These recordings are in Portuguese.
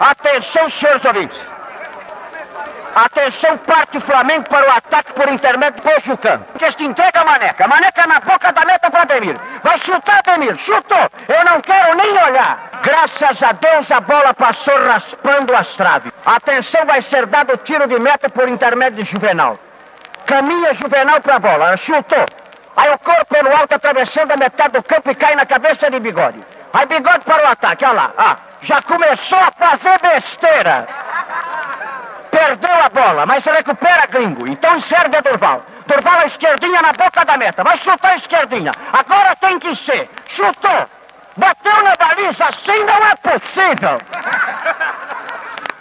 Atenção, senhores ouvintes. Atenção, parte Flamengo para o ataque por intermédio do. Que este entrega a Maneca. Maneca na boca da meta para Ademir. Vai chutar, Ademir. Chutou. Eu não quero nem olhar. Graças a Deus a bola passou raspando as traves. Atenção, vai ser dado tiro de meta por intermédio de Juvenal. Caminha Juvenal para a bola. Chutou. Aí o corpo pelo alto atravessando a metade do campo e cai na cabeça de Bigode. Aí Bigode para o ataque. Olha lá. Ah, já começou a fazer besteira. Perdeu a bola, mas recupera gringo. Então serve a Durval. Durval a esquerdinha na boca da meta. Vai chutar a esquerdinha. Agora tem que ser. Chutou. Bateu na baliza. Assim não é possível.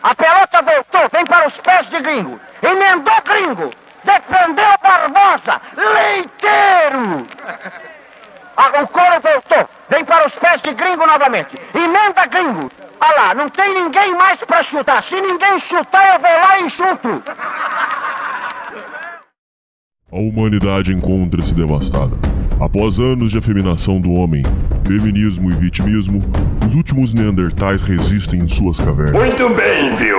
A pelota voltou. Vem para os pés de gringo. Emendou gringo. Defendeu Barbosa. Leiteiro. Ah, o coro voltou. Vem para os pés de gringo novamente. Emenda gringo. Olha lá, não tem ninguém mais para chutar. Se ninguém chutar, eu vou lá e chuto. A humanidade encontra-se devastada. Após anos de afeminação do homem, feminismo e vitimismo, os últimos neandertais resistem em suas cavernas. Muito bem, Vilma.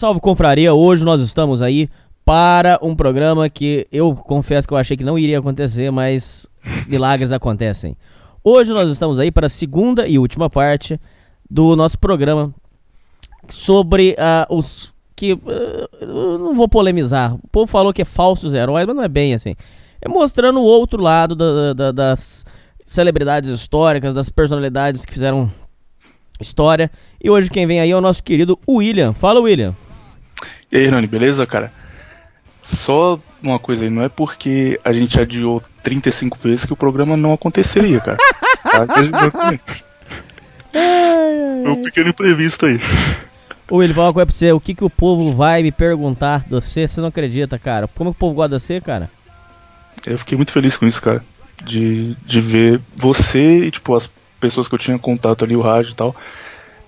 Salve, confraria! Hoje nós estamos aí para um programa que eu confesso que eu achei que não iria acontecer, mas milagres acontecem. Hoje nós estamos aí para a segunda e última parte do nosso programa sobre uh, os que uh, não vou polemizar. O povo falou que é falsos heróis, mas não é bem assim. É mostrando o outro lado da, da, das celebridades históricas, das personalidades que fizeram história. E hoje quem vem aí é o nosso querido William. Fala, William. E aí, Rani, beleza, cara? Só uma coisa aí, não é porque a gente adiou 35 vezes que o programa não aconteceria, cara. É um pequeno imprevisto aí. Ô, William, fala coisa pra você. O que, que o povo vai me perguntar de você? Você não acredita, cara. Como que o povo gosta de você, cara? Eu fiquei muito feliz com isso, cara. De, de ver você e, tipo, as pessoas que eu tinha contato ali, o rádio e tal.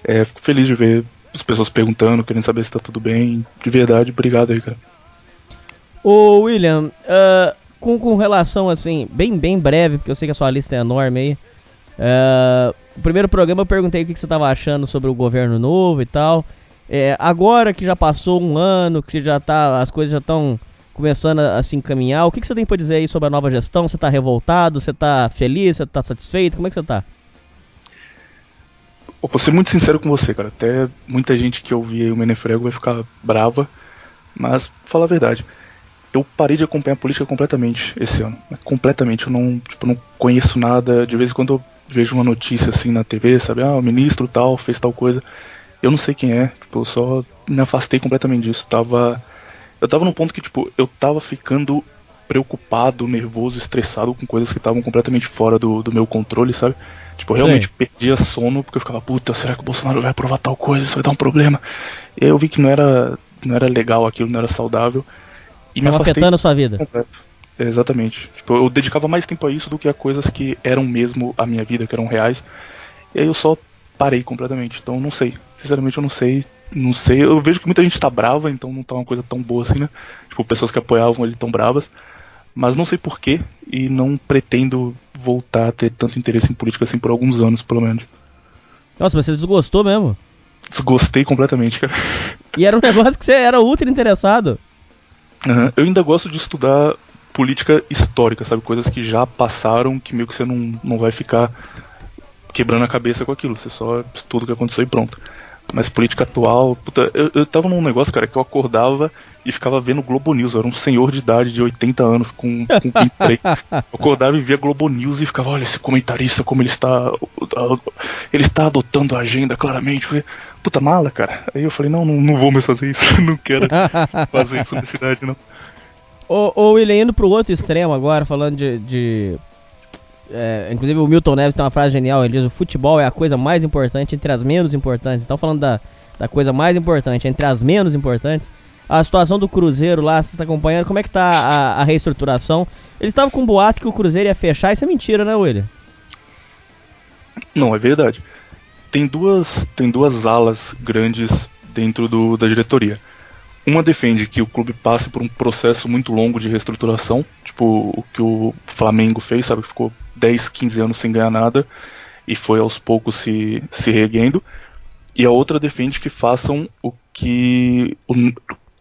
É, fico feliz de ver as pessoas perguntando, querendo saber se tá tudo bem. De verdade, obrigado aí, cara. Ô, William, uh, com, com relação, assim, bem, bem breve, porque eu sei que a sua lista é enorme aí. Uh, o primeiro programa eu perguntei o que, que você tava achando sobre o governo novo e tal. É, agora que já passou um ano, que já tá, as coisas já estão começando a, se encaminhar, o que, que você tem para dizer aí sobre a nova gestão? Você tá revoltado? Você tá feliz? Você tá satisfeito? Como é que você tá? Vou ser muito sincero com você, cara. Até muita gente que ouvir o Menefrego vai ficar brava, mas fala a verdade. Eu parei de acompanhar a política completamente esse ano. Completamente. Eu não, tipo, não conheço nada. De vez em quando eu vejo uma notícia assim na TV, sabe? Ah, o ministro tal fez tal coisa. Eu não sei quem é. Tipo, eu só me afastei completamente disso. Tava. Eu tava num ponto que, tipo, eu tava ficando preocupado, nervoso, estressado com coisas que estavam completamente fora do, do meu controle, sabe? Tipo, eu realmente Sim. perdia sono porque eu ficava, puta, será que o Bolsonaro vai aprovar tal coisa? Isso vai dar um problema. E aí eu vi que não era, não era legal aquilo, não era saudável. E Tava me afetando a sua vida. Completo. Exatamente. Tipo, eu dedicava mais tempo a isso do que a coisas que eram mesmo a minha vida, que eram reais. E aí eu só parei completamente. Então não sei. Sinceramente eu não sei. Não sei. Eu vejo que muita gente tá brava, então não tá uma coisa tão boa assim, né? Tipo, pessoas que apoiavam ele tão bravas mas não sei porquê e não pretendo voltar a ter tanto interesse em política assim por alguns anos, pelo menos. Nossa, mas você desgostou mesmo? Desgostei completamente, cara. E era um negócio que você era ultra interessado. Uhum. Eu ainda gosto de estudar política histórica, sabe? Coisas que já passaram, que meio que você não, não vai ficar quebrando a cabeça com aquilo. Você só estuda o que aconteceu e pronto. Mas política atual. Puta, eu, eu tava num negócio, cara, que eu acordava e ficava vendo Globo News. Eu era um senhor de idade de 80 anos com, com 23. eu acordava e via Globo News e ficava, olha esse comentarista, como ele está. Ele está adotando a agenda claramente. Falei, puta mala, cara. Aí eu falei, não, não, não vou mais fazer isso. não quero fazer isso na cidade, não. Ô, ô William, indo pro outro extremo agora, falando de. de é, inclusive o Milton Neves tem uma frase genial, ele diz, o futebol é a coisa mais importante entre as menos importantes. Então falando da, da coisa mais importante entre as menos importantes. A situação do Cruzeiro lá, você está acompanhando, como é que tá a, a reestruturação? Eles estavam com um boato que o Cruzeiro ia fechar, isso é mentira, né, William? Não, é verdade. Tem duas, tem duas alas grandes dentro do, da diretoria. Uma defende que o clube passe por um processo muito longo de reestruturação, tipo o que o Flamengo fez, sabe? Que ficou 10, 15 anos sem ganhar nada e foi aos poucos se, se reerguendo. E a outra defende que façam o que o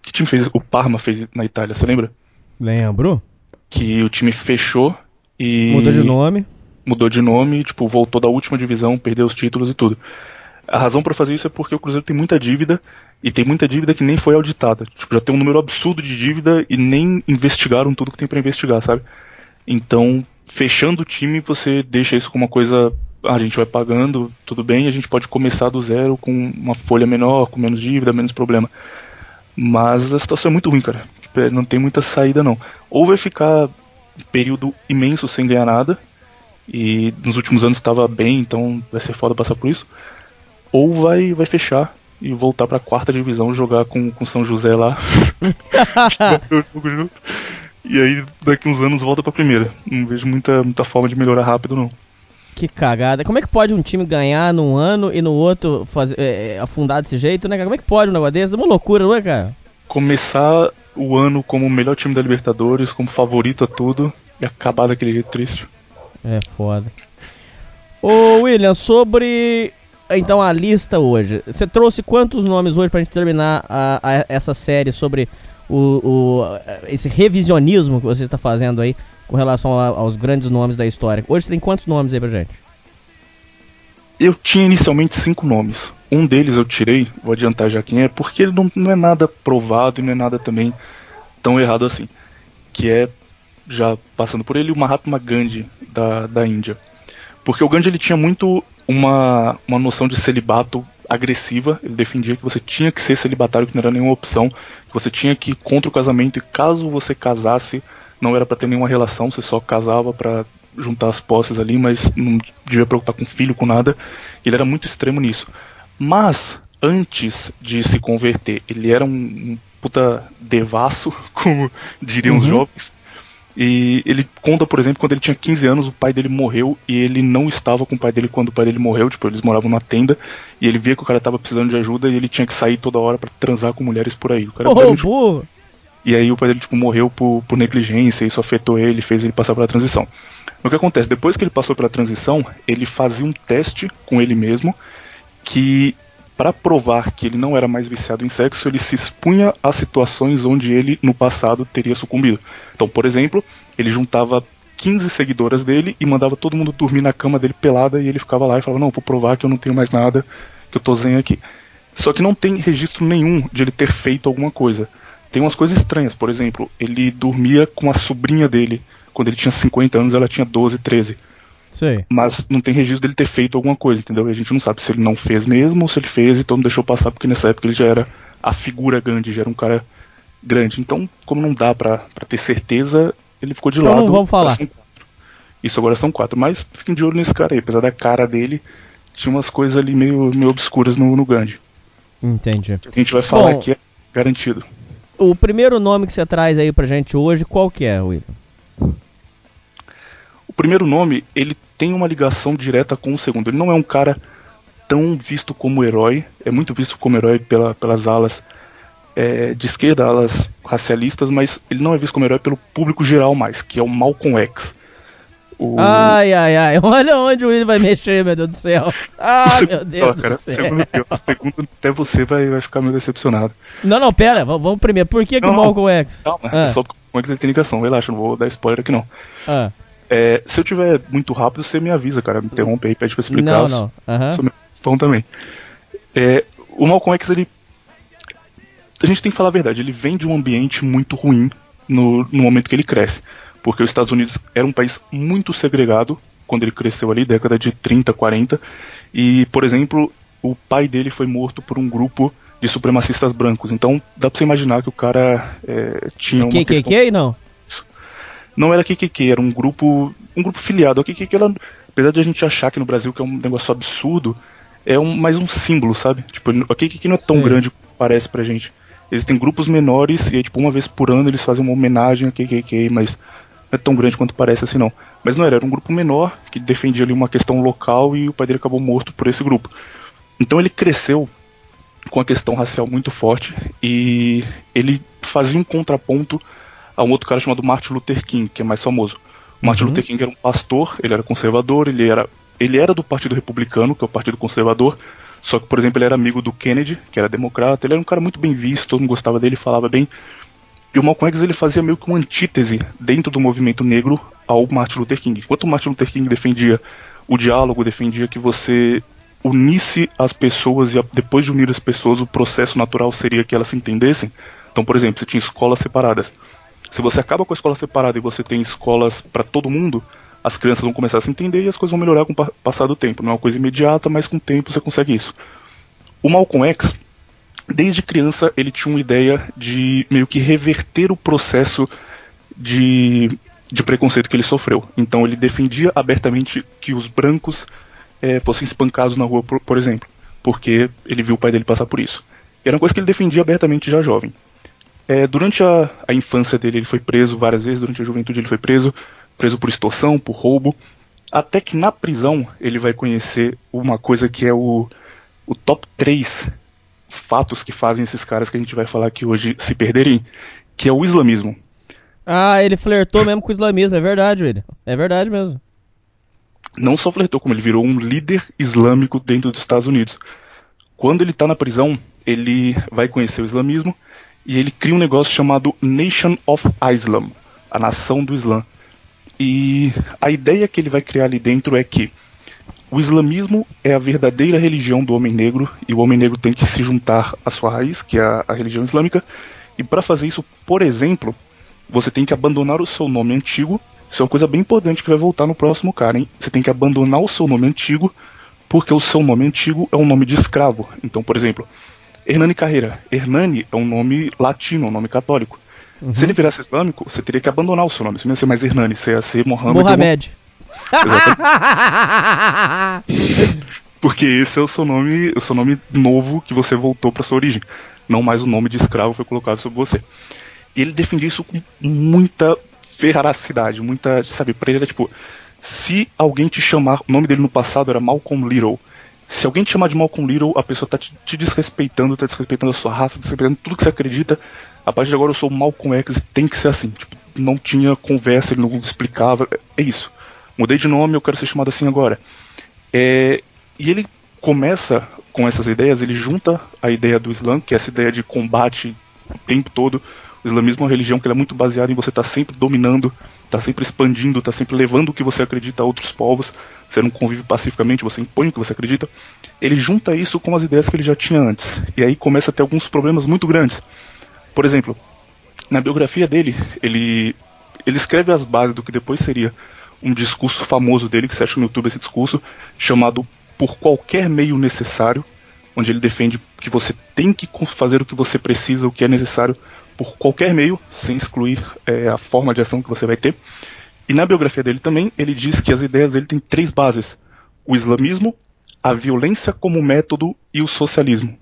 que time fez, o Parma fez na Itália, você lembra? Lembro. Que o time fechou e mudou de nome. Mudou de nome, tipo, voltou da última divisão, perdeu os títulos e tudo. A razão para fazer isso é porque o Cruzeiro tem muita dívida e tem muita dívida que nem foi auditada. Tipo, já tem um número absurdo de dívida e nem investigaram tudo que tem para investigar, sabe? Então, fechando o time, você deixa isso como uma coisa. Ah, a gente vai pagando, tudo bem, a gente pode começar do zero com uma folha menor, com menos dívida, menos problema. Mas a situação é muito ruim, cara. Tipo, é, não tem muita saída, não. Ou vai ficar um período imenso sem ganhar nada, e nos últimos anos estava bem, então vai ser foda passar por isso. Ou vai, vai fechar e voltar pra quarta divisão jogar com, com São José lá. e aí daqui uns anos volta pra primeira. Não vejo muita, muita forma de melhorar rápido não. Que cagada. Como é que pode um time ganhar num ano e no outro fazer, é, é, afundar desse jeito, né, cara? Como é que pode um negócio desse? É uma loucura, não é, cara? Começar o ano como o melhor time da Libertadores, como favorito a tudo, e acabar daquele jeito triste. É foda. Ô William, sobre então a lista hoje. Você trouxe quantos nomes hoje pra gente terminar a, a, essa série sobre o, o, esse revisionismo que você está fazendo aí com relação a, aos grandes nomes da história? Hoje você tem quantos nomes aí pra gente? Eu tinha inicialmente cinco nomes. Um deles eu tirei, vou adiantar já quem é, porque ele não, não é nada provado e não é nada também tão errado assim. Que é, já passando por ele, o Mahatma Gandhi da, da Índia. Porque o Gandhi ele tinha muito uma, uma noção de celibato agressiva. Ele defendia que você tinha que ser celibatário, que não era nenhuma opção, que você tinha que ir contra o casamento e caso você casasse, não era para ter nenhuma relação, você só casava para juntar as posses ali, mas não devia preocupar com filho, com nada. Ele era muito extremo nisso. Mas antes de se converter, ele era um, um puta devasso, como diriam uhum. os jovens. E ele conta, por exemplo, quando ele tinha 15 anos, o pai dele morreu e ele não estava com o pai dele quando o pai dele morreu. Tipo, eles moravam numa tenda e ele via que o cara tava precisando de ajuda e ele tinha que sair toda hora para transar com mulheres por aí. O cara oh, burro! E aí o pai dele tipo, morreu por, por negligência, isso afetou ele, fez ele passar pela transição. O que acontece? Depois que ele passou pela transição, ele fazia um teste com ele mesmo que para provar que ele não era mais viciado em sexo, ele se expunha a situações onde ele no passado teria sucumbido. Então, por exemplo, ele juntava 15 seguidoras dele e mandava todo mundo dormir na cama dele pelada e ele ficava lá e falava: Não, vou provar que eu não tenho mais nada, que eu tô zen aqui. Só que não tem registro nenhum de ele ter feito alguma coisa. Tem umas coisas estranhas, por exemplo, ele dormia com a sobrinha dele quando ele tinha 50 anos, ela tinha 12, 13. Sei. Mas não tem registro dele ter feito alguma coisa, entendeu? E a gente não sabe se ele não fez mesmo ou se ele fez e todo mundo deixou passar, porque nessa época ele já era a figura grande, já era um cara grande. Então, como não dá pra, pra ter certeza, ele ficou de então, lado. vamos falar. Isso agora são quatro. Mas fiquem de olho nesse cara aí, apesar da cara dele, tinha umas coisas ali meio, meio obscuras no, no Gandhi. Entendi. Que a gente vai falar Bom, aqui é garantido. O primeiro nome que você traz aí pra gente hoje, qual que é, William? O primeiro nome, ele tem uma ligação direta com o segundo. Ele não é um cara tão visto como herói, é muito visto como herói pela, pelas alas é, de esquerda, alas racialistas, mas ele não é visto como herói pelo público geral mais, que é o Malcolm X. O... Ai, ai, ai, olha onde o William vai mexer, meu Deus do céu. Ah, meu Deus cara, do céu. Segundo, segundo, até você vai, vai ficar meio decepcionado. Não, não, pera, vamos primeiro. Por que, que não, o Malcolm X? Calma, ah. é só porque o Malcolm X tem ligação, relaxa, não vou dar spoiler aqui não. Ah. É, se eu tiver muito rápido, você me avisa, cara. Me interrompe aí, pede pra explicar. Não, não. Uhum. Também. É, o Malcolm X, ele. A gente tem que falar a verdade, ele vem de um ambiente muito ruim no, no momento que ele cresce. Porque os Estados Unidos era um país muito segregado quando ele cresceu ali, década de 30, 40. E, por exemplo, o pai dele foi morto por um grupo de supremacistas brancos. Então dá pra você imaginar que o cara é, tinha uma. KKK questão... não? Não era KKK, era um grupo. um grupo filiado. O KKK, ela, apesar de a gente achar que no Brasil que é um negócio absurdo, é um, mais um símbolo, sabe? Tipo, o KKK não é tão Sim. grande quanto parece pra gente. Existem grupos menores e aí, tipo, uma vez por ano eles fazem uma homenagem a KKK, mas não é tão grande quanto parece assim não. Mas não era, era um grupo menor que defendia ali uma questão local e o pai dele acabou morto por esse grupo. Então ele cresceu com a questão racial muito forte e ele fazia um contraponto a um outro cara chamado Martin Luther King, que é mais famoso. O Martin Uhum. Luther King era um pastor, ele era conservador, ele era, ele era do Partido Republicano, que é o Partido Conservador, só que, por exemplo, ele era amigo do Kennedy, que era democrata, ele era um cara muito bem visto, todo mundo gostava dele, falava bem. E o Malcolm X ele fazia meio que uma antítese dentro do movimento negro ao Martin Luther King. Enquanto o Martin Luther King defendia o diálogo, defendia que você unisse as pessoas e depois de unir as pessoas o processo natural seria que elas se entendessem. Então, por exemplo, você tinha escolas separadas. Se você acaba com a escola separada e você tem escolas para todo mundo, as crianças vão começar a se entender e as coisas vão melhorar com o pa- passar do tempo. Não é uma coisa imediata, mas com o tempo você consegue isso. O Malcolm X, desde criança, ele tinha uma ideia de meio que reverter o processo de, de preconceito que ele sofreu. Então ele defendia abertamente que os brancos eh, fossem espancados na rua, por, por exemplo, porque ele viu o pai dele passar por isso. E era uma coisa que ele defendia abertamente já jovem. É, durante a, a infância dele, ele foi preso várias vezes, durante a juventude ele foi preso, preso por extorsão, por roubo, até que na prisão ele vai conhecer uma coisa que é o, o top 3 fatos que fazem esses caras que a gente vai falar aqui hoje se perderem, que é o islamismo. Ah, ele flertou mesmo com o islamismo, é verdade, ele. É verdade mesmo. Não só flertou, como ele virou um líder islâmico dentro dos Estados Unidos. Quando ele tá na prisão, ele vai conhecer o islamismo e ele cria um negócio chamado Nation of Islam, a nação do Islã. E a ideia que ele vai criar ali dentro é que o islamismo é a verdadeira religião do homem negro e o homem negro tem que se juntar à sua raiz, que é a, a religião islâmica. E para fazer isso, por exemplo, você tem que abandonar o seu nome antigo. Isso é uma coisa bem importante que vai voltar no próximo cara, hein? Você tem que abandonar o seu nome antigo, porque o seu nome antigo é um nome de escravo. Então, por exemplo, Hernani Carreira. Hernani é um nome latino, um nome católico. Se ele virasse islâmico, você teria que abandonar o seu nome. Você não ia ser mais Hernani, você ia ser Mohammed. Mohamed. Porque esse é o seu nome, o seu nome novo que você voltou para sua origem. Não mais o nome de escravo foi colocado sobre você. E ele defendia isso com muita veracidade, muita, sabe, pra ele era tipo, se alguém te chamar, o nome dele no passado era Malcolm Little. Se alguém te chamar de Malcolm Little, a pessoa tá te, te desrespeitando, tá desrespeitando a sua raça, desrespeitando tudo que você acredita. A partir de agora eu sou Malcolm X tem que ser assim. Tipo, não tinha conversa, ele não explicava. É, isso. Mudei de nome, eu quero ser chamado assim agora. É, e ele começa com essas ideias, ele junta a ideia do Islã, que é essa ideia de combate o tempo todo. O islamismo é uma religião que é muito baseada em você estar sempre dominando, estar sempre expandindo, estar sempre levando o que você acredita a outros povos. Você não convive pacificamente, você impõe o que você acredita. Ele junta isso com as ideias que ele já tinha antes. E aí começa a ter alguns problemas muito grandes. Por exemplo, na biografia dele, ele, ele escreve as bases do que depois seria um discurso famoso dele, que você acha no YouTube esse discurso, chamado Por Qualquer Meio Necessário, onde ele defende que você tem que fazer o que você precisa, o que é necessário, por qualquer meio, sem excluir é, a forma de ação que você vai ter. E na biografia dele também, ele diz que as ideias dele têm três bases: o islamismo, a violência como método e o socialismo.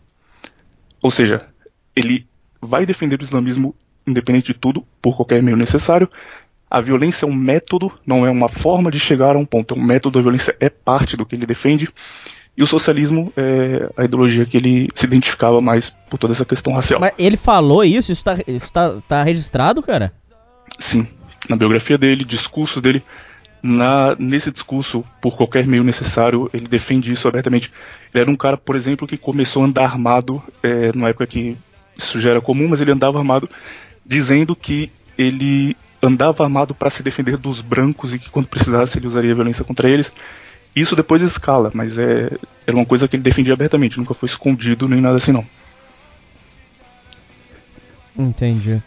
Ou seja, ele vai defender o islamismo independente de tudo, por qualquer meio necessário. A violência é um método, não é uma forma de chegar a um ponto, é um método, a violência é parte do que ele defende. E o socialismo é a ideologia que ele se identificava mais por toda essa questão racial. Mas ele falou isso? Isso tá, isso tá, tá registrado, cara? Sim, na biografia dele, discursos dele, na, nesse discurso, por qualquer meio necessário, ele defende isso abertamente. Ele era um cara, por exemplo, que começou a andar armado, é, numa época que isso já era comum, mas ele andava armado, dizendo que ele andava armado para se defender dos brancos e que quando precisasse ele usaria violência contra eles. Isso depois escala, mas é, era uma coisa que ele defendia abertamente, nunca foi escondido nem nada assim não. Entendi.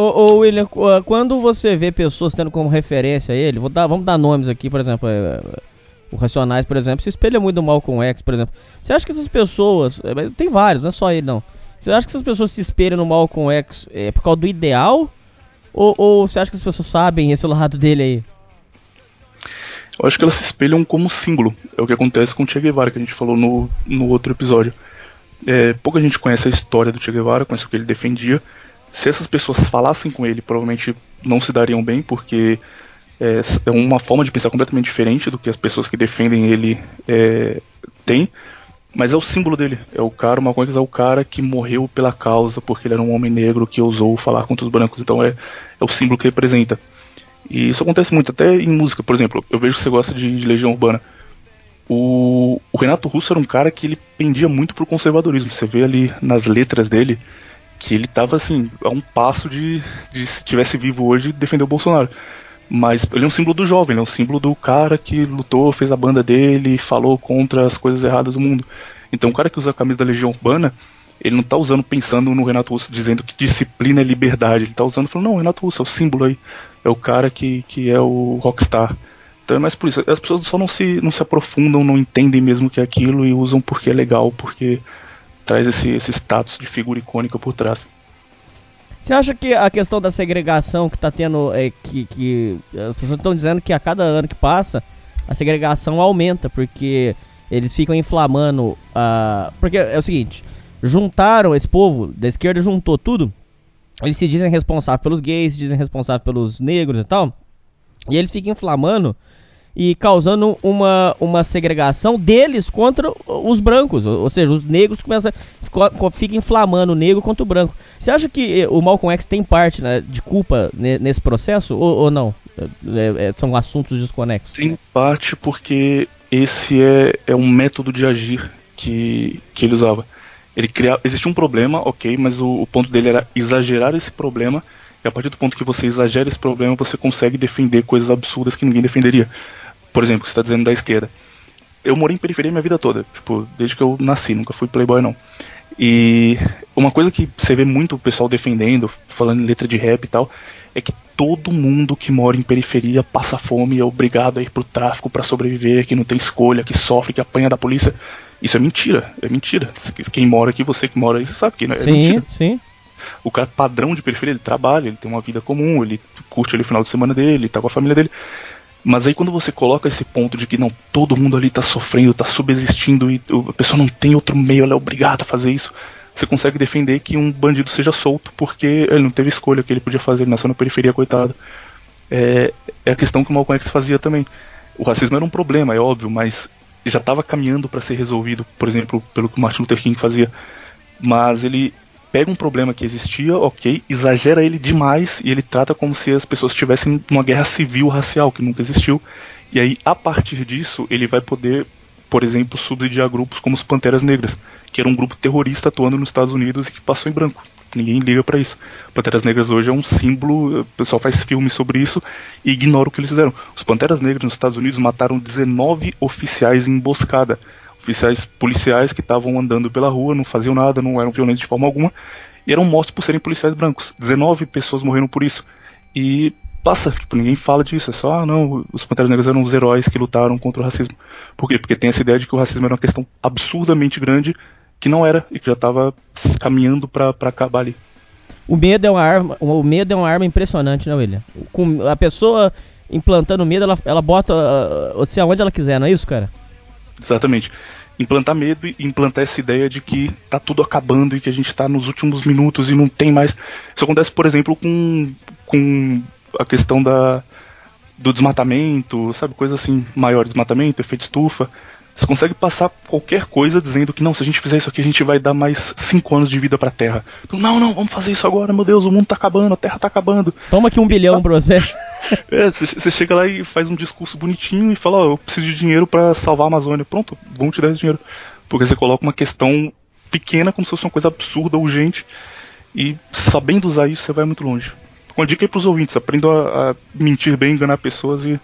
Ô, ô William, qu- quando você vê pessoas tendo como referência ele, vou dar, vamos dar nomes aqui, por exemplo, é, o Racionais, por exemplo, se espelha muito mal com X, por exemplo. Você acha que essas pessoas, mas tem vários, não é só ele não. Você acha que essas pessoas se espelham no mal com o X é por causa do ideal? Ou, ou você acha que as pessoas sabem esse lado dele aí? Eu acho que elas se espelham como símbolo. É o que acontece com o Che Guevara, que a gente falou no, no outro episódio. É, pouca gente conhece a história do Che Guevara, conhece o que ele defendia. Se essas pessoas falassem com ele, provavelmente não se dariam bem, porque é, é uma forma de pensar completamente diferente do que as pessoas que defendem ele é, têm. Mas é o símbolo dele. É o cara, uma coisa é o cara que morreu pela causa, porque ele era um homem negro que ousou falar contra os brancos. Então é, é o símbolo que representa. E isso acontece muito, até em música, por exemplo. Eu vejo que você gosta de, de Legião Urbana. O, o Renato Russo era um cara que ele pendia muito pro conservadorismo. Você vê ali nas letras dele que ele tava assim, a um passo de, de se tivesse vivo hoje, defender o Bolsonaro. Mas ele é um símbolo do jovem, ele é um símbolo do cara que lutou, fez a banda dele, falou contra as coisas erradas do mundo. Então o cara que usa a camisa da Legião Urbana, ele não tá usando pensando no Renato Russo, dizendo que disciplina é liberdade. Ele tá usando falando, não, o Renato Russo é o símbolo aí. É o cara que, que é o rockstar. Então é mais por isso. As pessoas só não se, não se aprofundam, não entendem mesmo que é aquilo e usam porque é legal, porque traz esse, esse status de figura icônica por trás. Você acha que a questão da segregação que tá tendo. É, que, que as pessoas estão dizendo que a cada ano que passa, a segregação aumenta, porque eles ficam inflamando. a porque é o seguinte: juntaram esse povo, da esquerda juntou tudo. Eles se dizem responsáveis pelos gays, se dizem responsáveis pelos negros e tal. E eles ficam inflamando e causando uma, uma segregação deles contra os brancos. Ou, seja, os negros começam a fica inflamando o negro contra o branco. Você acha que o Malcolm X tem parte né, de culpa ne, nesse processo ou, ou não? É, é, são assuntos desconexos? Tem parte porque esse é, é um método de agir que, que ele usava. Ele criava, existia um problema, ok, mas o, o ponto dele era exagerar esse problema e a partir do ponto que você exagera esse problema, você consegue defender coisas absurdas que ninguém defenderia. Por exemplo, você está dizendo da esquerda. Eu morei em periferia minha vida toda, tipo, desde que eu nasci, nunca fui playboy não. E uma coisa que você vê muito o pessoal defendendo, falando em letra de rap e tal, é que todo mundo que mora em periferia passa fome e é obrigado a ir pro tráfico para sobreviver, que não tem escolha, que sofre, que apanha da polícia. Isso é mentira, é mentira. Quem mora aqui, você que mora aí, você sabe que não é sim, mentira. Sim, O cara padrão de periferia, ele trabalha, ele tem uma vida comum, ele curte ali o final de semana dele, tá com a família dele. Mas aí quando você coloca esse ponto de que não, todo mundo ali tá sofrendo, tá subsistindo e a pessoa não tem outro meio, ela é obrigada a fazer isso, você consegue defender que um bandido seja solto porque ele não teve escolha que ele podia fazer, ele nasceu na periferia, coitado. É, é a questão que o Malcolm X fazia também. O racismo era um problema, é óbvio, mas já estava caminhando para ser resolvido, por exemplo, pelo que o Martin Luther King fazia. Mas ele pega um problema que existia, ok, exagera ele demais e ele trata como se as pessoas estivessem numa guerra civil racial que nunca existiu. E aí, a partir disso, ele vai poder, por exemplo, subsidiar grupos como os Panteras Negras, que era um grupo terrorista atuando nos Estados Unidos e que passou em branco. Ninguém liga para isso. Panteras Negras hoje é um símbolo, o pessoal faz filmes sobre isso e ignora o que eles fizeram. Os Panteras Negras nos Estados Unidos mataram 19 oficiais em emboscada oficiais policiais que estavam andando pela rua, não faziam nada, não eram violentos de forma alguma, e eram mortos por serem policiais brancos. 19 pessoas morreram por isso. E passa, tipo, ninguém fala disso, é só, ah, não, os Panteras Negras eram os heróis que lutaram contra o racismo. Por quê? Porque tem essa ideia de que o racismo era uma questão absurdamente grande que não era e que já estava caminhando para acabar ali. O medo é uma arma, o medo é uma arma impressionante, né, William? Com a pessoa implantando medo, ela, ela bota uh, se aonde ela quiser, não é isso, cara? Exatamente. Implantar medo e implantar essa ideia de que tá tudo acabando e que a gente tá nos últimos minutos e não tem mais. Isso acontece, por exemplo, com, com a questão da, do desmatamento, sabe? Coisa assim, maior desmatamento, efeito estufa. Você consegue passar qualquer coisa dizendo que não, se a gente fizer isso aqui, a gente vai dar mais 5 anos de vida pra Terra. Então, não, não, vamos fazer isso agora, meu Deus, o mundo tá acabando, a Terra tá acabando. Toma aqui um bilhão pra você. É, você chega lá e faz um discurso bonitinho e fala, ó, oh, eu preciso de dinheiro para salvar a Amazônia. Pronto, vamos te dar esse dinheiro. Porque você coloca uma questão pequena como se fosse uma coisa absurda, urgente, e sabendo usar isso, você vai muito longe. Uma dica aí pros ouvintes, aprendam a, a mentir bem, enganar pessoas e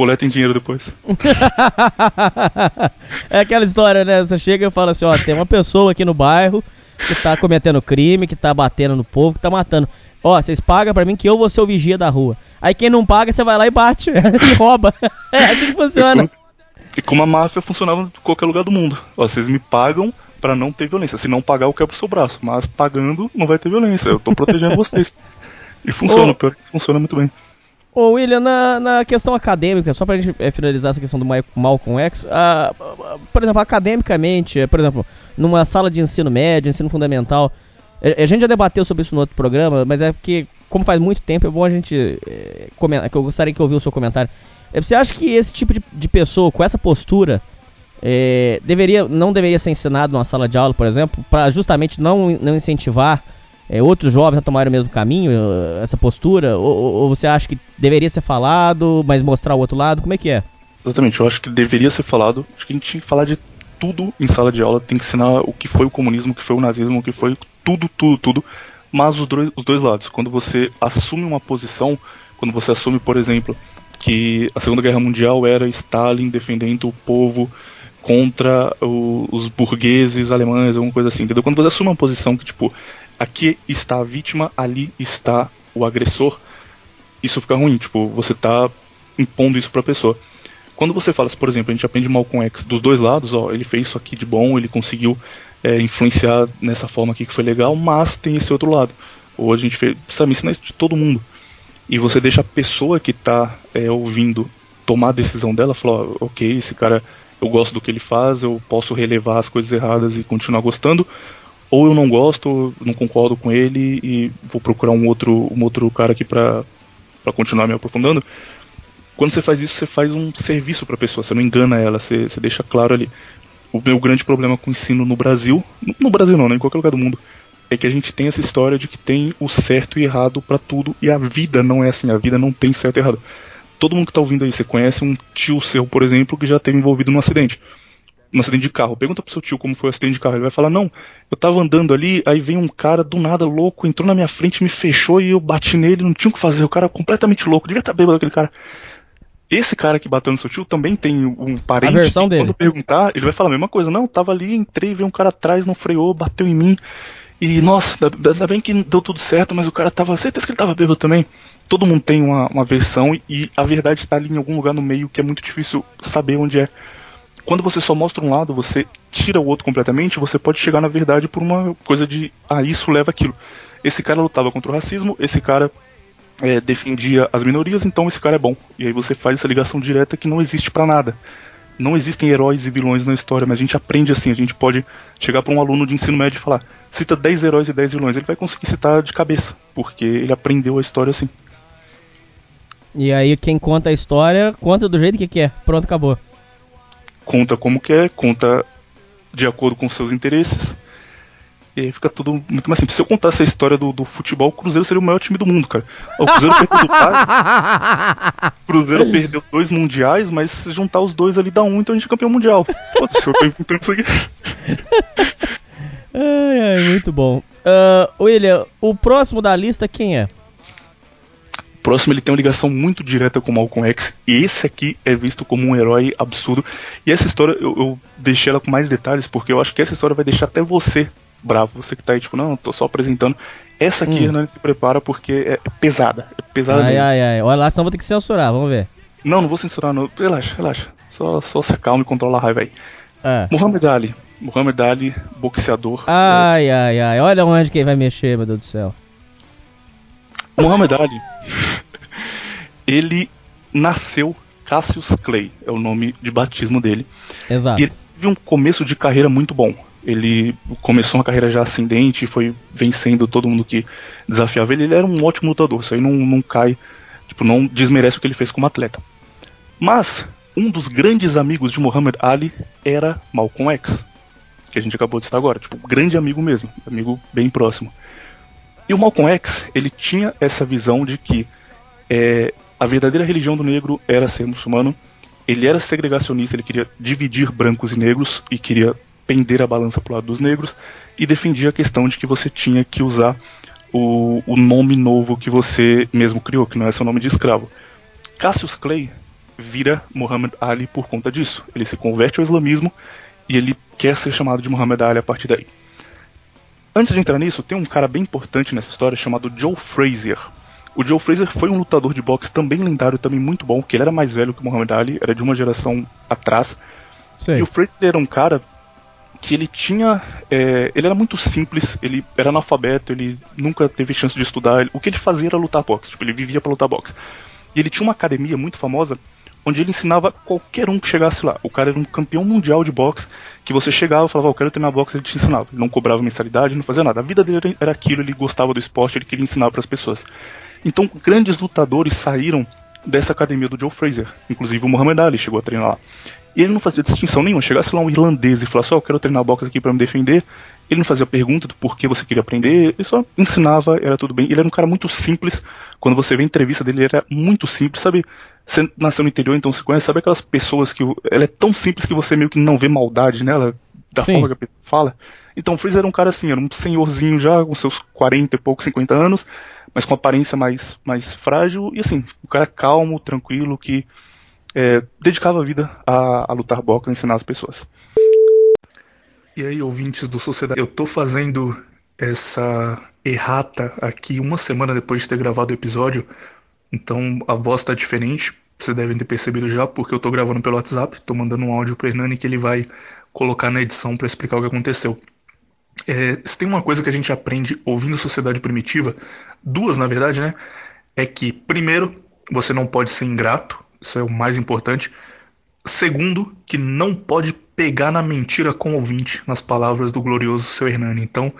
Coletem dinheiro depois. é aquela história, né? Você chega e fala assim, ó, tem uma pessoa aqui no bairro que tá cometendo crime, que tá batendo no povo, que tá matando. Ó, vocês pagam pra mim que eu vou ser o vigia da rua. Aí quem não paga, você vai lá e bate e rouba. É assim que funciona. E como a máfia funcionava em qualquer lugar do mundo. Ó, vocês me pagam pra não ter violência. Se não pagar, eu quebro o seu braço. Mas pagando, não vai ter violência. Eu tô protegendo vocês. E funciona, Ô. pior que funciona muito bem. Ô, William, na, na questão acadêmica, só pra gente é, finalizar essa questão do Ma- Malcolm X, por exemplo, academicamente, eh, por exemplo, numa sala de ensino médio, ensino fundamental, eh, a gente já debateu sobre isso no outro programa, mas é porque, como faz muito tempo, é bom a gente eh, comentar, que eu gostaria que eu o seu comentário. Eh, Você acha que esse tipo de, de pessoa, com essa postura, eh, deveria, não deveria ser ensinado numa sala de aula, por exemplo, para justamente não, não incentivar é, outros jovens a tomarem o mesmo caminho, essa postura? Ou- ou você acha que deveria ser falado, mas mostrar o outro lado? Como é que é? Exatamente, eu acho que deveria ser falado. Acho que a gente tinha que falar de tudo em sala de aula. Tem que ensinar o que foi o comunismo, o que foi o nazismo, o que foi tudo, tudo, tudo. Mas os dois, os dois lados. Quando você assume uma posição, quando você assume, por exemplo, que a Segunda Guerra Mundial era Stalin defendendo o povo contra o- os burgueses alemães, alguma coisa assim, entendeu? Quando você assume uma posição que, tipo, aqui está a vítima, ali está o agressor, isso fica ruim, tipo, você tá impondo isso pra pessoa. Quando você fala, por exemplo, a gente aprende Malcolm X dos dois lados, ó, ele fez isso aqui de bom, ele conseguiu é, influenciar nessa forma aqui que foi legal, mas tem esse outro lado. Ou a gente fez, sabe, ensina isso de todo mundo. E você deixa a pessoa que tá é, ouvindo tomar a decisão dela, falar, ó, ok, esse cara, eu gosto do que ele faz, eu posso relevar as coisas erradas e continuar gostando, ou eu não gosto, não concordo com ele e vou procurar um outro, um outro cara aqui pra continuar me aprofundando. Quando você faz isso, você faz um serviço pra pessoa, você não engana ela, você, você deixa claro ali. O meu grande problema com o ensino no Brasil, no- Brasil não, né, em qualquer lugar do mundo, é que a gente tem essa história de que tem o certo e errado pra tudo e a vida não é assim, a vida não tem certo e errado. Todo mundo que tá ouvindo aí, você conhece um tio seu, por exemplo, que já teve envolvido num acidente. Num acidente de carro. Pergunta pro seu tio como foi o acidente de carro. Ele vai falar: Não, eu tava andando ali, aí veio um cara do nada louco, entrou na minha frente, me fechou e eu bati nele, não tinha o que fazer. O cara completamente louco, devia estar bêbado aquele cara. Esse cara que bateu no seu tio também tem um parente. A versão dele. Quando perguntar, ele vai falar a mesma coisa. Não, tava ali, entrei, veio um cara atrás, não freou, bateu em mim. E nossa, ainda- ainda bem que deu tudo certo, mas o cara tava. Certeza que ele tava bêbado também. Todo mundo tem uma, uma versão e a verdade tá ali em algum lugar no meio que é muito difícil saber onde é. Quando você só mostra um lado, você tira o outro completamente, você pode chegar na verdade por uma coisa de ah, isso leva aquilo. Esse cara lutava contra o racismo, esse cara é, defendia as minorias, então esse cara é bom. E aí você faz essa ligação direta que não existe pra nada. Não existem heróis e vilões na história, mas a gente aprende assim. A gente pode chegar pra um aluno de ensino médio e falar: cita 10 heróis e 10 vilões. Ele vai conseguir citar de cabeça, porque ele aprendeu a história assim. E aí quem conta a história, conta do jeito que quer. Pronto, acabou. Conta como quer, conta de acordo com seus interesses. E aí fica tudo muito mais simples. Se eu contasse a história do, do futebol, o Cruzeiro seria o maior time do mundo, cara. O Cruzeiro perdeu pai, Cruzeiro perdeu dois mundiais, mas se juntar os dois ali dá um, então a gente é campeão mundial. Foda-se, eu tô inventando isso aqui. Ai, ai, muito bom. Ah, William, o próximo da lista quem é? Próximo ele tem uma ligação muito direta com o Malcolm X, e esse aqui é visto como um herói absurdo. E essa história eu, eu deixei ela com mais detalhes, porque eu acho que essa história vai deixar até você bravo. Você que tá aí, tipo, não, tô só apresentando. Essa aqui, Hum. Hernani, se prepara porque é, é pesada. É pesada Ai, mesmo. ai, ai. Olha lá, senão vou ter que censurar, vamos ver. Não, não vou censurar, não. Relaxa, relaxa. Só, só se acalma e controla a raiva aí. Ah. Muhammad Ali. Muhammad Ali, boxeador. Ai, ai, ai. Olha onde quem vai mexer, meu Deus do céu. Muhammad Ali. ele nasceu Cassius Clay, é o nome de batismo dele. Exato. E ele teve um começo de carreira muito bom. Ele começou uma carreira já ascendente, foi vencendo todo mundo que desafiava ele. Ele era um ótimo lutador, isso aí não, não cai, tipo, não desmerece o que ele fez como atleta. Mas um dos grandes amigos de Muhammad Ali era Malcolm X, que a gente acabou de citar agora, tipo, grande amigo mesmo, amigo bem próximo. E o Malcolm X, ele tinha essa visão de que é, a verdadeira religião do negro era ser muçulmano. Ele era segregacionista, ele queria dividir brancos e negros e queria pender a balança pro lado dos negros e defendia a questão de que você tinha que usar o, o nome novo que você mesmo criou, que não é seu nome de escravo. Cassius Clay vira Muhammad Ali por conta disso. Ele se converte ao islamismo e ele quer ser chamado de Muhammad Ali a partir daí. Antes de entrar nisso, tem um cara bem importante nessa história chamado Joe Frazier. O Joe Frazier foi um lutador de boxe também lendário, também muito bom, que ele era mais velho que o Muhammad Ali, era de uma geração atrás. Sei. E o Frazier era um cara que ele tinha. é, ele era muito simples, ele era analfabeto, ele nunca teve chance de estudar. O que ele fazia era lutar boxe, tipo, ele vivia pra lutar boxe. E ele tinha uma academia muito famosa onde ele ensinava qualquer um que chegasse lá. O cara era um campeão mundial de boxe, que você chegava e falava, "Ó, eu quero treinar boxe, ele te ensinava. Não cobrava mensalidade, não fazia nada. A vida dele era- aquilo, ele gostava do esporte, ele queria ensinar para as pessoas. Então, grandes lutadores saíram dessa academia do Joe Frazier. Inclusive o Muhammad Ali chegou a treinar lá. E ele não fazia distinção nenhuma. Chegasse lá um irlandês e falasse, ó, eu quero treinar boxe aqui para me defender. Ele não fazia pergunta do porquê você queria aprender, ele só ensinava, era tudo bem. Ele era um cara muito simples. Quando você vê a entrevista dele, ele era muito simples, sabe? Você nasceu no interior, então você conhece, sabe aquelas pessoas que. Ela é tão simples que você meio que não vê maldade nela, da Sim. forma que a pessoa fala. Então o Freeze era um cara assim, era um senhorzinho já, com seus 40 e poucos, 50 anos, mas com aparência mais, mais frágil, e assim, um cara calmo, tranquilo, que é, dedicava a vida a, a lutar boxe, a ensinar as pessoas. E aí, ouvintes do Sociedade, eu tô fazendo essa errata aqui uma semana depois de ter gravado o episódio, então a voz tá diferente, vocês devem ter percebido já, porque eu tô gravando pelo WhatsApp, tô mandando um áudio pro Hernani que ele vai colocar na edição para explicar o que aconteceu. É, se tem uma coisa que a gente aprende ouvindo Sociedade Primitiva, duas na verdade, né? É que, primeiro, você não pode ser ingrato, isso é o mais importante. Segundo, que não pode pegar na mentira com o ouvinte, nas palavras do glorioso seu Hernani. Então,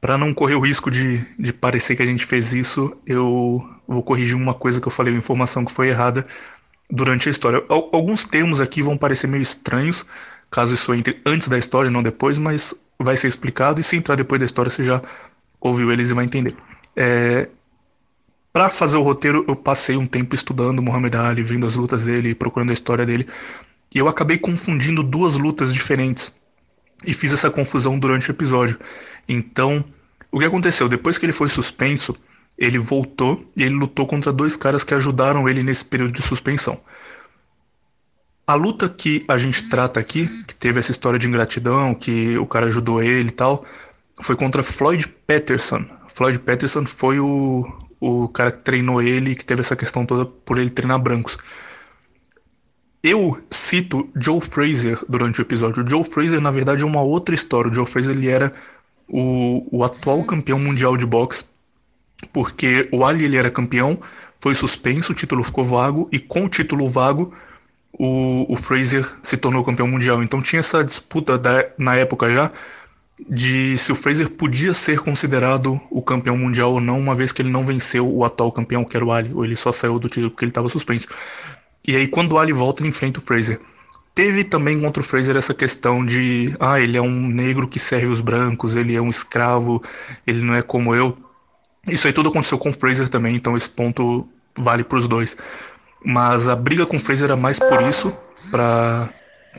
para não correr o risco de, de parecer que a gente fez isso, eu vou corrigir uma coisa que eu falei, uma informação que foi errada durante a história. Al- Alguns termos aqui vão parecer meio estranhos, caso isso entre antes da história e não depois, mas vai ser explicado e se entrar depois da história você já ouviu eles e vai entender. É, para fazer o roteiro, eu passei um tempo estudando Muhammad Ali, vendo as lutas dele, procurando a história dele, e eu acabei confundindo duas lutas diferentes e fiz essa confusão durante o episódio. Então, o que aconteceu? Depois que ele foi suspenso, ele voltou e ele lutou contra dois caras que ajudaram ele nesse período de suspensão. A luta que a gente trata aqui, que teve essa história de ingratidão, que o cara ajudou ele e tal, foi contra Floyd Patterson. Floyd Patterson foi o, o cara que treinou ele, que teve essa questão toda por ele treinar brancos. Eu cito Joe Frazier durante o episódio. O Joe Frazier, na verdade, é uma outra história. O Joe Frazier ele era o, o atual campeão mundial de boxe, porque o Ali ele era campeão, foi suspenso, o título ficou vago, e com o título vago, o, o Frazier se tornou campeão mundial. Então tinha essa disputa da, na época já de se o Frazier podia ser considerado o campeão mundial ou não, uma vez que ele não venceu o atual campeão, que era o Ali, ou ele só saiu do título porque ele estava suspenso. E aí, quando o Ali volta, ele enfrenta o Fraser. Teve também contra o Fraser essa questão de, ah, ele é um negro que serve os brancos, ele é um escravo, ele não é como eu. Isso aí tudo aconteceu com o Fraser também, então esse ponto vale para os dois. Mas a briga com o Fraser era mais por isso, para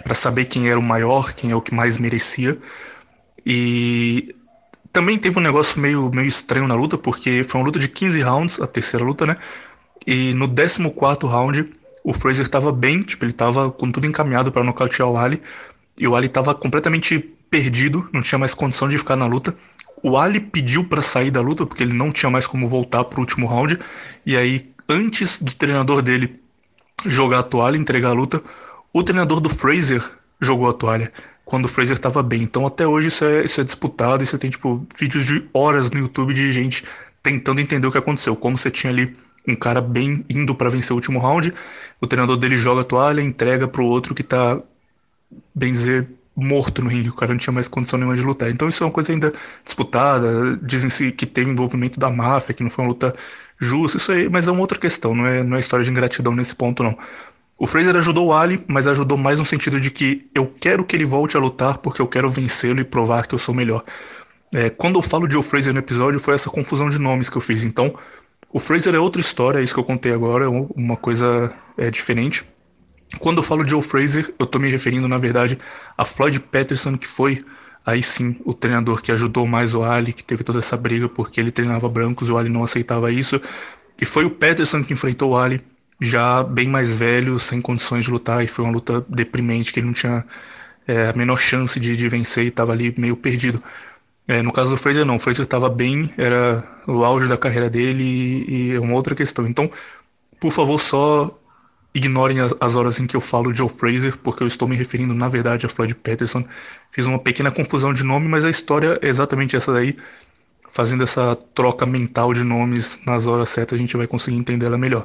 para saber quem era o maior, quem é o que mais merecia. E também teve um negócio meio, meio estranho na luta, porque foi uma luta de 15 rounds, a terceira luta, né? E no 14 round, o Fraser estava bem, tipo, ele estava com tudo encaminhado para nocautear o Ali. E o Ali estava completamente perdido, não tinha mais condição de ficar na luta. O Ali pediu para sair da luta, porque ele não tinha mais como voltar pro último round. E aí, antes do treinador dele jogar a toalha, entregar a luta, o treinador do Fraser jogou a toalha quando o Fraser estava bem. Então até hoje isso é, isso é disputado e você tem tipo vídeos de horas no YouTube de gente tentando entender o que aconteceu. Como você tinha ali um cara bem indo para vencer o último round, o treinador dele joga a toalha, entrega pro outro que tá, bem dizer, morto no ringue. O cara não tinha mais condição nenhuma de lutar. Então isso é uma coisa ainda disputada. Dizem-se que teve envolvimento da máfia, que não foi uma luta justa. Isso aí, mas é uma outra questão. Não é, não é história de ingratidão nesse ponto, não. O Fraser ajudou o Ali, mas ajudou mais no sentido de que eu quero que ele volte a lutar porque eu quero vencê-lo e provar que eu sou melhor. É, quando eu falo de Joe Fraser no episódio, foi essa confusão de nomes que eu fiz. Então, o Fraser é outra história, é isso que eu contei agora, é uma coisa é, diferente. Quando eu falo Joe Fraser, eu tô me referindo, na verdade, a Floyd Patterson, que foi aí sim o treinador que ajudou mais o Ali, que teve toda essa briga porque ele treinava brancos e o Ali não aceitava isso. E foi o Patterson que enfrentou o Ali já bem mais velho, sem condições de lutar, e foi uma luta deprimente, que ele não tinha é, a menor chance de, de vencer e estava ali meio perdido. É, no caso do Fraser, não. O Fraser estava bem, era o auge da carreira dele e, é uma outra questão. Então, por favor, só ignorem as, as, horas em que eu falo Joe Fraser, porque eu estou me referindo, na verdade, a Floyd Patterson. Fiz uma pequena confusão de nome, mas a história é exatamente essa daí. Fazendo essa troca mental de nomes nas horas certas, a gente vai conseguir entender ela melhor.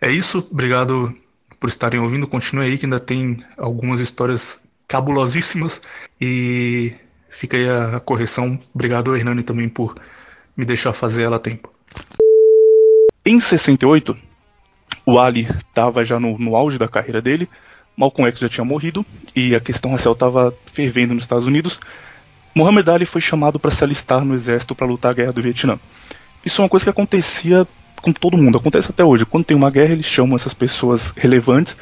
É isso, obrigado por estarem ouvindo. Continue aí que ainda tem algumas histórias cabulosíssimas e fica aí a, correção. Obrigado, Hernani, também por me deixar fazer ela a tempo. Em 68, o Ali estava já no, no, auge da carreira dele, Malcolm X já tinha morrido e a questão racial estava fervendo nos Estados Unidos. Muhammad Ali foi chamado para se alistar no exército para lutar a guerra do Vietnã. Isso é uma coisa que acontecia com todo mundo, acontece até hoje. Quando tem uma guerra, eles chamam essas pessoas relevantes,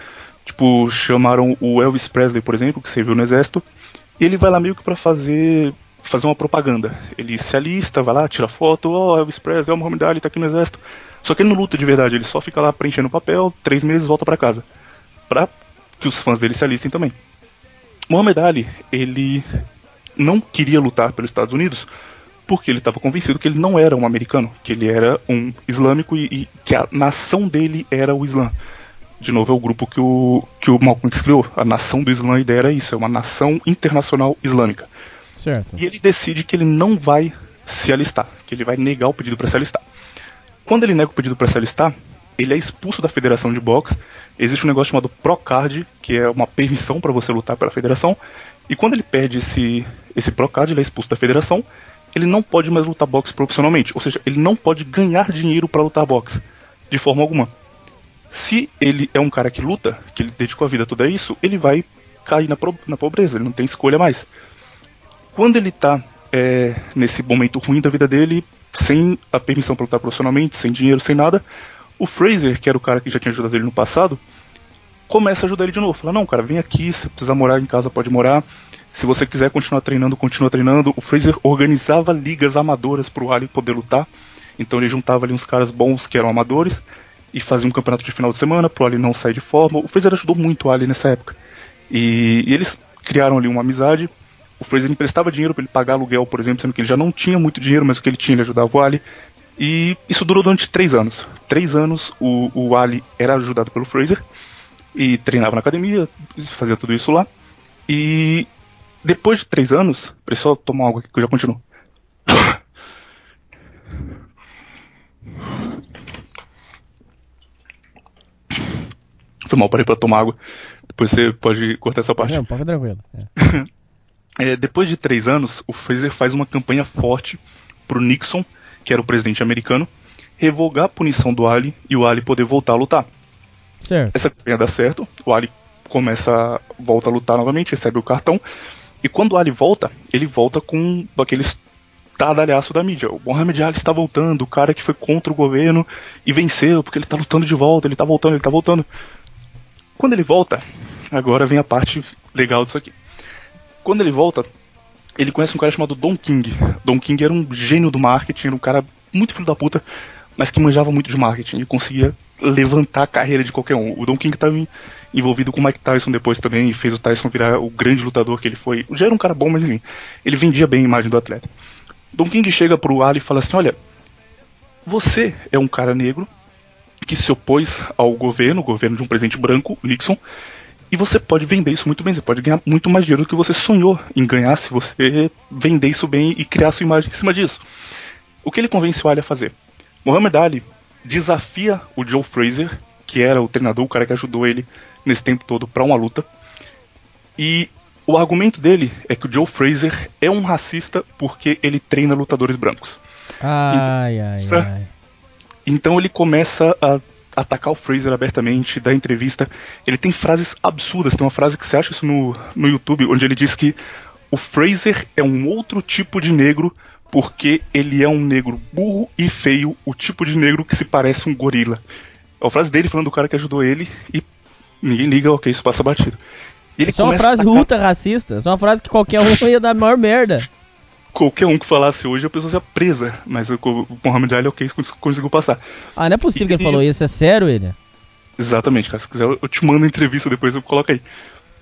tipo, chamaram o Elvis Presley, por exemplo, que serviu no exército, ele vai lá meio que para fazer fazer uma propaganda. Ele se alista, vai lá, tira foto, ó, oh, Elvis Presley, o Muhammad Ali tá aqui no exército. Só que ele não luta de verdade, ele só fica lá preenchendo papel, três meses volta para casa. Pra que os fãs dele se alistem também. Muhammad Ali, ele não queria lutar pelos Estados Unidos porque ele estava convencido que ele não era um americano, que ele era um islâmico e, e, que a nação dele era o Islã. De novo, é o grupo que o, que o Malcolm X criou. A nação do Islã, a ideia era isso, é uma nação internacional islâmica. Certo. E ele decide que ele não vai se alistar, que ele vai negar o pedido para se alistar. Quando ele nega o pedido para se alistar, ele é expulso da federação de boxe. Existe um negócio chamado Procard, que é uma permissão para você lutar pela federação. E quando ele perde esse, esse Procard, ele é expulso da federação ele não pode mais lutar boxe profissionalmente. Ou seja, ele não pode ganhar dinheiro para lutar boxe. De forma alguma. Se ele é um cara que luta, que ele dedicou a vida toda a isso, ele vai cair na, na pobreza, ele não tem escolha mais. Quando ele tá é, nesse momento ruim da vida dele, sem a permissão para lutar profissionalmente, sem dinheiro, sem nada, o Fraser, que era o cara que já tinha ajudado ele no passado, começa a ajudar ele de novo. Fala, não, cara, vem aqui, se precisar morar em casa, pode morar. Se você quiser continuar treinando, continua treinando. O Fraser organizava ligas amadoras para o Ali poder lutar. Então ele juntava ali uns caras bons que eram amadores e fazia um campeonato de final de semana para o Ali não sair de forma. O Fraser ajudou muito o Ali nessa época. E, e eles criaram ali uma amizade. O Fraser emprestava dinheiro para ele pagar aluguel, por exemplo, sendo que ele já não tinha muito dinheiro, mas o que ele tinha ele ajudava o Ali. E isso durou durante três anos. Três anos o, o Ali era ajudado pelo Fraser e treinava na academia, fazia tudo isso lá. E depois de três anos, só tomar água aqui que eu já continuo. Foi mal, parei pra tomar água. Depois você pode cortar essa parte. Não, pode tranquilo. É. é, depois de três anos, o Fraser faz uma campanha forte pro Nixon, que era o presidente americano, revogar a punição do Ali e o Ali poder voltar a lutar. Certo. Essa campanha dá certo, o Ali começa, volta a lutar novamente, recebe o cartão, e quando o Ali volta, ele volta com aquele estardalhaço da mídia. O Mohamed Ali está voltando, o cara que foi contra o governo e venceu, porque ele está lutando de volta, ele está voltando, ele está voltando. Quando ele volta, agora vem a parte legal disso aqui. Quando ele volta, ele conhece um cara chamado Don King. Don King era um gênio do marketing, era um cara muito filho da puta, mas que manjava muito de marketing e conseguia levantar a carreira de qualquer um. O Don King estava envolvido com o Mike Tyson depois também, e fez o Tyson virar o grande lutador que ele foi. Já era um cara bom, mas enfim, ele vendia bem a imagem do atleta. Don King chega pro Ali e fala assim: Olha, você é um cara negro que se opôs ao governo, o governo de um presidente branco, Nixon, e você pode vender isso muito bem, você pode ganhar muito mais dinheiro do que você sonhou em ganhar se você vender isso bem e criar sua imagem em cima disso. O que ele convence o Ali a fazer? Muhammad Ali desafia o Joe Fraser, que era o treinador, o cara que ajudou ele nesse tempo todo para uma luta. E o argumento dele é que o Joe Fraser é um racista porque ele treina lutadores brancos. Ai, ai, ai. Então ele começa a atacar o Fraser abertamente, dar entrevista. Ele tem frases absurdas. Tem uma frase que você acha isso no, no YouTube, onde ele diz que o Fraser é um outro tipo de negro porque ele é um negro burro e feio, o tipo de negro que se parece um gorila. É a frase dele falando do cara que ajudou ele e ninguém liga, ok, isso passa batido. Ele é só uma frase ultra racista, só uma frase que qualquer um ia dar a maior merda. Qualquer um que falasse hoje, a pessoa seria presa, mas o Mohamed Ali, ok, conseguiu passar. Ah, não é possível e, que ele falou isso, é sério ele? Exatamente, cara. Se quiser, eu te mando a entrevista depois, eu coloco aí.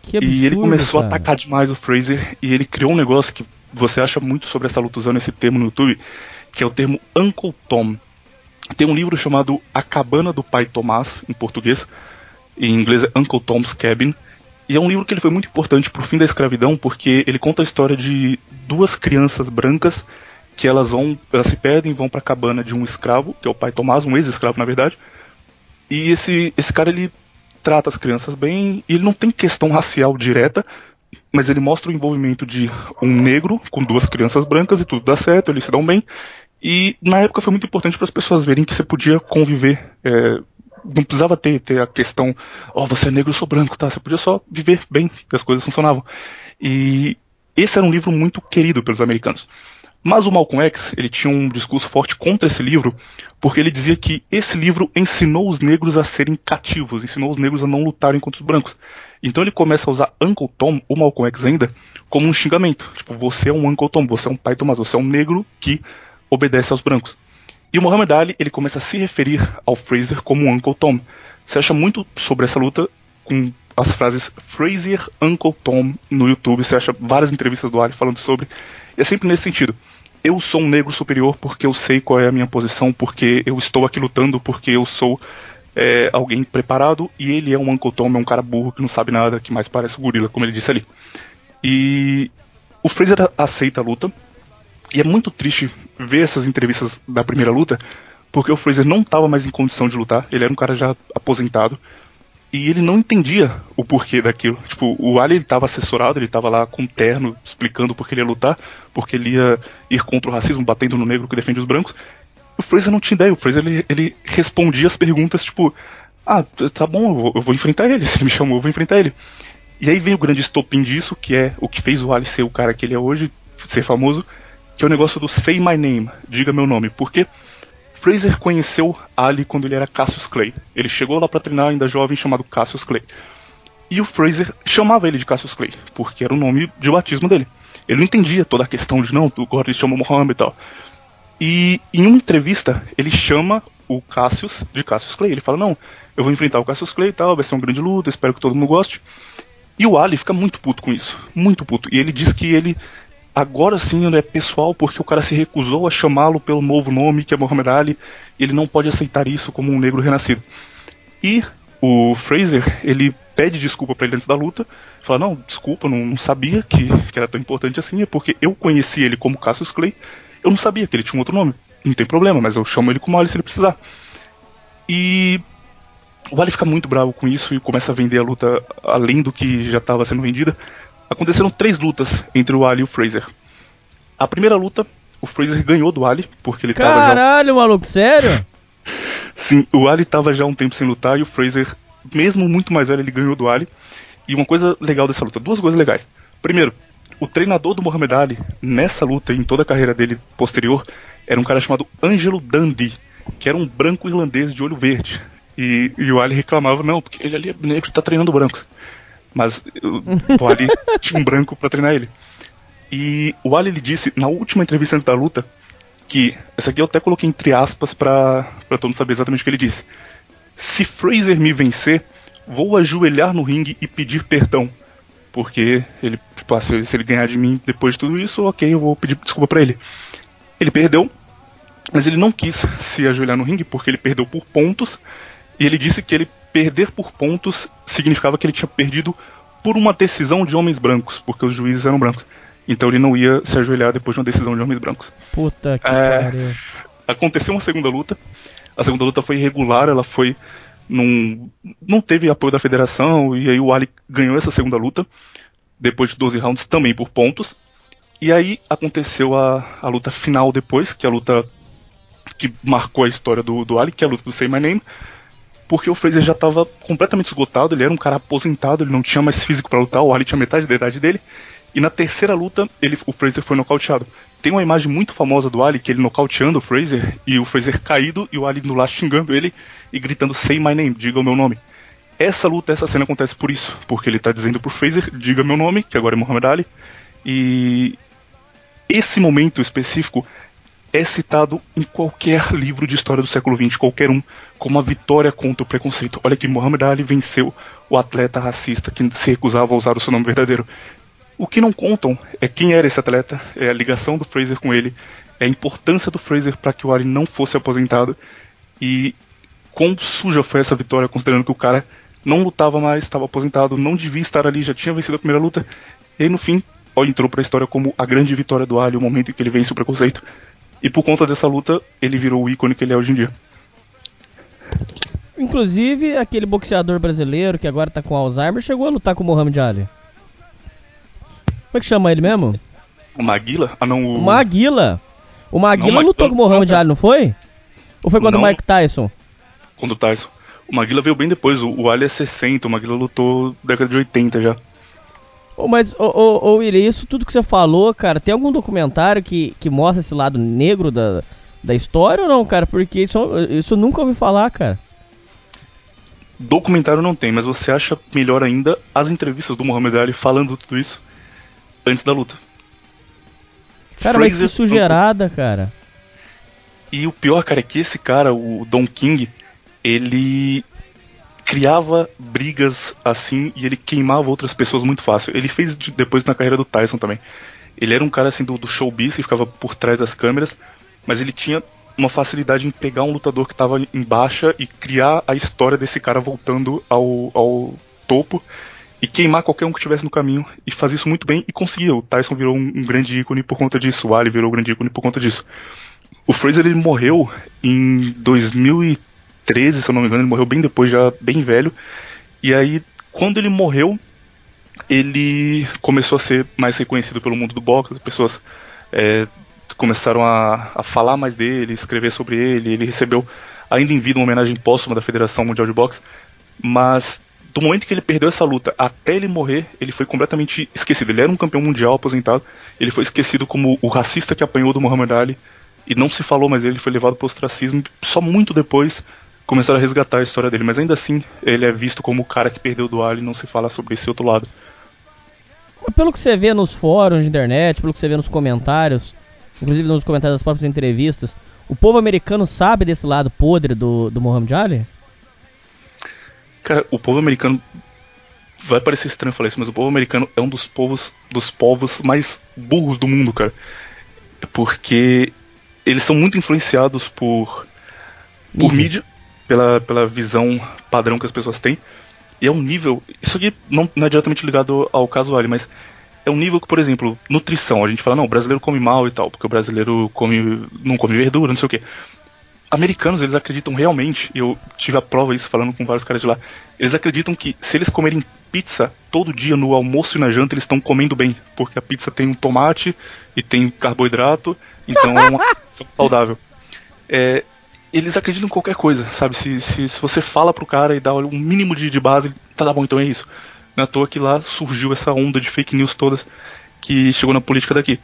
Que absurdo, e ele começou cara. a atacar demais o Fraser e ele criou um negócio que você acha muito sobre essa luta usando esse termo no YouTube, que é o termo Uncle Tom. Tem um livro chamado A Cabana do Pai Tomás, em português, em inglês é Uncle Tom's Cabin, e é um livro que ele foi muito importante pro fim da escravidão, porque ele conta a história de duas crianças brancas que elas vão, elas se perdem, vão para a cabana de um escravo, que é o pai Tomás, um ex-escravo na verdade. E esse esse cara ele trata as crianças bem, e ele não tem questão racial direta, mas ele mostra o envolvimento de um negro com duas crianças brancas e tudo dá certo, eles se dão bem. E na época foi muito importante para as pessoas verem que você podia conviver. é, não precisava ter, ter a questão, ó, você é negro, eu sou branco, tá? Você podia só viver bem, que as coisas funcionavam. E esse era um livro muito querido pelos americanos. Mas o Malcolm X, ele tinha um discurso forte contra esse livro, porque ele dizia que esse livro ensinou os negros a serem cativos, ensinou os negros a não lutarem contra os brancos. Então ele começa a usar Uncle Tom, o Malcolm X ainda, como um xingamento. Tipo, você é um Uncle Tom, você é um pai Tomás, você é um negro que obedece aos brancos. E o Muhammad Ali, ele começa a se referir ao Fraser como Uncle Tom. Você acha muito sobre essa luta com as frases Fraser Uncle Tom no YouTube, você acha várias entrevistas do Ali falando sobre, e é sempre nesse sentido. Eu sou um negro superior porque eu sei qual é a minha posição, porque eu estou aqui lutando, porque eu sou é, alguém preparado, e ele é um Uncle Tom, é um cara burro que não sabe nada, que mais parece um gorila, como ele disse ali. E o Fraser aceita a luta, e é muito triste ver essas entrevistas da primeira luta, porque o Fraser não estava mais em condição de lutar, ele era um cara já aposentado, e ele não entendia o porquê daquilo. Tipo, o Ali estava assessorado, ele estava lá com um terno explicando por que ele ia lutar, porque ele ia ir contra o racismo, batendo no negro que defende os brancos. O Fraser não tinha ideia, o Fraser ele, ele respondia as perguntas tipo: Ah, tá bom, eu vou, eu vou enfrentar ele, se ele me chamou, eu vou enfrentar ele. E aí vem o grande estopim disso, que é o que fez o Ali ser o cara que ele é hoje, ser famoso, que é o negócio do Say My Name, diga meu nome. Porque Fraser conheceu Ali quando ele era Cassius Clay. Ele chegou lá para treinar ainda jovem chamado Cassius Clay. E o Fraser chamava ele de Cassius Clay, porque era o nome de batismo dele. Ele não entendia toda a questão de não, agora ele chama Muhammad e tal. E em uma entrevista, ele chama o Cassius de Cassius Clay. Ele fala: Não, eu vou enfrentar o Cassius Clay e tal, vai ser uma grande luta, espero que todo mundo goste. E o Ali fica muito puto com isso, muito puto. E ele diz que ele agora sim é pessoal porque o cara se recusou a chamá-lo pelo novo nome que é Muhammad Ali. Ele não pode aceitar isso como um negro renascido. E o Fraser, ele pede desculpa para ele antes da luta. Fala, não, desculpa, não, não sabia que, que era tão importante assim, é porque eu conheci ele como Cassius Clay, eu não sabia que ele tinha um outro nome. Não tem problema, mas eu chamo ele como Ali se ele precisar. E o Ali fica muito bravo com isso e começa a vender a luta além do que já estava sendo vendida. Aconteceram três lutas entre o Ali e o Fraser. A primeira luta, o Fraser ganhou do Ali, porque ele tava já Caralho, maluco, sério? Sim, o Ali tava já um tempo sem lutar e o Fraser, mesmo muito mais velho, ele ganhou do Ali. E uma coisa legal dessa luta, duas coisas legais. Primeiro, o treinador do Muhammad Ali, nessa luta e em toda a carreira dele posterior, era um cara chamado Angelo Dundee, que era um branco irlandês de olho verde. E, e o Ali reclamava, não, porque ele ali é negro e tá treinando brancos. Mas o, Ali tinha um branco pra treinar ele. E o Ali ele disse, na última entrevista antes da luta, que essa aqui eu até coloquei entre aspas pra, pra todo mundo saber exatamente o que ele disse. Se Fraser me vencer, vou ajoelhar no ringue e pedir perdão. Porque ele, tipo, ah, se, ele ganhar de mim depois de tudo isso, ok, eu vou pedir desculpa pra ele. Ele perdeu, mas ele não quis se ajoelhar no ringue porque ele perdeu por pontos. E ele disse que ele perder por pontos significava que ele tinha perdido por uma decisão de homens brancos, porque os juízes eram brancos. Então ele não ia se ajoelhar depois de uma decisão de homens brancos. Puta que É. pariu. Aconteceu uma segunda luta. A segunda luta foi irregular, ela foi num não teve apoio da federação e aí o Ali ganhou essa segunda luta depois de 12 rounds também por pontos. E aí aconteceu a, a luta final depois, que é a luta que marcou a história do, do Ali, que é a luta do Say My Name, porque o Fraser já estava completamente esgotado, ele era um cara aposentado, ele não tinha mais físico para lutar, o Ali tinha metade da idade dele. E na terceira luta, ele, o Fraser foi nocauteado. Tem uma imagem muito famosa do Ali, que ele nocauteando o Fraser, e o Fraser caído, e o Ali no lá xingando ele e gritando Say my name, diga o meu nome. Essa luta, essa cena acontece por isso, porque ele tá dizendo pro Fraser, diga meu nome, que agora é Muhammad Ali, e esse momento específico é citado em qualquer livro de história do século XX, qualquer um, como a vitória contra o preconceito. Olha que Muhammad Ali venceu o atleta racista que se recusava a usar o seu nome verdadeiro. O que não contam é quem era esse atleta, é a ligação do Fraser com ele, é a importância do Fraser para que o Ali não fosse aposentado e quão suja foi essa vitória, considerando que o cara não lutava mais, estava aposentado, não devia estar ali, já tinha vencido a primeira luta, e no fim entrou para a história como a grande vitória do Ali, o momento em que ele vence o preconceito. E por conta dessa luta, ele virou o ícone que ele é hoje em dia. Inclusive, aquele boxeador brasileiro que agora tá com Alzheimer chegou a lutar com o Muhammad Ali. Como é que chama ele mesmo? O Maguila? Ah, não, o... O Maguila. O Maguila Não, lutou com o Muhammad Ali, não foi? Ou foi contra o Não. Mike Tyson? Quando o Tyson. O Maguila veio bem depois, o, o Ali é 60, o Maguila lutou na década de 80 já. Ô, mas, ô, ô William, isso tudo que você falou, cara, tem algum documentário que, que mostra esse lado negro da, da história ou não, cara? Porque isso, isso eu nunca ouvi falar, cara. Documentário não tem, mas você acha melhor ainda as entrevistas do Muhammad Ali falando tudo isso antes da luta. Cara, mas que Fraser- sujeirada, cara. E o pior, cara, é que esse cara, o Don King, ele criava brigas assim e ele queimava outras pessoas muito fácil. Ele fez de- depois na carreira do Tyson também. Ele era um cara assim do, do showbiz que ficava por trás das câmeras, mas ele tinha uma facilidade em pegar um lutador que estava em baixa e criar a história desse cara voltando ao, ao topo e queimar qualquer um que estivesse no caminho e fazia isso muito bem e conseguia. O Tyson virou um, um grande ícone por conta disso, o Ali virou um grande ícone por conta disso. O Fraser ele morreu em 2013, se eu não me engano, ele morreu bem depois, já bem velho. E aí, quando ele morreu, ele começou a ser mais reconhecido pelo mundo do boxe, as pessoas é, começaram a, a falar mais dele, escrever sobre ele. Ele recebeu, ainda em vida, uma homenagem póstuma da Federação Mundial de Boxe, mas do momento que ele perdeu essa luta até ele morrer, ele foi completamente esquecido. Ele era um campeão mundial aposentado, ele foi esquecido como o racista que apanhou do Muhammad Ali e não se falou mais dele, ele foi levado para o ostracismo. Só muito depois começaram a resgatar a história dele, mas ainda assim ele é visto como o cara que perdeu do Ali e não se fala sobre esse outro lado. Pelo que você vê nos fóruns de internet, pelo que você vê nos comentários, inclusive nos comentários das próprias entrevistas, o povo americano sabe desse lado podre do, do Muhammad Ali? Cara, o povo americano vai parecer estranho falar isso, mas o povo americano é um dos povos dos povos mais burros do mundo, cara. Porque eles são muito influenciados por por Mídia. Pela, pela visão padrão que as pessoas têm. E é um nível. Isso aqui não, não é diretamente ligado ao caso Ali, mas é um nível que, por exemplo, nutrição. A gente fala, não, o brasileiro come mal e tal, porque o brasileiro come, não come verdura, não sei o quê. Americanos, eles acreditam realmente, e eu tive a prova disso falando com vários caras de lá, eles acreditam que se eles comerem pizza todo dia no almoço e na janta, eles estão comendo bem, porque a pizza tem um tomate e tem carboidrato, então é uma saudável. É, eles acreditam em qualquer coisa, sabe? Se, se, se você fala pro cara e dá um mínimo de, de base, tá, tá bom, então é isso. Não é toa que lá surgiu essa onda de fake news todas que chegou na política daqui.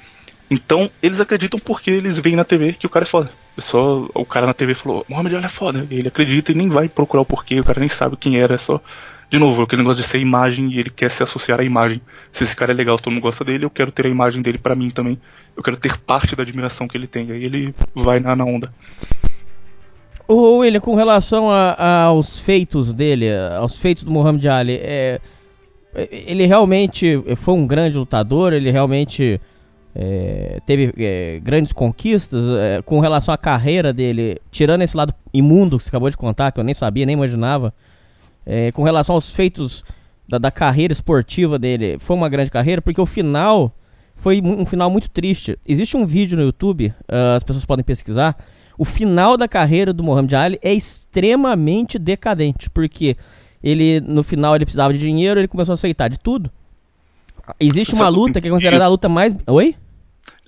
Então, eles acreditam porque eles veem na TV que o cara é foda. É só o cara na TV falou, Mohamed Ali é foda. Ele acredita e nem vai procurar o porquê, o cara nem sabe quem era, é só. De novo, aquele negócio de ser imagem e ele quer se associar à imagem. Se esse cara é legal, todo mundo gosta dele, eu quero ter a imagem dele pra mim também. Eu quero ter parte da admiração que ele tem. Aí ele vai na, na onda. Ô William, com relação a- aos feitos dele, aos feitos do Muhammad Ali, é, ele realmente foi um grande lutador, ele realmente é, teve é, grandes conquistas é, com relação à carreira dele, tirando esse lado imundo que você acabou de contar, que eu nem sabia, nem imaginava, é, com relação aos feitos da, da carreira esportiva dele, foi uma grande carreira, porque o final foi um final muito triste. Existe um vídeo no YouTube, ah, as pessoas podem pesquisar, o final da carreira do Muhammad Ali é extremamente decadente, porque ele no final ele precisava de dinheiro, ele começou a aceitar de tudo. Existe uma luta que é considerada a luta mais. Oi?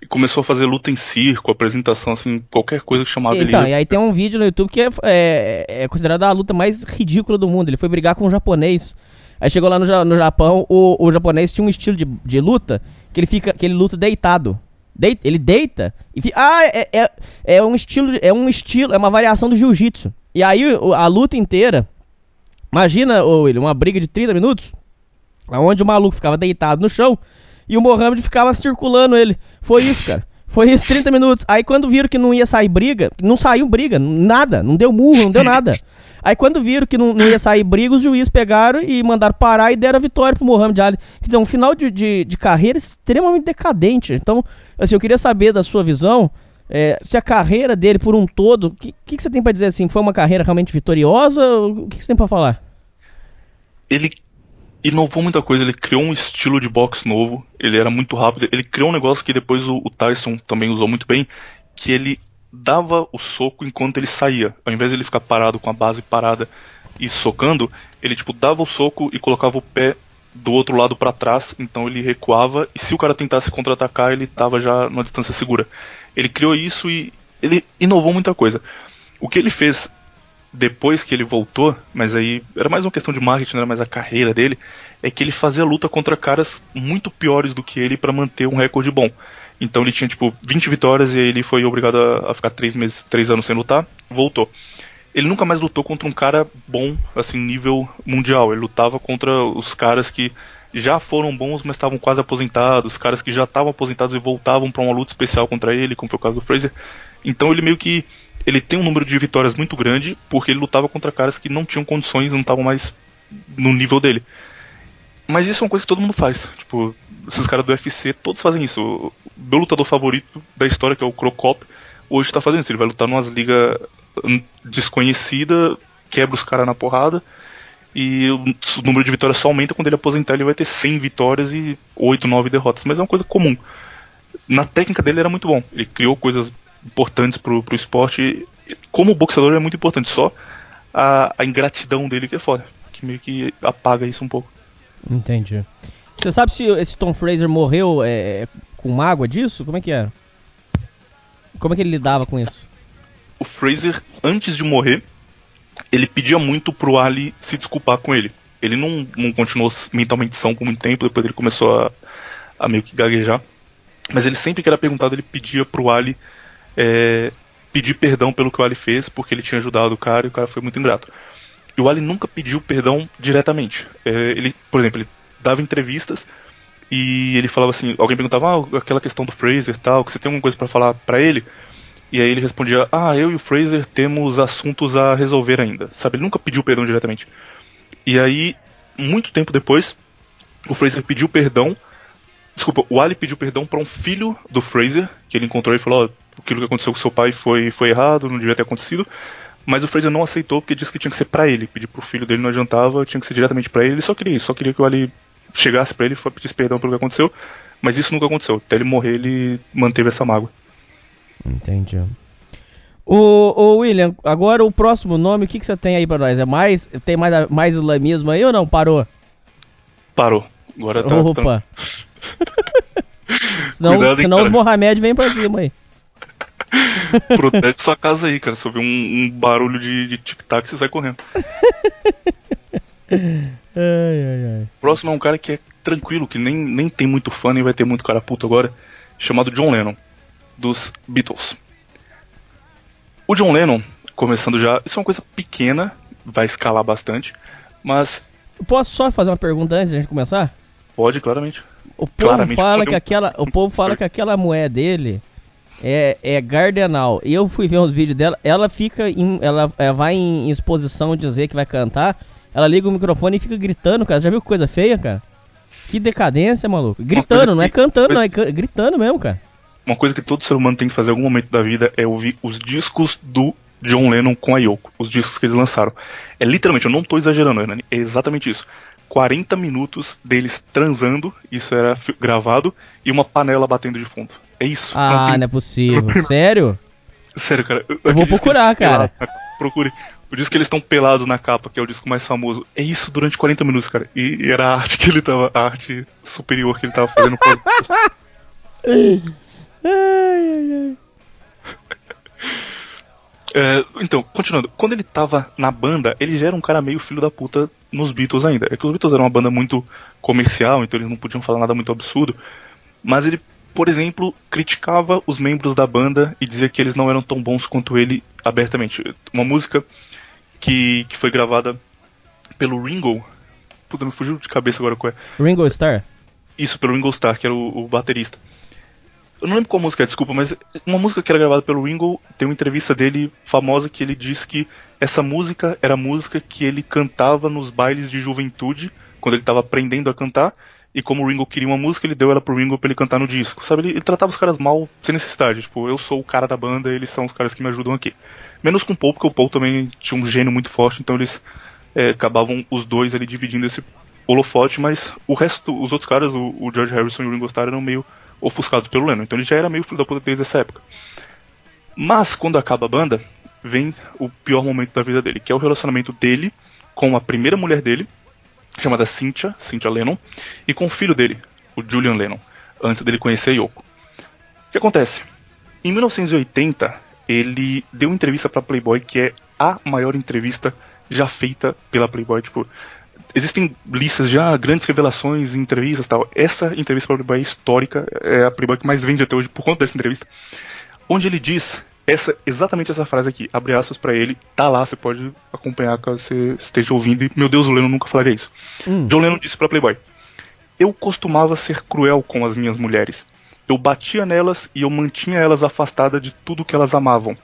Começou a fazer luta em circo, apresentação, assim, qualquer coisa que chamava Então, ele. e aí tem um vídeo no YouTube que é, é, é considerada a luta mais ridícula do mundo. Ele foi brigar com um japonês. Aí chegou lá no, no Japão, o, o japonês tinha um estilo de, de luta que ele fica, que ele luta deitado. Dei- ele deita e fica. Ah, é, é, é um estilo. É um estilo, é uma variação do jiu-jitsu. E aí a luta inteira. Imagina, ô William, uma briga de 30 minutos, onde o maluco ficava deitado no chão e o Mohamed ficava circulando ele. Foi isso, cara. Foi isso, 30 minutos. Aí quando viram que não ia sair briga, não saiu briga, nada, não deu murro, não deu nada. Aí quando viram que não, não ia sair briga, os juízes pegaram e mandaram parar e deram a vitória pro Mohamed Ali. Quer dizer, um final de, de, de carreira extremamente decadente. Então, assim, eu queria saber da sua visão, é, se a carreira dele por um todo, o que, que, que, você tem para dizer assim? Foi uma carreira realmente vitoriosa? O que, que você tem para falar? Ele inovou muita coisa, ele criou um estilo de boxe novo, ele era muito rápido, ele criou um negócio que depois o, o Tyson também usou muito bem, que ele dava o soco enquanto ele saía. Ao invés de ele ficar parado com a base parada e socando, ele tipo dava o soco e colocava o pé do outro lado para trás, então ele recuava e se o cara tentasse contra-atacar, ele tava já numa distância segura. Ele criou isso e ele inovou muita coisa. O que ele fez depois que ele voltou, mas aí era mais uma questão de marketing, não era mais a carreira dele, é que ele fazia luta contra caras muito piores do que ele para manter um recorde bom. Então ele tinha tipo 20 vitórias e ele foi obrigado a, ficar 3 meses, 3 anos sem lutar, voltou. Ele nunca mais lutou contra um cara bom, assim, nível mundial. Ele lutava contra os caras que já foram bons, mas estavam quase aposentados, caras que já estavam aposentados e voltavam para uma luta especial contra ele, como foi o caso do Fraser. Então ele meio que ele tem um número de vitórias muito grande porque ele lutava contra caras que não tinham condições, não estavam mais no nível dele. Mas isso é uma coisa que todo mundo faz. Tipo, esses caras do UFC, todos fazem isso. Meu lutador favorito da história, que é o Crocop, hoje tá fazendo isso. Ele vai lutar numas ligas desconhecida, quebra os caras na porrada. E o número de vitórias só aumenta quando ele aposentar. Ele vai ter 100 vitórias e 8, 9 derrotas. Mas é uma coisa comum. Na técnica dele era muito bom. Ele criou coisas importantes pro, pro esporte. Como boxeador é muito importante. Só a, a ingratidão dele que é foda. Que meio que apaga isso um pouco. Entendi. Você sabe se esse Tom Fraser morreu é, com mágoa disso? Como é que era? Como é que ele lidava com isso? O Fraser, antes de morrer, ele pedia muito pro Ali se desculpar com ele. Ele não, não continuou mentalmente são por muito tempo, depois ele começou a, a meio que gaguejar. Mas ele sempre que era perguntado, ele pedia pro Ali é, pedir perdão pelo que o Ali fez, porque ele tinha ajudado o cara e o cara foi muito ingrato. E o Ali nunca pediu perdão diretamente. É, ele, por exemplo, ele dava entrevistas e ele falava assim, alguém perguntava, ah, aquela questão do Fraser tal, que você tem alguma coisa para falar para ele? E aí ele respondia, ah, eu e o Fraser temos assuntos a resolver ainda, sabe? Ele nunca pediu perdão diretamente. E aí, muito tempo depois, o Fraser pediu perdão, desculpa, o Ali pediu perdão para um filho do Fraser, que ele encontrou e falou, oh, aquilo que aconteceu com seu pai foi, foi errado, não devia ter acontecido. Mas o Fraser não aceitou porque disse que tinha que ser para ele. Pedir pro filho dele não adiantava, tinha que ser diretamente para ele. Ele só queria só queria que o Ali chegasse para ele e pedisse perdão pelo que aconteceu. Mas isso nunca aconteceu. Até ele morrer, ele manteve essa mágoa. Entendi. O, o William, agora o próximo nome, o que, que você tem aí pra nós? É mais, tem mais, mais islamismo aí ou não? Parou? Parou. Agora tá. Opa. Tá... senão Cuidado, senão os Mohamed vêm pra cima aí. Protege sua casa aí, cara. Se ouvir um, um barulho de, de tic-tac, você sai correndo. ai, ai, ai. Próximo é um cara que é tranquilo, que nem, nem tem muito fã, nem vai ter muito cara puto agora, chamado John Lennon, dos Beatles. O John Lennon, começando já, isso é uma coisa pequena, vai escalar bastante, mas. Posso só fazer uma pergunta antes de a gente começar? Pode, claramente. O povo claramente, fala que um... aquela, o povo fala que aquela moeda dele é, é Gardenal. Eu fui ver uns vídeos dela. Ela fica. Em, ela, ela vai em exposição dizer que vai cantar. Ela liga o microfone e fica gritando, cara. Já viu que coisa feia, cara? Que decadência, maluco. Gritando, não é cantando, não, é gritando mesmo, cara. Uma coisa que todo ser humano tem que fazer em algum momento da vida é ouvir os discos do John Lennon com a Yoko. Os discos que eles lançaram. É literalmente, eu não tô exagerando, Hernani. É exatamente isso. 40 minutos deles transando, isso era gravado, e uma panela batendo de fundo. É isso. Ah, não, tem... não é possível. Sério? Sério, cara. Eu, eu vou procurar, cara. Procure. O disco que eles estão pelados na capa, que é o disco mais famoso. É isso durante 40 minutos, cara. E, era a arte que ele tava. A arte superior que ele tava fazendo. ai, ai, ai. É, então, continuando, quando ele tava na banda, ele já era um cara meio filho da puta nos Beatles ainda. É que os Beatles eram uma banda muito comercial, então eles não podiam falar nada muito absurdo. Mas ele por exemplo, criticava os membros da banda e dizia que eles não eram tão bons quanto ele abertamente. Uma música que, que foi gravada pelo Ringo. Puta, me fugiu de cabeça agora qual é. Ringo Starr? Isso, pelo Ringo Starr, que era o, o baterista. Eu não lembro qual música é, desculpa, mas uma música que era gravada pelo Ringo, tem uma entrevista dele famosa que ele diz que essa música era a música que ele cantava nos bailes de juventude, quando ele estava aprendendo a cantar, e como o Ringo queria uma música, ele deu ela pro Ringo pra ele cantar no disco. Sabe, ele, ele tratava os caras mal sem necessidade. Tipo, eu sou o cara da banda, eles são os caras que me ajudam aqui. Menos com o Paul, porque o Paul também tinha um gênio muito forte, então eles é, acabavam os dois ali dividindo esse holofote, mas o resto, os outros caras, o, o George Harrison e o Ringo Starr eram meio ofuscados pelo Lennon. Então ele já era meio filho da puta desde essa época. Mas quando acaba a banda, vem o pior momento da vida dele, que é o relacionamento dele com a primeira mulher dele, chamada Cynthia, Cynthia Lennon, e com o filho dele, o Julian Lennon, antes dele conhecer a Yoko. O que acontece? Em 1980, ele deu uma entrevista para Playboy que é a maior entrevista já feita pela Playboy, tipo, existem listas já, grandes revelações, entrevistas tal. Essa entrevista para Playboy é histórica, é a Playboy que mais vende até hoje por conta dessa entrevista, onde ele diz essa exatamente essa frase aqui, abre aspas para ele, tá lá, você pode acompanhar caso você esteja ouvindo. E, meu Deus, o Lennon nunca falaria isso. Hum. John Lennon disse para Playboy: Eu costumava ser cruel com as minhas mulheres. Eu batia nelas e eu mantinha elas afastadas de tudo que elas amavam.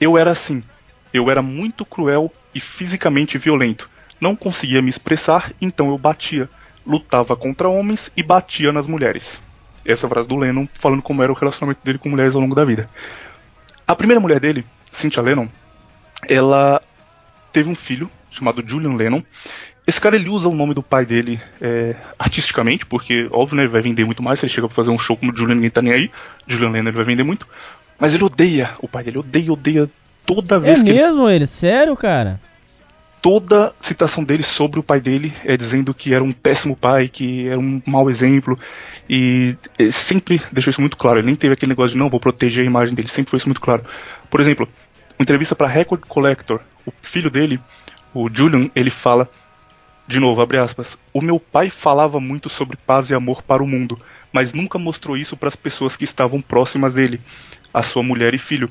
Eu era assim. Eu era muito cruel e fisicamente violento. Não conseguia me expressar, então eu batia. Lutava contra homens e batia nas mulheres. Essa é frase do Lennon falando como era o relacionamento dele com mulheres ao longo da vida. A primeira mulher dele, Cynthia Lennon, ela teve um filho chamado Julian Lennon. Esse cara ele usa o nome do pai dele é, artisticamente, porque, óbvio, né, ele vai vender muito mais. Se ele chega pra fazer um show como Julian, ninguém tá nem aí. Julian Lennon ele vai vender muito. Mas ele odeia o pai dele, odeia, odeia toda vez é que. É mesmo ele... ele? Sério, cara? toda citação dele sobre o pai dele é dizendo que era um péssimo pai, que era um mau exemplo. E sempre deixou isso muito claro. Ele nem teve aquele negócio de não, vou proteger a imagem dele. Sempre foi isso muito claro. Por exemplo, uma entrevista para Record Collector, o filho dele, o Julian, ele fala, de novo, abre aspas, o meu pai falava muito sobre paz e amor para o mundo, mas nunca mostrou isso para as pessoas que estavam próximas dele, a sua mulher e filho.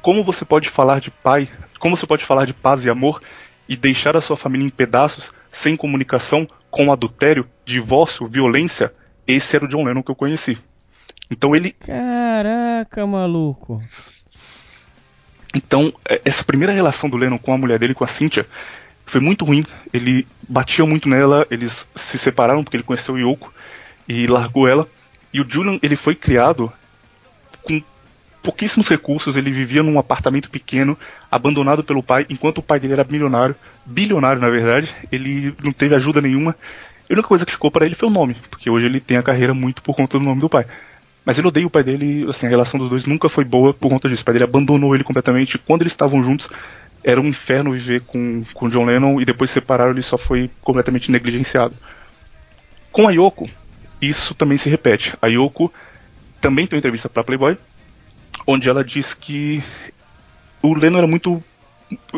Como você pode falar de pai, como você pode falar de paz e amor e deixar a sua família em pedaços, sem comunicação, com adultério, divórcio, violência, esse era o John Lennon que eu conheci. Então ele. Caraca, maluco. Então, é, essa primeira relação do Lennon com a mulher dele, com a Cynthia, foi muito ruim. Ele batia muito nela, eles se separaram porque ele conheceu o Yoko e largou ela. E o Julian, ele foi criado com pouquíssimos recursos, ele vivia num apartamento pequeno, abandonado pelo pai, enquanto o pai dele era milionário, bilionário na verdade, ele não teve ajuda nenhuma. A única coisa que ficou para ele foi o nome, porque hoje ele tem a carreira muito por conta do nome do pai. Mas ele odeia o pai dele, assim, a relação dos dois nunca foi boa por conta disso. O pai dele abandonou ele completamente. Quando eles estavam juntos, era um inferno viver com, com John Lennon e depois se separaram, ele só foi completamente negligenciado. Com a Yoko, isso também se repete. A Yoko também tem uma entrevista para Playboy, onde ela diz que o Lennon era muito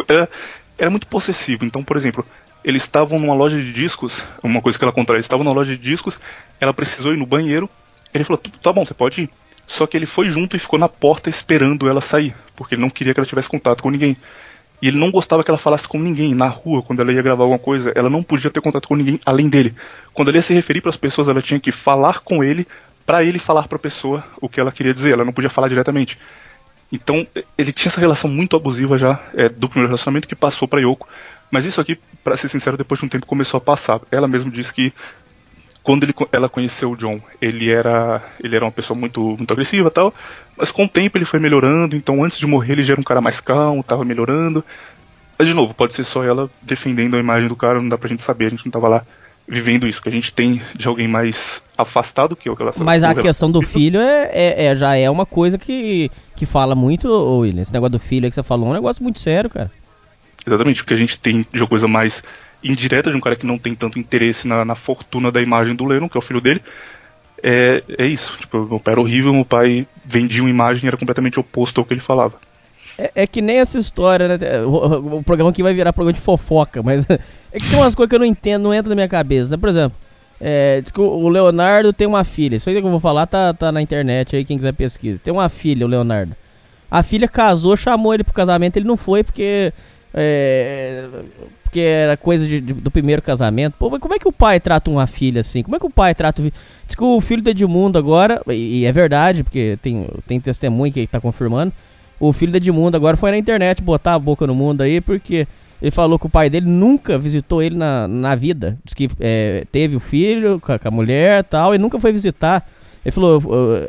era, era muito possessivo. Então, por exemplo, eles estavam numa loja de discos, uma coisa que ela contou, eles estavam numa loja de discos, ela precisou ir no banheiro, ele falou, tá bom, você pode ir. Só que ele foi junto e ficou na porta esperando ela sair, porque ele não queria que ela tivesse contato com ninguém. E ele não gostava que ela falasse com ninguém na rua, quando ela ia gravar alguma coisa, ela não podia ter contato com ninguém além dele. Quando ela ia se referir para as pessoas, ela tinha que falar com ele para ele falar para a pessoa o que ela queria dizer, ela não podia falar diretamente. Então, ele tinha essa relação muito abusiva já é, do primeiro relacionamento que passou para Yoko. Mas isso aqui, para ser sincero, depois de um tempo começou a passar. Ela mesma disse que quando ele, ela conheceu o John, ele era, ele era uma pessoa muito, muito agressiva tal, mas com o tempo ele foi melhorando, então antes de morrer ele já era um cara mais calmo, tava melhorando. Mas de novo, pode ser só ela defendendo a imagem do cara, não dá pra gente saber, a gente não tava lá vivendo isso, que a gente tem de alguém mais afastado que o relação. Mas a questão do filho é, é, é, já é uma coisa que, que fala muito, William. Esse negócio do filho que você falou é um negócio muito sério, cara. Exatamente, porque a gente tem de uma coisa mais indireta de um cara que não tem tanto interesse na, na fortuna da imagem do Lennon, que é o filho dele. É, é isso. Tipo, meu pai era horrível, meu pai vendia uma imagem e era completamente oposto ao que ele falava. É, é, que nem essa história, né? O, o, programa que vai virar programa de fofoca, mas é que tem umas coisas que eu não entendo, não entra na minha cabeça, né? Por exemplo, é, diz que o Leonardo tem uma filha. Isso aí que eu vou falar tá, tá na internet aí, quem quiser pesquisa. Tem uma filha, o Leonardo. A filha casou, chamou ele pro casamento, ele não foi porque É, porque era coisa de- de- do primeiro casamento. Pô, mas como é que o pai trata uma filha assim? Como é que o pai trata. Diz que o filho do Edmundo agora, e, e é verdade, porque tem, tem testemunho que tá confirmando. O filho do Edmundo agora foi na internet botar a boca no mundo aí, porque ele falou que o pai dele nunca visitou ele na, na vida. Diz que é, teve o filho com a, com a mulher tal, e nunca foi visitar. Ele falou,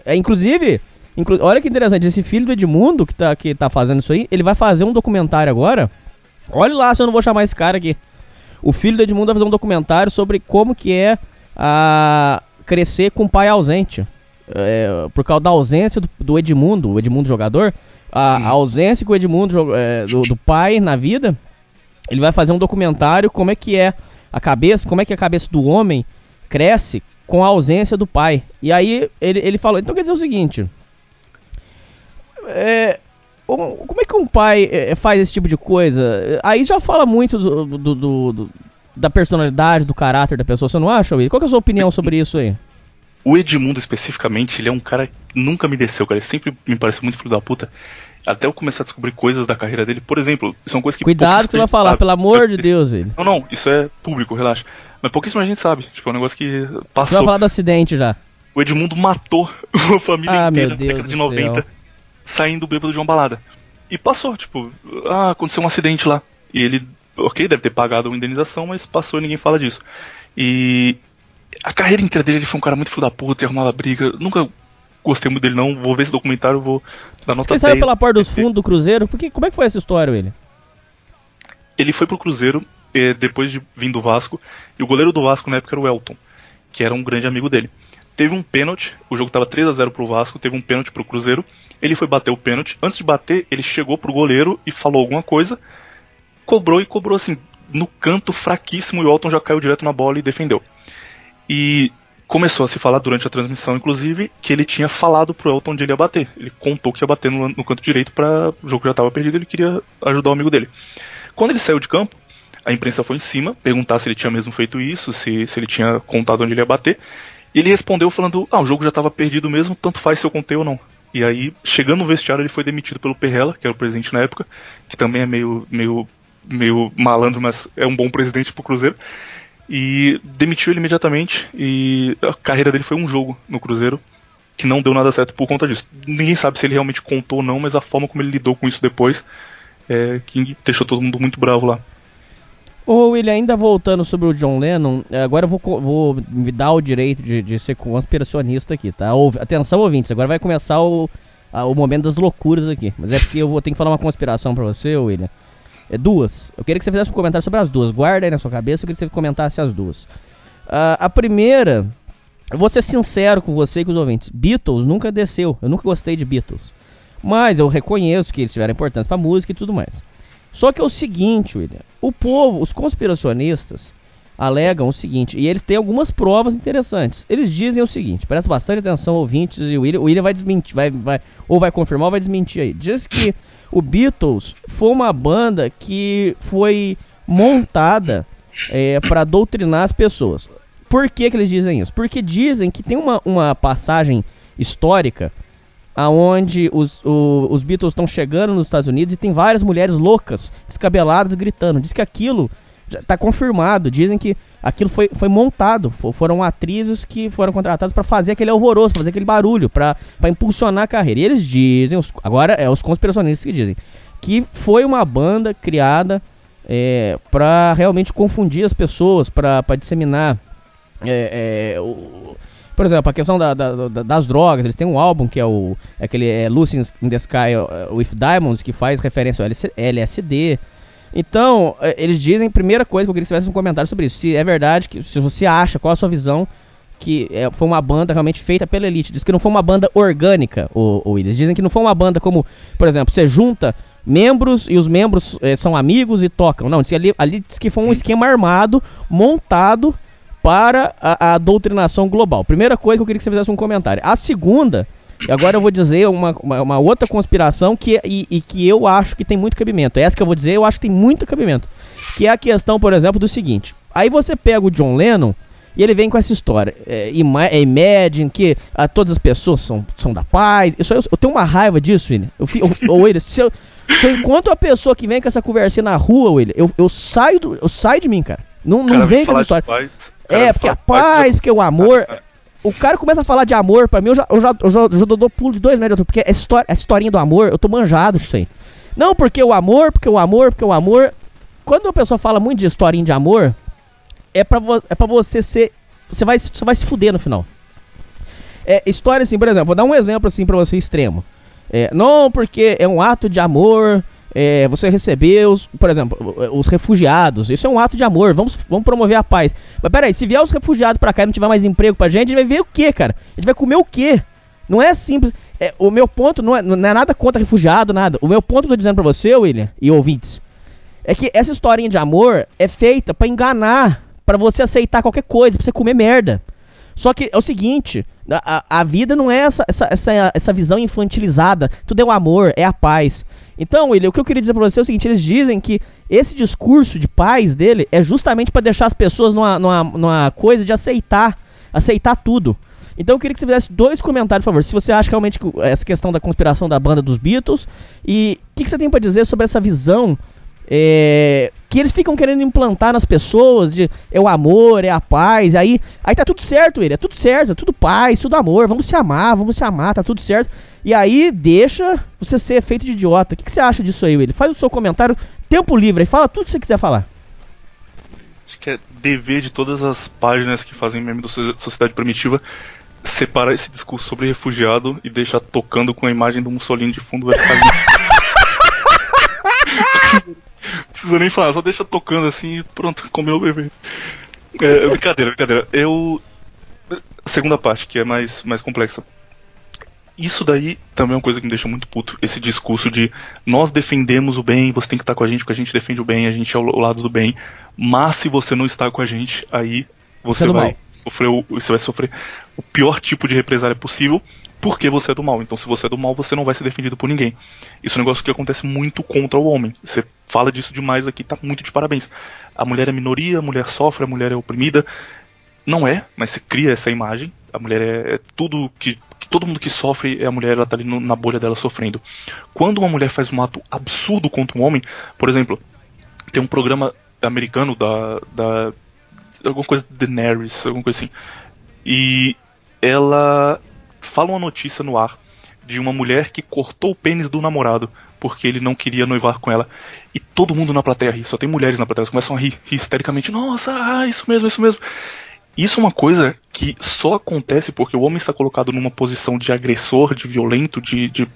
é, inclusive, inclu- olha que interessante, esse filho do Edmundo que tá, que tá fazendo isso aí, ele vai fazer um documentário agora. Olha lá se eu não vou chamar esse cara aqui. O filho do Edmundo vai fazer um documentário sobre como que é a crescer com o pai ausente. É, por causa da ausência do, do Edmundo, o Edmundo jogador, a, a ausência que o Edmundo é, do, do pai na vida, ele vai fazer um documentário como é que é a cabeça, como é que a cabeça do homem cresce com a ausência do pai. E aí ele, ele falou, então quer dizer o seguinte, é, como é que um pai é, faz esse tipo de coisa? Aí já fala muito do, do- do- do- da personalidade, do caráter da pessoa, você não acha, Will? Qual que é a sua opinião sobre isso aí? O Edmundo, especificamente, ele é um cara que nunca me desceu, cara. Ele sempre me pareceu muito filho da puta. Até eu começar a descobrir coisas da carreira dele. Por exemplo, são coisas que. Cuidado que você vai falar, sabe. pelo amor de Deus, Will. Não, não, isso é público, relaxa. Mas pouquíssima gente sabe. Tipo, é um negócio que Você vai passou. falar do acidente já. O Edmundo matou a família Ah, inteira na década de 90, céu. Saindo bêbado de uma balada. E passou, tipo, ah, aconteceu um acidente lá. E ele, ok, deve ter pagado uma indenização, mas passou e ninguém fala disso. E a carreira inteira dele, ele foi um cara muito filho da puta, e arrumava briga. Nunca gostei muito dele, não. Vou ver esse documentário, vou dar nota Você saiu 10. pela porta dos fundos do Cruzeiro? Porque, como é que foi essa história, Will? Ele foi pro Cruzeiro eh, depois de vir do Vasco, e o goleiro do Vasco na época era o Elton, que era um grande amigo dele. Teve um pênalti, o jogo tava 3 a 0 pro Vasco, teve um pênalti pro Cruzeiro. Ele foi bater o pênalti. Antes de bater, ele chegou pro goleiro e falou alguma coisa. Cobrou e cobrou assim, no canto fraquíssimo, e o Elton já caiu direto na bola e defendeu. E começou a se falar durante a transmissão, inclusive, que ele tinha falado pro Elton onde ele ia bater. Ele contou que ia bater no, no canto direito para o jogo já tava perdido, ele queria ajudar o amigo dele. Quando ele saiu de campo, a imprensa foi em cima, perguntar se ele tinha mesmo feito isso, se, se ele tinha contado onde ele ia bater. E ele respondeu falando: Ah, o jogo já estava perdido mesmo, tanto faz se eu contei ou não. E aí, chegando no vestiário, ele foi demitido pelo Perrella, que era o presidente na época, que também é meio, meio, meio malandro, mas é um bom presidente pro Cruzeiro. E demitiu ele imediatamente. E a carreira dele foi um jogo no Cruzeiro, que não deu nada certo por conta disso. Ninguém sabe se ele realmente contou ou não, mas a forma como ele lidou com isso depois é que deixou todo mundo muito bravo lá. Ô, William, ainda voltando sobre o John Lennon, eh, agora eu vou, vou me dar o direito de, de ser conspiracionista aqui, tá? Atenção, ouvintes, agora vai começar o, a- o momento das loucuras aqui. Mas é porque eu vou ter que falar uma conspiração pra você, William. É duas. Eu queria que você fizesse um comentário sobre as duas. Guarda aí na sua cabeça, eu queria que você comentasse as duas. Ah, a primeira, eu vou ser sincero com você e com os ouvintes. Beatles nunca desceu. Eu nunca gostei de Beatles. Mas eu reconheço que eles tiveram importância pra música e tudo mais. Só que é o seguinte, William. O povo, os conspiracionistas, alegam o seguinte, e eles têm algumas provas interessantes. Eles dizem o seguinte, presta bastante atenção, ouvintes, e o William, o William vai desmentir, vai, vai, ou vai confirmar ou vai desmentir aí. Diz que o Beatles foi uma banda que foi montada é, para doutrinar as pessoas. Por que, que eles dizem isso? Porque dizem que tem uma, uma passagem histórica aonde os, o- os Beatles estão chegando nos Estados Unidos e tem várias mulheres loucas, descabeladas, gritando. Diz que aquilo já tá confirmado. Dizem que aquilo foi, foi montado. Fo- foram atrizes que foram contratadas para fazer aquele alvoroço, fazer aquele barulho, para impulsionar a carreira. E eles dizem, os- agora é os conspiracionistas que dizem, que foi uma banda criada é, para realmente confundir as pessoas, para disseminar é, é, o- por exemplo, a questão da- da- da- das drogas, eles têm um álbum que é o é aquele é, Lucy in the Sky uh, with Diamonds, que faz referência ao LSD. Então, eles dizem, primeira coisa que eu queria que você fizesse um comentário sobre isso. Se é verdade, que se você acha, qual a sua visão que é, foi uma banda realmente feita pela elite. Diz que não foi uma banda orgânica, o, Willis. Dizem que não foi uma banda como, por exemplo, você junta membros e os membros eh, são amigos e tocam. Não, diz ali, ali diz que foi um esquema armado, montado para a, a doutrinação global. Primeira coisa que eu queria que você fizesse um comentário. A segunda, e agora eu vou dizer uma, uma, uma outra conspiração que, e, e que eu acho que tem muito cabimento. Essa que eu vou dizer, eu acho que tem muito cabimento. Que é a questão, por exemplo, do seguinte. Aí você pega o John Lennon e ele vem com essa história. É, é, imagine que ah, todas as pessoas são, são da paz. Isso eu, eu tenho uma raiva disso, William. Eu, eu, ô, William, se eu, Se eu encontro a pessoa que vem com essa conversinha na rua, William, eu, eu saio do, eu saio de mim, cara. Não, não Cara, vem com essa história. É, porque a paz, porque o amor. O cara começa a falar de amor, pra mim eu já, eu já, eu já, eu já dou pulo de dois metros, porque essa, história, essa historinha do amor, eu tô manjado com isso aí. Não, porque o amor, porque o amor, porque o amor. Quando a pessoa fala muito de historinha de amor, é pra, é pra você ser. Você vai, você vai se fuder no final. É, história assim, por exemplo, vou dar um exemplo assim pra você extremo. É, não, porque é um ato de amor. É, você recebeu, os- por exemplo, os refugiados. Isso é um ato de amor. Vamos, vamos promover a paz. Mas peraí, se vier os refugiados pra cá e não tiver mais emprego pra gente, a gente vai ver o quê, cara? A gente vai comer o quê? Não é simples. É, o meu ponto não é, não é nada contra refugiado, nada. O meu ponto que eu tô dizendo pra você, William, e ouvintes, é que essa historinha de amor é feita pra enganar, pra você aceitar qualquer coisa, pra você comer merda. Só que é o seguinte, a, a- vida não é essa, essa, essa, essa visão infantilizada. Tudo é o amor, é a paz. Então, William, o que eu queria dizer pra você é o seguinte: eles dizem que esse discurso de paz dele é justamente pra deixar as pessoas numa, numa, numa coisa de aceitar, aceitar tudo. Então eu queria que você fizesse dois comentários, por favor. Se você acha realmente que essa questão da conspiração da banda dos Beatles e o que, que você tem pra dizer sobre essa visão é, que eles ficam querendo implantar nas pessoas de é o amor, é a paz, aí aí tá tudo certo, ele é tudo certo, é tudo paz, tudo amor, vamos se amar, vamos se amar, tá tudo certo. E aí deixa você ser feito de idiota. O que, que você acha disso aí, Willi? Faz o seu comentário, tempo livre, aí fala tudo que você quiser falar. Acho que é dever de todas as páginas que fazem meme da so- sociedade primitiva separar esse discurso sobre refugiado e deixar tocando com a imagem do Mussolini de fundo vai ficar precisa nem falar, só deixa tocando assim e pronto, comeu o bebê. É, brincadeira, brincadeira. Eu. Segunda parte, que é mais, mais complexa. Isso daí também é uma coisa que me deixa muito puto. Esse discurso de nós defendemos o bem, você tem que estar com a gente porque a gente defende o bem, a gente é o lado do bem. Mas se você não está com a gente, aí você Você vai sofrer o, você vai sofrer o pior tipo de represália possível porque você é do mal. Então se você é do mal, você não vai ser defendido por ninguém. Isso é um negócio que acontece muito contra o homem. Você fala disso demais aqui, tá muito de parabéns. A mulher é minoria, a mulher sofre, a mulher é oprimida. Não é, mas se cria essa imagem. A mulher é, é tudo que, que todo mundo que sofre é a mulher, ela tá ali no- na bolha dela sofrendo. Quando uma mulher faz um ato absurdo contra um homem, por exemplo, tem um programa americano da, da alguma coisa Daenerys, alguma coisa assim. E ela fala uma notícia no ar de uma mulher que cortou o pênis do namorado porque ele não queria noivar com ela. E todo mundo na plateia ri, só tem mulheres na plateia, elas começam a rir, rir histericamente. Nossa, ah, isso mesmo, isso mesmo. Isso é uma coisa que só acontece porque o homem está colocado numa posição de agressor, de violento, de, de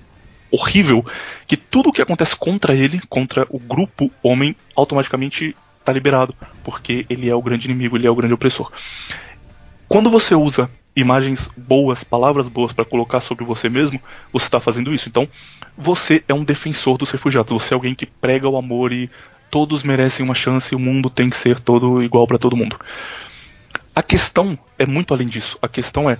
horrível, que tudo que acontece contra ele, contra o grupo homem, automaticamente está liberado, porque ele é o grande inimigo, ele é o grande opressor. Quando você usa imagens boas, palavras boas para colocar sobre você mesmo, você está fazendo isso. Então, você é um defensor dos refugiados, você é alguém que prega o amor e todos merecem uma chance, o mundo tem que ser todo igual para todo mundo. A questão é muito além disso. A questão é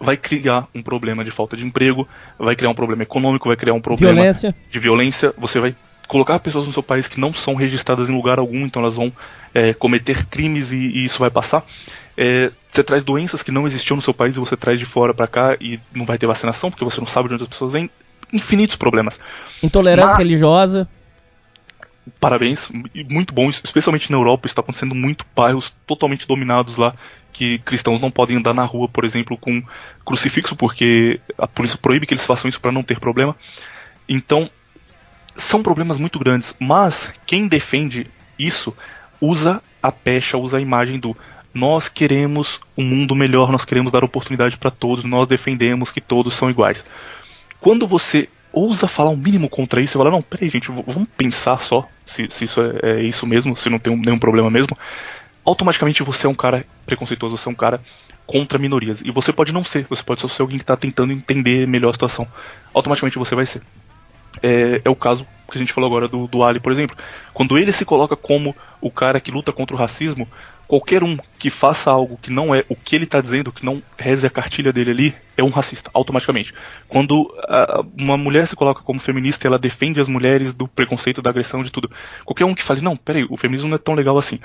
vai criar um problema de falta de emprego, vai criar um problema econômico, vai criar um problema Violência. de violência, você vai colocar pessoas no seu país que não são registradas em lugar algum, então elas vão é, cometer crimes e, e isso vai passar. É, você traz doenças que não existiam no seu país e você traz de fora pra cá e não vai ter vacinação porque você não sabe de onde as pessoas vêm. Infinitos problemas. Intolerância Mas- religiosa. Parabéns, muito bom, especialmente na Europa, está acontecendo muito bairros totalmente dominados lá, que cristãos não podem andar na rua, por exemplo, com crucifixo, porque a polícia proíbe que eles façam isso para não ter problema. Então, são problemas muito grandes, mas quem defende isso usa a pecha, usa a imagem do nós queremos um mundo melhor, nós queremos dar oportunidade para todos, nós defendemos que todos são iguais. Quando você ousa falar um mínimo contra isso, você fala, não, peraí, gente, vamos pensar só se, se isso é, é isso mesmo, se não tem um- nenhum problema mesmo. Automaticamente você é um cara preconceituoso, você é um cara contra minorias. E você pode não ser, você pode só ser alguém que está tentando entender melhor a situação. Automaticamente você vai ser. É, é o caso que a gente falou agora do, do Ali, por exemplo. Quando ele se coloca como o cara que luta contra o racismo, qualquer um que faça algo que não é o que ele está dizendo, que não reze a cartilha dele ali, é um racista, automaticamente. Quando ah, uma mulher se coloca como feminista, ela defende as mulheres do preconceito, da agressão, de tudo. Qualquer um que fale, não, peraí, o feminismo não é tão legal assim.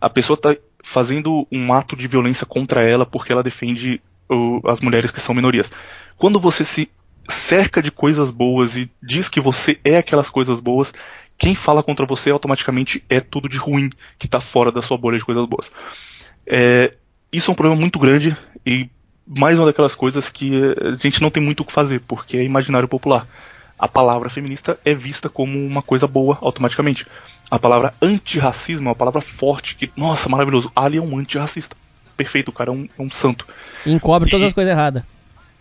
A pessoa está fazendo um ato de violência contra ela porque ela defende o- as mulheres que são minorias. Quando você se cerca de coisas boas e diz que você é aquelas coisas boas, quem fala contra você automaticamente é tudo de ruim que está fora da sua bolha de coisas boas. É, isso é um problema muito grande e mais uma daquelas coisas que a gente não tem muito o que fazer, porque é imaginário popular. A palavra feminista é vista como uma coisa boa automaticamente. A palavra antirracismo é uma palavra forte, que, nossa, maravilhoso. Ali é um antirracista. Perfeito, o cara é um, é um santo. E encobre todas e, as coisas erradas.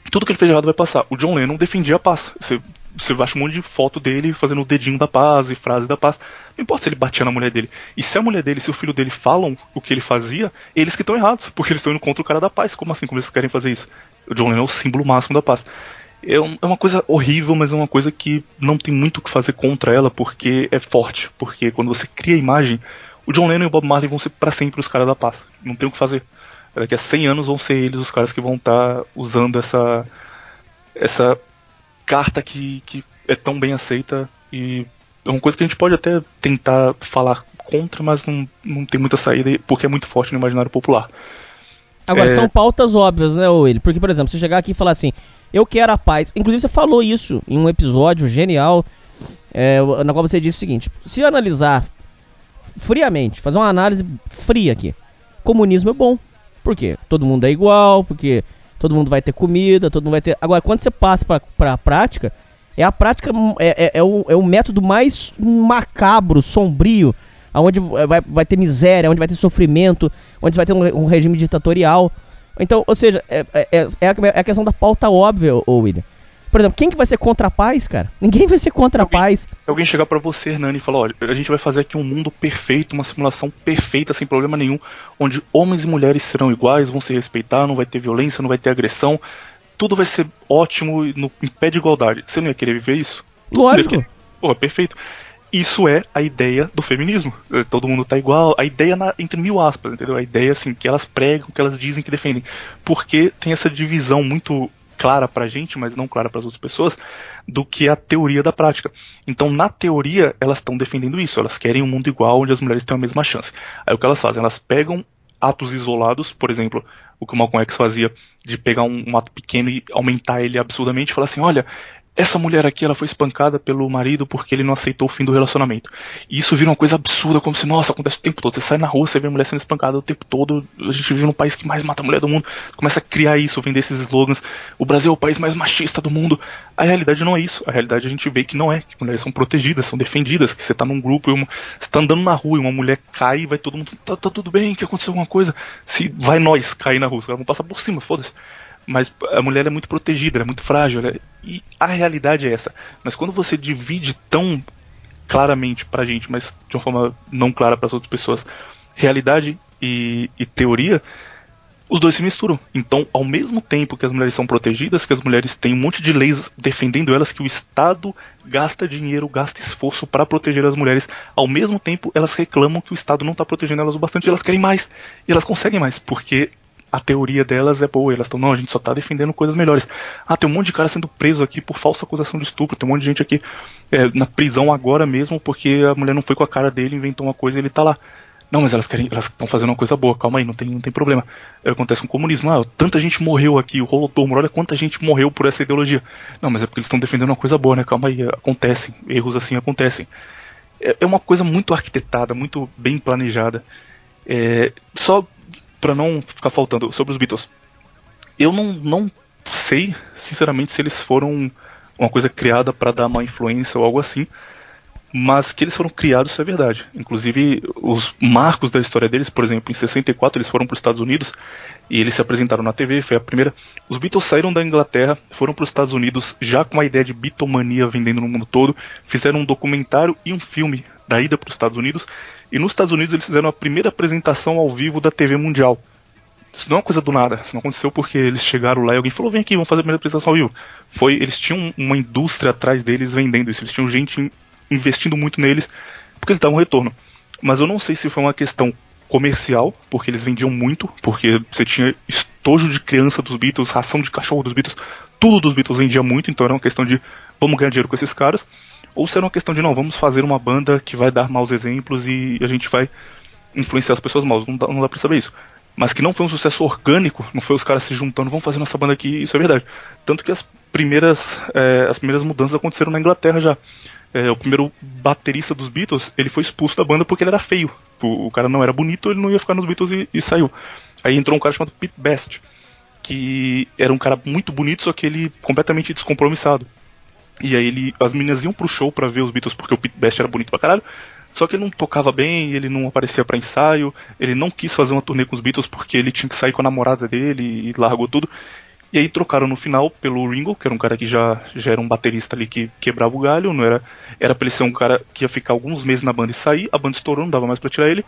Tudo que ele fez errado vai passar. O John Lennon defendia a paz. Você você acha um monte de foto dele fazendo o dedinho da paz e frase da paz. Não importa se ele batia na mulher dele. E se a mulher dele, se o filho dele falam o que ele fazia, eles que estão errados, porque eles estão indo contra o cara da paz. Como assim? Como eles querem fazer isso? O John Lennon é o símbolo máximo da paz. É, é uma coisa horrível, mas é uma coisa que não tem muito o que fazer contra ela, porque é forte. Porque quando você cria a imagem, o John Lennon e o Bob Marley vão ser para sempre os caras da paz. Não tem o que fazer. Daqui a 100 anos vão ser eles os caras que vão estar tá usando essa essa carta que, que é tão bem aceita e é uma coisa que a gente pode até tentar falar contra, mas não, não tem muita saída porque é muito forte no imaginário popular. Agora, é... são pautas óbvias, né, Will? Porque, por exemplo, você chegar aqui e falar assim, eu quero a paz. Inclusive, você falou isso em um episódio genial, é, na qual você disse o seguinte: se analisar friamente, fazer uma análise fria aqui, comunismo é bom. Por quê? Todo mundo é igual, porque todo mundo vai ter comida, todo mundo vai ter. Agora, quando você passa pra, pra prática, é a prática, é, é, é, o, é o método mais macabro, sombrio, onde vai, vai ter miséria, onde vai ter sofrimento, onde vai ter um, um regime ditatorial. Então, ou seja, é, é, é, é, a, é a questão da pauta óbvia, William. Por exemplo, quem que vai ser contra a paz, cara? Ninguém vai ser contra a paz. Se alguém chegar para você, Hernani, e falar, olha, a gente vai fazer aqui um mundo perfeito, uma simulação perfeita, sem problema nenhum, onde homens e mulheres serão iguais, vão se respeitar, não vai ter violência, não vai ter agressão, tudo vai ser ótimo no, em pé de igualdade. Você não ia querer viver isso? Lógico. Pô, perfeito. Isso é a ideia do feminismo. Eh, todo mundo tá igual. A ideia na, entre mil aspas, entendeu? A ideia assim que elas pregam, que elas dizem que defendem. Porque tem essa divisão muito clara pra gente, mas não clara para as outras pessoas, do que a teoria da prática. Então, na teoria, elas estão defendendo isso, elas querem um mundo igual onde as mulheres têm a mesma chance. Aí o que elas fazem? Elas pegam atos isolados, por exemplo, o que o Malcolm X fazia de pegar um, um ato pequeno e aumentar ele absurdamente, e falar assim, olha, essa mulher aqui ela foi espancada pelo marido porque ele não aceitou o fim do relacionamento. E isso vira uma coisa absurda, como se, nossa, acontece o tempo todo. Você sai na rua, você vê mulher sendo espancada o tempo todo. A gente vive no país que mais mata a mulher do mundo. Começa a criar isso, vender esses slogans. O Brasil é o país mais machista do mundo. A realidade não é isso. A realidade a gente vê que não é. Que mulheres são protegidas, são defendidas. Que você tá num grupo e uma, você tá andando na rua e uma mulher cai e vai todo mundo. Tá, tá tudo bem, que aconteceu alguma coisa. Se vai nós cair na rua, os caras vão passar por cima, foda-se mas a mulher é muito protegida, é muito frágil, é... e a realidade é essa. Mas quando você divide tão claramente pra gente, mas de uma forma não clara para as outras pessoas, realidade e, e teoria, os dois se misturam. Então, ao mesmo tempo que as mulheres são protegidas, que as mulheres têm um monte de leis defendendo elas, que o Estado gasta dinheiro, gasta esforço para proteger as mulheres, ao mesmo tempo elas reclamam que o Estado não está protegendo elas o bastante, elas querem mais. E elas conseguem mais, porque a teoria delas é boa. Elas estão, não, a gente só tá defendendo coisas melhores. Ah, tem um monte de cara sendo preso aqui por falsa acusação de estupro. Tem um monte de gente aqui é, na prisão agora mesmo porque a mulher não foi com a cara dele, inventou uma coisa e ele tá lá. Não, mas elas querem, elas estão fazendo uma coisa boa, calma aí, não tem, não tem problema. É, acontece com o comunismo, ah, tanta gente morreu aqui, o Holodomor, olha quanta gente morreu por essa ideologia. Não, mas é porque eles estão defendendo uma coisa boa, né? Calma aí, acontecem, erros assim acontecem. É, é uma coisa muito arquitetada, muito bem planejada. É, só para não ficar faltando sobre os Beatles. Eu não, não sei, sinceramente, se eles foram uma coisa criada para dar uma influência ou algo assim, mas que eles foram criados, isso é verdade. Inclusive, os marcos da história deles, por exemplo, em 64 eles foram para os Estados Unidos e eles se apresentaram na TV, foi a primeira. Os Beatles saíram da Inglaterra, foram para os Estados Unidos já com a ideia de bitomania vendendo no mundo todo, fizeram um documentário e um filme da ida para os Estados Unidos e nos Estados Unidos eles fizeram a primeira apresentação ao vivo da TV Mundial. Isso não é uma coisa do nada, isso não aconteceu porque eles chegaram lá e alguém falou: vem aqui, vamos fazer a primeira apresentação ao vivo. Foi, eles tinham uma indústria atrás deles vendendo isso, eles tinham gente investindo muito neles porque eles davam retorno. Mas eu não sei se foi uma questão comercial, porque eles vendiam muito, porque você tinha estojo de criança dos Beatles, ração de cachorro dos Beatles, tudo dos Beatles vendia muito, então era uma questão de vamos ganhar dinheiro com esses caras ou se era uma questão de não, vamos fazer uma banda que vai dar maus exemplos e a gente vai influenciar as pessoas mal. Não dá, não dá pra saber isso. mas que não foi um sucesso orgânico, não foi os caras se juntando, vamos fazer nossa banda aqui, isso é verdade. Tanto que as primeiras, é, as primeiras mudanças aconteceram na Inglaterra já. É, o primeiro baterista dos Beatles, ele foi expulso da banda porque ele era feio. O, o cara não era bonito, ele não ia ficar nos Beatles e, e, saiu. Aí entrou um cara chamado Pete Best, que era um cara muito bonito, só que ele completamente descompromissado. E aí ele, as meninas iam pro show para ver os Beatles porque o Pete Best era bonito pra caralho. Só que ele não tocava bem, ele não aparecia para ensaio, ele não quis fazer uma turnê com os Beatles porque ele tinha que sair com a namorada dele e largou tudo. E aí trocaram no final pelo Ringo, que era um cara que já, já era um baterista ali que quebrava o galho, não era era pra ele ser um cara que ia ficar alguns meses na banda e sair, a banda estourou, não dava mais para tirar ele.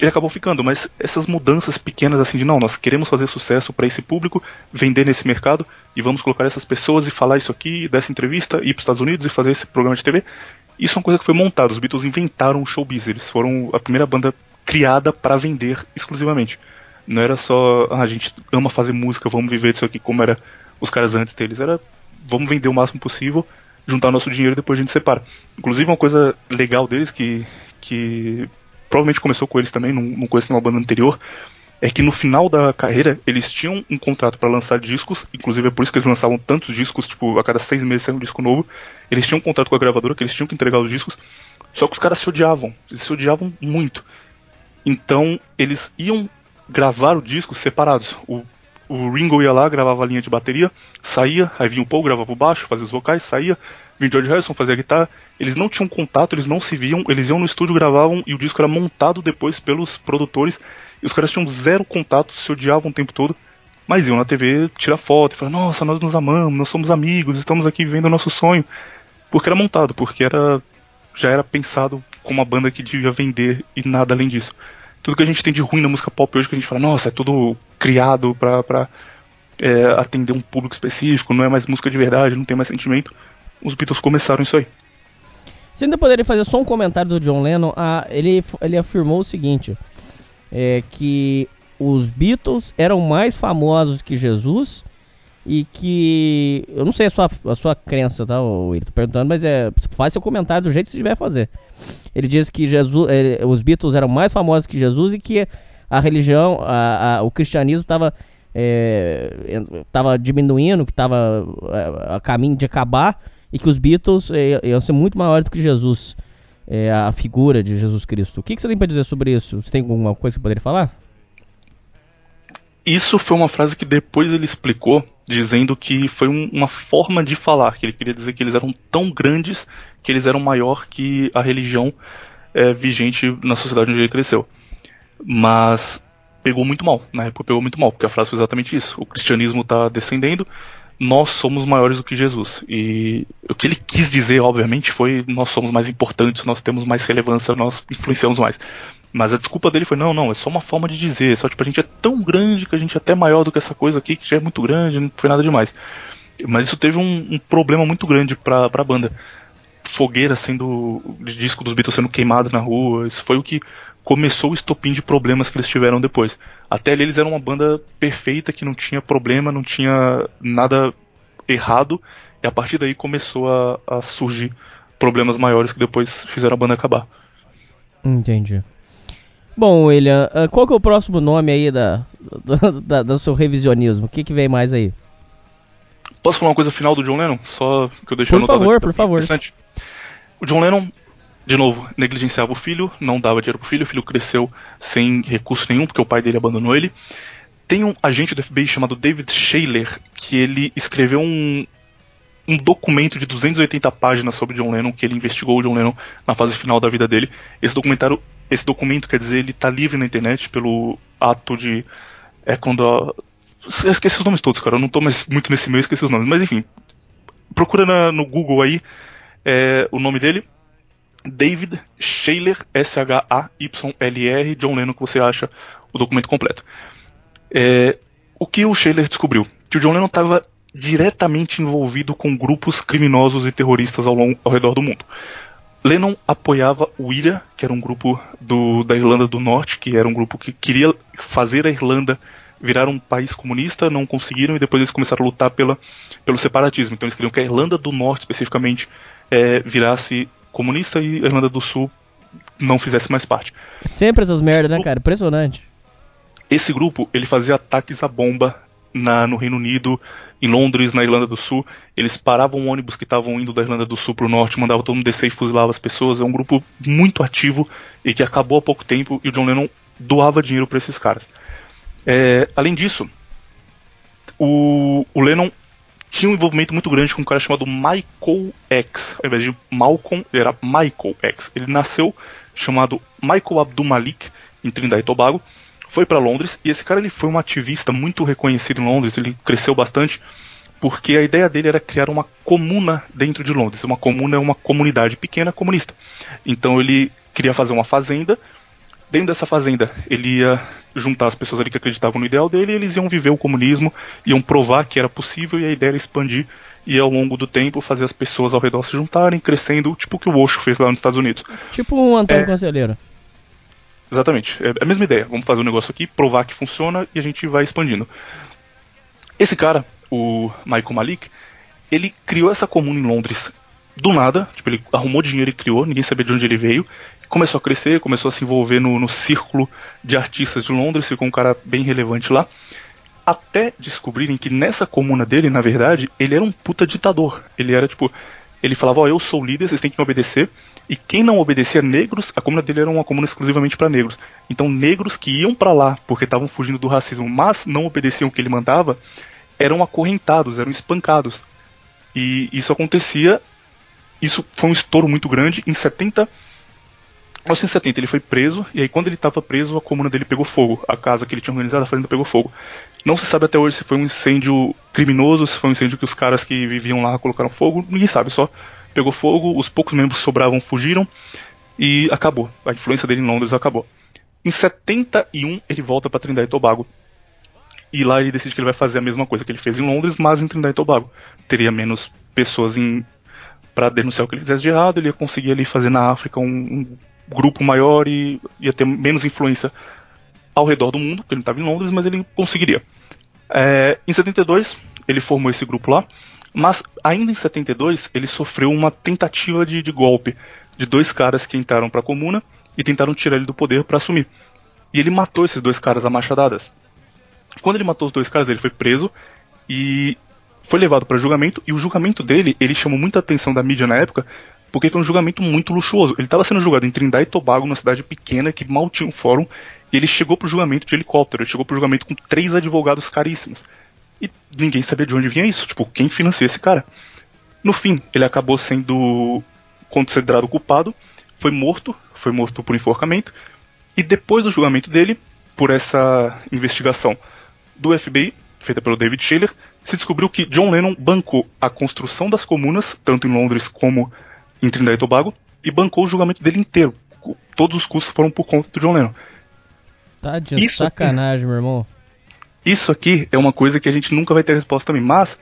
Ele acabou ficando, mas essas mudanças pequenas assim de não, nós queremos fazer sucesso para esse público, vender nesse mercado e vamos colocar essas pessoas e falar isso aqui, dessa entrevista, ir para os Estados Unidos e fazer esse programa de TV. Isso é uma coisa que foi montada. Os Beatles inventaram o showbiz. Eles foram a primeira banda criada para vender exclusivamente. Não era só, ah, a gente ama fazer música, vamos viver disso aqui como era os caras antes deles. Era, vamos vender o máximo possível, juntar nosso dinheiro e depois a gente separa. Inclusive, uma coisa legal deles que, que provavelmente começou com eles também, não, conheço nenhuma banda anterior, é que no final da carreira eles tinham um contrato para lançar discos, inclusive é por isso que eles lançavam tantos discos, tipo, a cada seis meses saiu um disco novo. Eles tinham um contrato com a gravadora que eles tinham que entregar os discos, só que os caras se odiavam, eles se odiavam muito. Então eles iam gravar o disco separados. O, o Ringo ia lá, gravava a linha de bateria, saía, aí vinha o Paul, gravava o baixo, fazia os vocais, saía, o George Harrison, fazia guitarra. Eles não tinham contato, eles não se viam, eles iam no estúdio, gravavam e o disco era montado depois pelos produtores e os caras tinham zero contato, se odiavam o tempo todo, mas iam na TV tirar foto e falar: Nossa, nós nos amamos, nós somos amigos, estamos aqui vivendo o nosso sonho. Porque era montado, porque era já era pensado como uma banda que devia vender e nada além disso. Tudo que a gente tem de ruim na música pop hoje, que a gente fala, nossa, é tudo criado pra, pra é, atender um público específico, não é mais música de verdade, não tem mais sentimento. Os Beatles começaram isso aí. Você ainda poderia fazer só um comentário do John Lennon. Ah, ele, ele afirmou o seguinte: é, que os Beatles eram mais famosos que Jesus e que. Eu não sei a sua, a sua crença, tá, Will? Tô perguntando, mas é. Faz seu comentário do jeito que você tiver fazer. Ele diz que Jesus, os Beatles eram mais famosos que Jesus e que a religião, a, a, o cristianismo estava é, tava diminuindo, que estava a, é, a, caminho de acabar e que os Beatles é, iam ser muito maiores do que Jesus é, a figura de Jesus Cristo. O que, que você tem para dizer sobre isso? Você tem alguma coisa que poderia falar? Isso foi uma frase que depois ele explicou, dizendo que foi um, uma forma de falar, que ele queria dizer que eles eram tão grandes que eles eram maior que a religião é, vigente na sociedade onde ele cresceu. Mas pegou muito mal, na época pegou muito mal, porque a frase foi exatamente isso. O cristianismo está descendendo, nós somos maiores do que Jesus. E o que ele quis dizer, obviamente, foi nós somos mais importantes, nós temos mais relevância, nós influenciamos mais. Mas a desculpa dele foi: não, não, é só uma forma de dizer. Só tipo, a gente é tão grande que a gente é até maior do que essa coisa aqui, que já é muito grande, não foi nada demais. Mas isso teve um, um problema muito grande pra, pra banda. Fogueira sendo. de disco dos Beatles sendo queimado na rua. Isso foi o que começou o estopim de problemas que eles tiveram depois. Até ali eles eram uma banda perfeita, que não tinha problema, não tinha nada errado, e a partir daí começou a, a surgir problemas maiores que depois fizeram a banda acabar. Entendi. Bom, William, ah, qual que é o próximo nome aí da, da, do seu revisionismo? O que, que vem mais aí? Posso falar uma coisa final do John Lennon? Só que eu deixei Por favor, por favor. O John Lennon de novo, negligenciava o filho, não dava dinheiro pro filho, o filho cresceu sem recurso nenhum, porque o pai dele abandonou ele. Tem um agente do FBI chamado David Shaler, que ele escreveu um, um documento de 280 páginas sobre John Lennon, que ele investigou o John Lennon na fase final da vida dele. Esse documentário, esse documento, quer dizer, ele está livre na internet pelo ato de. É quando a. Esqueci os nomes todos, cara. Eu não tô mais muito nesse meio, esqueci os nomes. Mas enfim. Procura na, no Google aí é, o nome dele. David Shaler, S-H-A-Y-L-R, John Lennon, que você acha o documento completo. É, o que o Shaler descobriu? Que o John Lennon estava diretamente envolvido com grupos criminosos e terroristas ao, longo, ao redor do mundo. Lennon apoiava o IRA, que era um grupo do, da Irlanda do Norte, que era um grupo que queria fazer a Irlanda virar um país comunista, não conseguiram, e depois eles começaram a lutar pela, pelo separatismo. Então eles queriam que a Irlanda do Norte, especificamente, é, virasse comunista e a Irlanda do Sul não fizesse mais parte. Sempre essas merdas, né, cara? Impressionante. Esse grupo ele fazia ataques à bomba na, no Reino Unido, em Londres, na Irlanda do Sul. Eles paravam ônibus que estavam indo da Irlanda do Sul para o norte, mandavam todo mundo descer e fuzilava as pessoas. É um grupo muito ativo e que acabou há pouco tempo e o John Lennon doava dinheiro para esses caras. É, além disso, o, o Lennon tinha um envolvimento muito grande com um cara chamado Michael X. Ao invés de Malcolm, ele era Michael X. Ele nasceu chamado Michael Abdul Malik em Trinidad e Tobago foi para Londres e esse cara ele foi um ativista muito reconhecido em Londres, ele cresceu bastante porque a ideia dele era criar uma comuna dentro de Londres. Uma comuna é uma comunidade pequena comunista. Então ele queria fazer uma fazenda. Dentro dessa fazenda, ele ia juntar as pessoas ali que acreditavam no ideal dele e eles iam viver o comunismo, iam provar que era possível e a ideia era expandir e ao longo do tempo fazer as pessoas ao redor se juntarem, crescendo, tipo o que o Osho fez lá nos Estados Unidos. Tipo um Antônio É. Conselheiro. Exatamente. É a mesma ideia. Vamos fazer um negócio aqui, provar que funciona e a gente vai expandindo. Esse cara, o Michael Malik, ele criou essa comuna em Londres do nada. Tipo, ele arrumou dinheiro e criou, ninguém sabia de onde ele veio. Começou a crescer, começou a se envolver no, no círculo de artistas de Londres, ficou um cara bem relevante lá. Até descobrirem que nessa comuna dele, na verdade, ele era um puta ditador. Ele era tipo. Ele falava, ó, eu sou líder, vocês têm que me obedecer. E quem não obedecia, negros, a comuna dele era uma comuna exclusivamente para negros. Então, negros que iam para lá porque estavam fugindo do racismo, mas não obedeciam o que ele mandava, eram acorrentados, eram espancados. E isso acontecia. Isso foi um estouro muito grande. Em 70. 1970 ele foi preso, e aí quando ele estava preso, a comuna dele pegou fogo. A casa que ele tinha organizado, a fazenda pegou fogo. Não se sabe até hoje se foi um incêndio criminoso, se foi um incêndio que os caras que viviam lá colocaram fogo, ninguém sabe, só pegou fogo, os poucos membros que sobravam fugiram e acabou. A influência dele em Londres acabou. Em 71 ele volta para Trindade e Tobago. E lá ele decide que ele vai fazer a mesma coisa que ele fez em Londres, mas em Trindade e Tobago. Teria menos pessoas em para denunciar o que ele fizesse de errado, ele ia conseguir ali fazer na África um, um grupo maior e ia ter menos influência ao redor do mundo, porque ele estava em Londres, mas ele conseguiria. É, em 72, ele formou esse grupo lá, mas ainda em 72, ele sofreu uma tentativa de, de golpe de dois caras que entraram para a comuna e tentaram tirar ele do poder para assumir. E ele matou esses dois caras a machadadas. Quando ele matou os dois caras, ele foi preso e foi levado para julgamento. E o julgamento dele, ele chamou muita atenção da mídia na época, porque foi um julgamento muito luxuoso. Ele estava sendo julgado em Trindade e Tobago, numa cidade pequena que mal tinha um fórum, e ele chegou pro julgamento de helicóptero, ele chegou pro julgamento com três advogados caríssimos. E ninguém sabia de onde vinha isso, tipo, quem financia esse cara? No fim, ele acabou sendo considerado culpado, foi morto, foi morto por enforcamento, e depois do julgamento dele, por essa investigação do FBI, feita pelo David Shayler, se descobriu que John Lennon bancou a construção das comunas, tanto em Londres como em Trinidad e Tobago, e bancou o julgamento dele inteiro. Todos os custos foram por conta do John Lennon. Tá de Isso- sacanagem, meu irmão. Isso aqui é uma coisa que a gente nunca vai ter resposta também, mas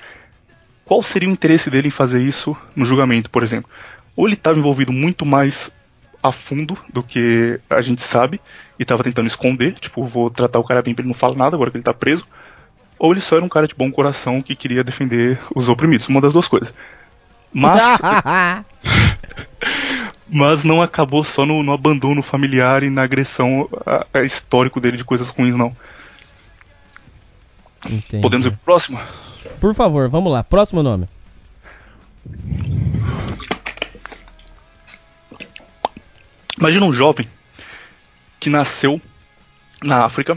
qual seria o interesse dele em fazer isso no julgamento, por exemplo? Ou ele estava envolvido muito mais a fundo do que a gente sabe e estava tentando esconder, tipo, vou tratar o cara bem pra ele não falar nada agora que ele tá preso, ou ele só era um cara de bom coração que queria defender os oprimidos, uma das duas coisas. Mas, mas não acabou só no, no abandono familiar e na agressão a, a histórico dele de coisas ruins, não. Entendi. Podemos ir pro próximo? Por favor, vamos lá. Próximo nome. Imagina um jovem que nasceu na África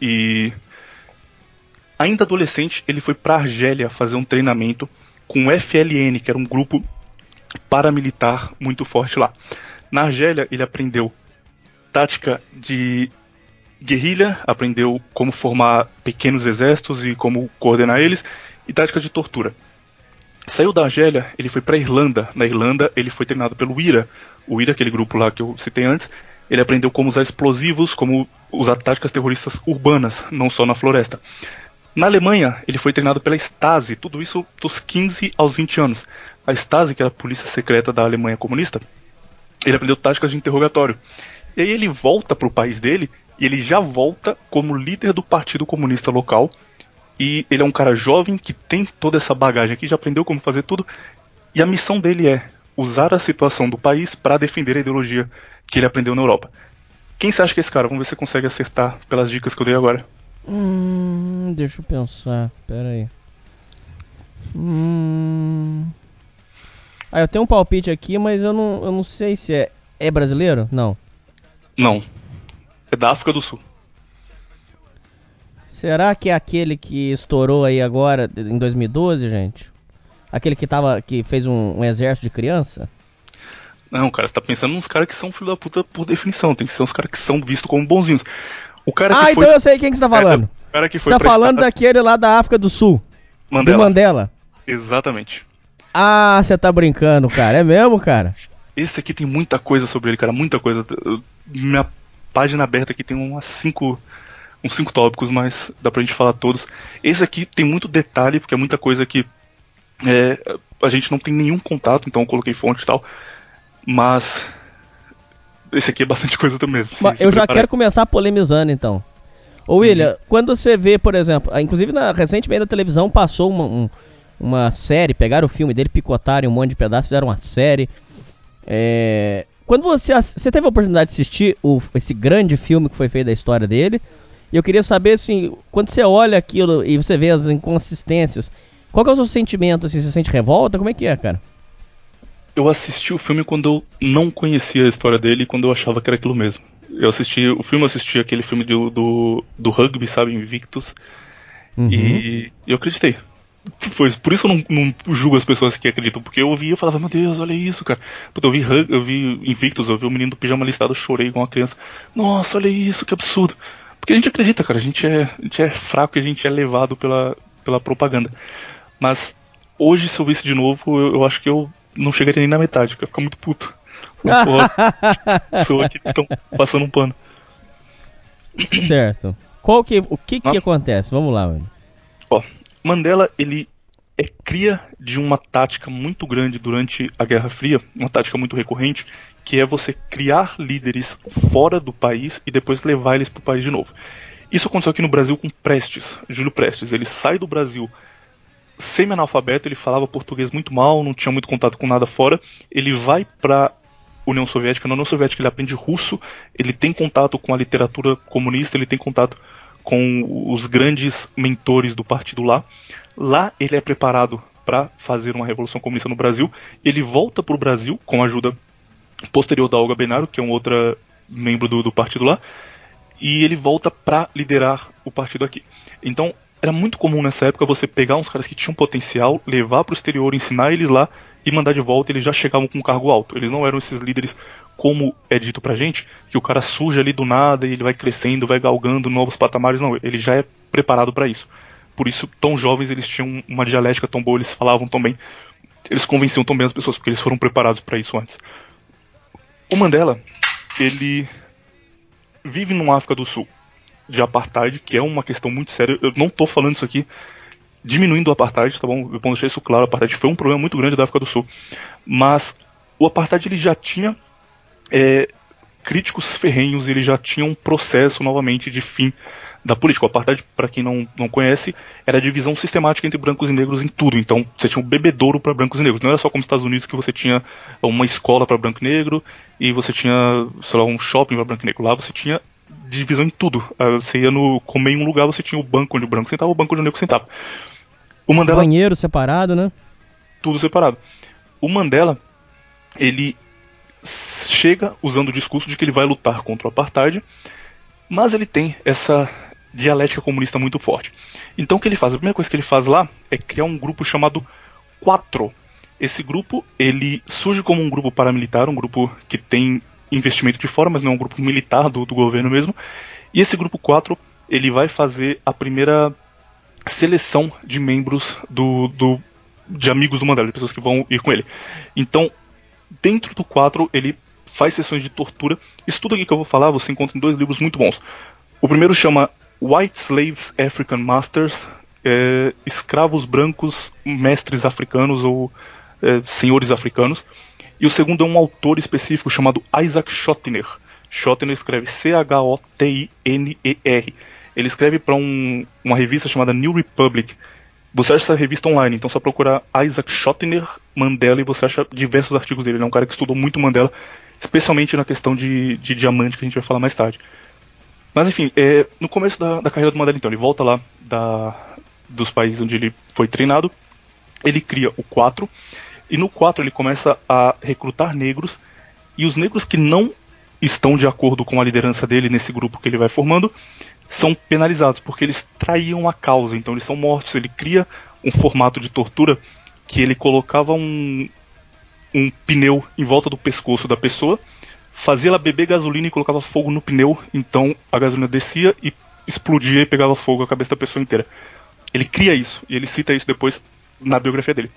e ainda adolescente ele foi para Argélia fazer um treinamento com o FLN, que era um grupo paramilitar muito forte lá. Na Argélia ele aprendeu tática de guerrilha, aprendeu como formar pequenos exércitos e como coordenar eles e tática de tortura. Saiu da Argélia, ele foi para Irlanda. Na Irlanda, ele foi treinado pelo IRA, o IRA, aquele grupo lá que eu citei antes. Ele aprendeu como usar explosivos, como usar táticas terroristas urbanas, não só na floresta. Na Alemanha, ele foi treinado pela Stasi, tudo isso dos 15 aos 20 anos. A Stasi, que era a polícia secreta da Alemanha comunista, ele aprendeu táticas de interrogatório. E aí ele volta para o país dele e ele já volta como líder do Partido Comunista local. E ele é um cara jovem que tem toda essa bagagem aqui, já aprendeu como fazer tudo. E a missão dele é usar a situação do país para defender a ideologia que ele aprendeu na Europa. Quem você acha que é esse cara? Vamos ver se você consegue acertar pelas dicas que eu dei agora. Hum, deixa eu pensar. Pera aí. Hum. Ah, eu tenho um palpite aqui, mas eu não, eu não sei se é. É brasileiro? Não. Não. É da África do Sul. Será que é aquele que estourou aí agora em 2012, gente? Aquele que tava. que fez um, um exército de criança? Não, cara, você tá pensando nos caras que são filho da puta por definição. Tem que ser uns caras que são vistos como bonzinhos. O cara ah, então foi... eu sei quem que você tá falando. É, o cara que Você foi tá pra falando Estátua- daquele lá da África do Sul. Mandela. Do Mandela. Exatamente. Ah, você tá brincando, cara. É mesmo, cara? Esse aqui tem muita coisa sobre ele, cara. Muita coisa. Minha página aberta aqui tem umas cinco, uns cinco tópicos, mas dá pra gente falar todos. Esse aqui tem muito detalhe, porque é muita coisa que é, a gente não tem nenhum contato, então eu coloquei fonte e tal. Mas esse aqui é bastante coisa também. se eu já prepara. quero começar polemizando, então. Ô, William, quando você vê, por exemplo, ah, inclusive na, recentemente na televisão passou um- uma série, pegaram o filme dele, picotaram um monte de pedaços, fizeram uma série. É, quando você, você teve a oportunidade de assistir o- esse grande filme que foi feito da história dele, e eu queria saber, assim, quando você olha aquilo e você vê as inconsistências, qual é o seu sentimento? Assim, você sente revolta? Como é que é, cara? Eu assisti o filme quando eu não conhecia a história dele e quando eu achava que era aquilo mesmo. Eu assisti o filme, eu assisti aquele filme do, do, do rugby, sabe, Invictus, Uhum. e eu acreditei. Foi por isso eu não, não julgo as pessoas que acreditam, porque eu vi e eu falava, meu Deus, olha isso, cara. Puta, eu vi eu vi Invictus, eu vi o menino do pijama listado, chorei com uma criança. Nossa, olha isso, que absurdo. Porque a gente acredita, cara, a gente é, a gente é fraco e a gente é levado pela, pela propaganda. Mas hoje, se eu visse de novo, eu, eu acho que eu não chegaria nem na metade, ia ficar muito puto. Pessoa que estão passando um pano. certo. Qual que, o que que acontece? Vamos lá, velho. Ó, Mandela, ele é cria de uma tática muito grande durante a Guerra Fria, uma tática muito recorrente, que é você criar líderes fora do país e depois levar eles para o país de novo. Isso aconteceu aqui no Brasil com Prestes, Júlio Prestes. Ele sai do Brasil semi-analfabeto, ele falava português muito mal, não tinha muito contato com nada fora. Ele vai para União Soviética, na União Soviética ele aprende russo, ele tem contato com a literatura comunista, ele tem contato com os grandes mentores do partido lá. Lá ele é preparado para fazer uma revolução comunista no Brasil. Ele volta para o Brasil com a ajuda posterior da Olga Benaro, que é um outra membro do, do partido lá, e ele volta para liderar o partido aqui. Então era muito comum nessa época você pegar uns caras que tinham potencial, levar para o exterior, ensinar eles lá e mandar de volta. Eles já chegavam com um cargo alto. Eles não eram esses líderes como é dito pra gente, que o cara surge ali do nada e ele vai crescendo, vai galgando novos patamares. Não, ele já é preparado para isso. Por isso, tão jovens, eles tinham uma dialética tão boa, eles falavam tão bem. Eles convenciam tão bem as pessoas, porque eles foram preparados para isso antes. O Mandela, ele vive numa África do Sul de apartheid, que é uma questão muito séria. Eu não tô falando isso aqui diminuindo o apartheid, tá bom? Eu vou deixar isso claro, o apartheid foi um problema muito grande da África do Sul. Mas o apartheid ele já tinha é, críticos ferrenhos, ele já tinha um processo novamente de fim da política. O apartheid, para quem não, não conhece, era a divisão sistemática entre brancos e negros em tudo. Então, você tinha um bebedouro para brancos e negros. Não era só como nos Estados Unidos que você tinha uma escola para branco e negro e você tinha, sei lá, um shopping para branco e negro. Lá você tinha divisão em tudo. Ah, Você ia no comer em um lugar, você tinha o banco onde o branco sentava, o banco onde o negro sentava. O Mandela Banheiro separado, né? tudo separado. O Mandela, ele chega usando o discurso de que ele vai lutar contra o apartheid, mas ele tem essa dialética comunista muito forte. Então o que ele faz? A primeira coisa que ele faz lá é criar um grupo chamado Quatro. Esse grupo, ele surge como um grupo paramilitar, um grupo que tem investimento de fora, mas não é um grupo militar do, do governo mesmo. E esse grupo 4, ele vai fazer a primeira seleção de membros do, do de amigos do Mandela, de pessoas que vão ir com ele. Então, dentro do 4, ele faz sessões de tortura. Isso tudo aqui que eu vou falar, você encontra em dois livros muito bons. O primeiro chama White Slaves African Masters, é, escravos brancos, mestres africanos ou é, senhores africanos. E o segundo é um autor específico chamado Isaac Schottiner. Schottiner escreve C-H-O-T-I-N-E-R. Ele escreve para um, uma revista chamada New Republic. Você acha essa revista online, então só procurar Isaac Schottiner Mandela e você acha diversos artigos dele. Ele é um cara que estudou muito Mandela especialmente na questão de, de diamante, que a gente vai falar mais tarde. Mas enfim, é, no começo da, da, carreira do Mandela, então, ele volta lá da, dos países onde ele foi treinado, ele cria o 4, e no 4 ele começa a recrutar negros, e os negros que não estão de acordo com a liderança dele nesse grupo que ele vai formando são penalizados, porque eles traíam a causa, então eles são mortos. Ele cria um formato de tortura que ele colocava um, um pneu em volta do pescoço da pessoa, fazia ela beber gasolina e colocava fogo no pneu, então a gasolina descia e explodia e pegava fogo a cabeça da pessoa inteira. Ele cria isso e ele cita isso depois na biografia dele.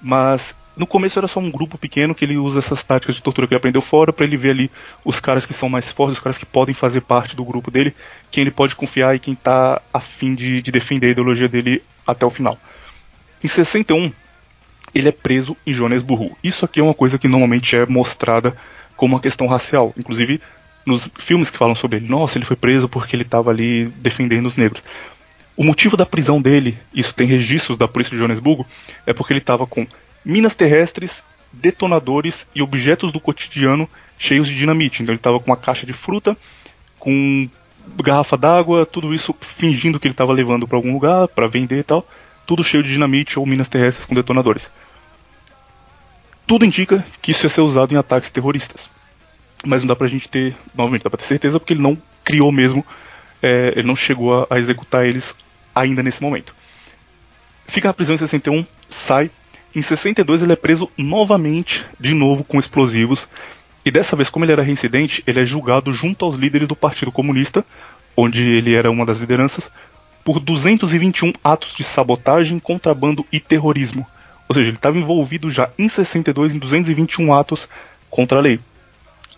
Mas no começo era só um grupo pequeno que ele usa essas táticas de tortura que ele aprendeu fora para ele ver ali os caras que são mais fortes, os caras que podem fazer parte do grupo dele, quem ele pode confiar e quem tá afim de, de defender a ideologia dele até o final. Em 61, ele é preso em Joanesburgo. Isso aqui é uma coisa que normalmente é mostrada como uma questão racial. Inclusive, nos filmes que falam sobre ele, nossa, ele foi preso porque ele estava ali defendendo os negros. O motivo da prisão dele, isso tem registros da polícia de Joanesburgo, é porque ele estava com minas terrestres, detonadores e objetos do cotidiano cheios de dinamite. Então ele estava com uma caixa de fruta, com garrafa d'água, tudo isso fingindo que ele estava levando para algum lugar para vender e tal, tudo cheio de dinamite ou minas terrestres com detonadores. Tudo indica que isso ia ser usado em ataques terroristas. Mas não dá pra gente ter, novamente, dá pra ter certeza porque ele não criou mesmo, é, ele não chegou a, a executar eles ainda nesse momento. Fica na prisão em 61, sai em 62 ele é preso novamente, de novo com explosivos, e dessa vez, como ele era reincidente, ele é julgado junto aos líderes do Partido Comunista, onde ele era uma das lideranças, por 221 atos de sabotagem, contrabando e terrorismo. Ou seja, ele estava envolvido já em 62 em 221 atos contra a lei.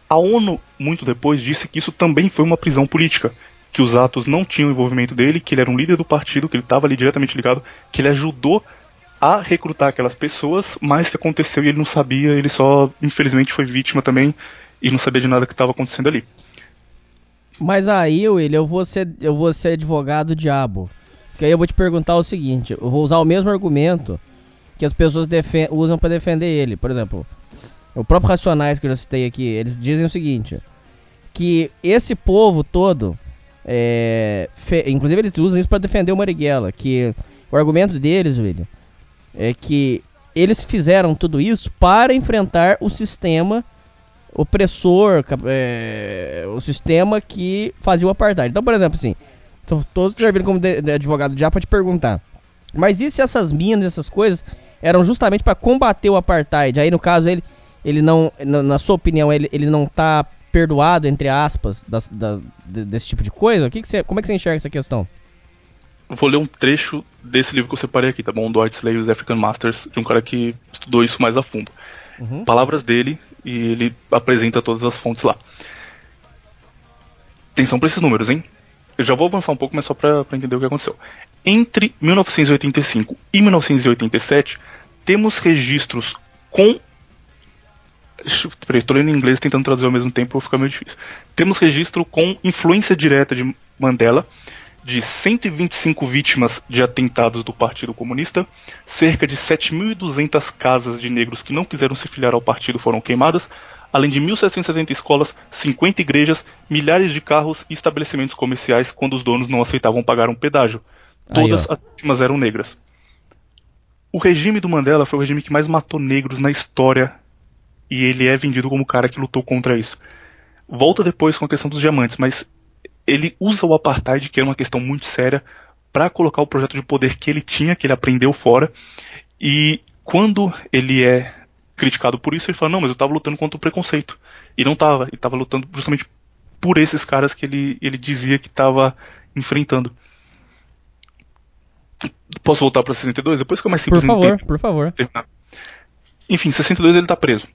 A ONU, muito depois, disse que isso também foi uma prisão política, que os atos não tinham envolvimento dele, que ele era um líder do partido, que ele estava ali diretamente ligado, que ele ajudou a recrutar aquelas pessoas, mas que aconteceu e ele não sabia, ele só, infelizmente, foi vítima também e não sabia de nada que estava acontecendo ali. Mas aí, Will, eu vou ser, eu vou ser advogado diabo. Porque aí eu vou te perguntar o seguinte, eu vou usar o mesmo argumento que as pessoas usam para defender ele. Por exemplo, o próprio Racionais que eu já citei aqui, eles dizem o seguinte, que esse povo todo, é, inclusive eles usam isso para defender o Marighella, que o argumento deles, William, é que eles fizeram tudo isso para enfrentar o sistema opressor, é, o sistema que fazia o apartheid. Então, por exemplo, assim, todos servindo como de, de advogado já para te perguntar, mas e se essas minas, essas coisas eram justamente para combater o apartheid? Aí, no caso, ele, ele não, na sua opinião, ele, ele não tá perdoado, entre aspas, das, da, desse tipo de coisa? O que, que você, como é que você enxerga essa questão? Vou ler um trecho desse livro que eu separei aqui, tá bom? Do White Slaves African Masters, de um cara que estudou isso mais a fundo. Uhum. Palavras dele e ele apresenta todas as fontes lá. Atenção para esses números, hein? Eu já vou avançar um pouco, mas só para entender o que aconteceu. Entre 1985 e 1987, temos registros com. Peraí, estou lendo em inglês tentando traduzir ao mesmo tempo, vai ficar meio difícil. Temos registro com influência direta de Mandela de 125 vítimas de atentados do Partido Comunista, cerca de 7.200 casas de negros que não quiseram se filiar ao partido foram queimadas, além de 1.770 escolas, 50 igrejas, milhares de carros e estabelecimentos comerciais quando os donos não aceitavam pagar um pedágio. Todas Aí, as vítimas eram negras. O regime do Mandela foi o regime que mais matou negros na história e ele é vendido como o cara que lutou contra isso. Volta depois com a questão dos diamantes, mas ele usa o apartheid, que é uma questão muito séria, para colocar o projeto de poder que ele tinha, que ele aprendeu fora. E quando ele é criticado por isso, ele fala: Não, mas eu estava lutando contra o preconceito. E não estava, ele estava lutando justamente por esses caras que ele, ele dizia que estava enfrentando. Posso voltar para 62? Depois que é mais simples. Por favor, por favor. Terminar. Enfim, 62 ele está preso.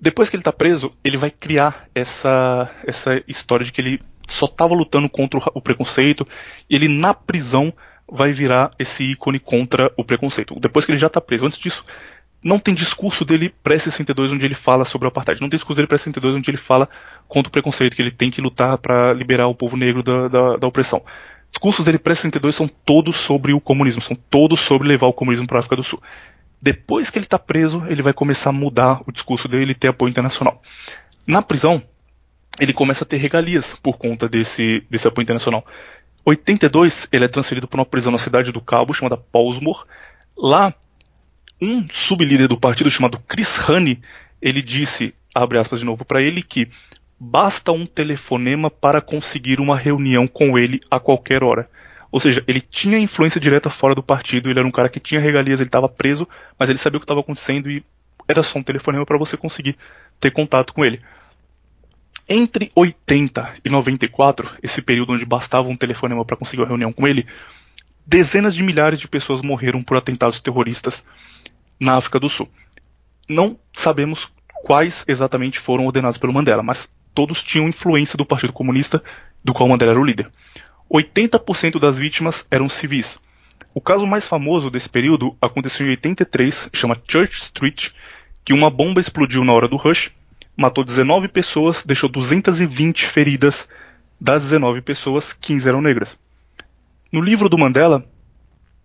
Depois que ele está preso, ele vai criar essa, essa história de que ele só estava lutando contra o preconceito, ele na prisão vai virar esse ícone contra o preconceito. Depois que ele já está preso. Antes disso, não tem discurso dele pré-62 onde ele fala sobre o apartheid. Não tem discurso dele pré-62 onde ele fala contra o preconceito, que ele tem que lutar para liberar o povo negro da, da, da opressão. Discursos dele pré-62 são todos sobre o comunismo, são todos sobre levar o comunismo para a África do Sul. Depois que ele está preso, ele vai começar a mudar o discurso dele e ter apoio internacional. Na prisão, ele começa a ter regalias por conta desse, desse apoio internacional. 82, ele é transferido para uma prisão na cidade do Cabo, chamada Paulsmoor. Lá, um sublíder do partido chamado Chris Honey, ele disse, abre aspas de novo para ele, que basta um telefonema para conseguir uma reunião com ele a qualquer hora. Ou seja, ele tinha influência direta fora do partido, ele era um cara que tinha regalias, ele estava preso, mas ele sabia o que estava acontecendo e era só um telefonema para você conseguir ter contato com ele. Entre 80 e 94, esse período onde bastava um telefonema para conseguir uma reunião com ele, dezenas de milhares de pessoas morreram por atentados terroristas na África do Sul. Não sabemos quais exatamente foram ordenados pelo Mandela, mas todos tinham influência do Partido Comunista, do qual Mandela era o líder. 80% das vítimas eram civis. O caso mais famoso desse período aconteceu em 83, chama Church Street, que uma bomba explodiu na hora do rush, matou 19 pessoas, deixou 220 feridas. Das 19 pessoas, 15 eram negras. No livro do Mandela,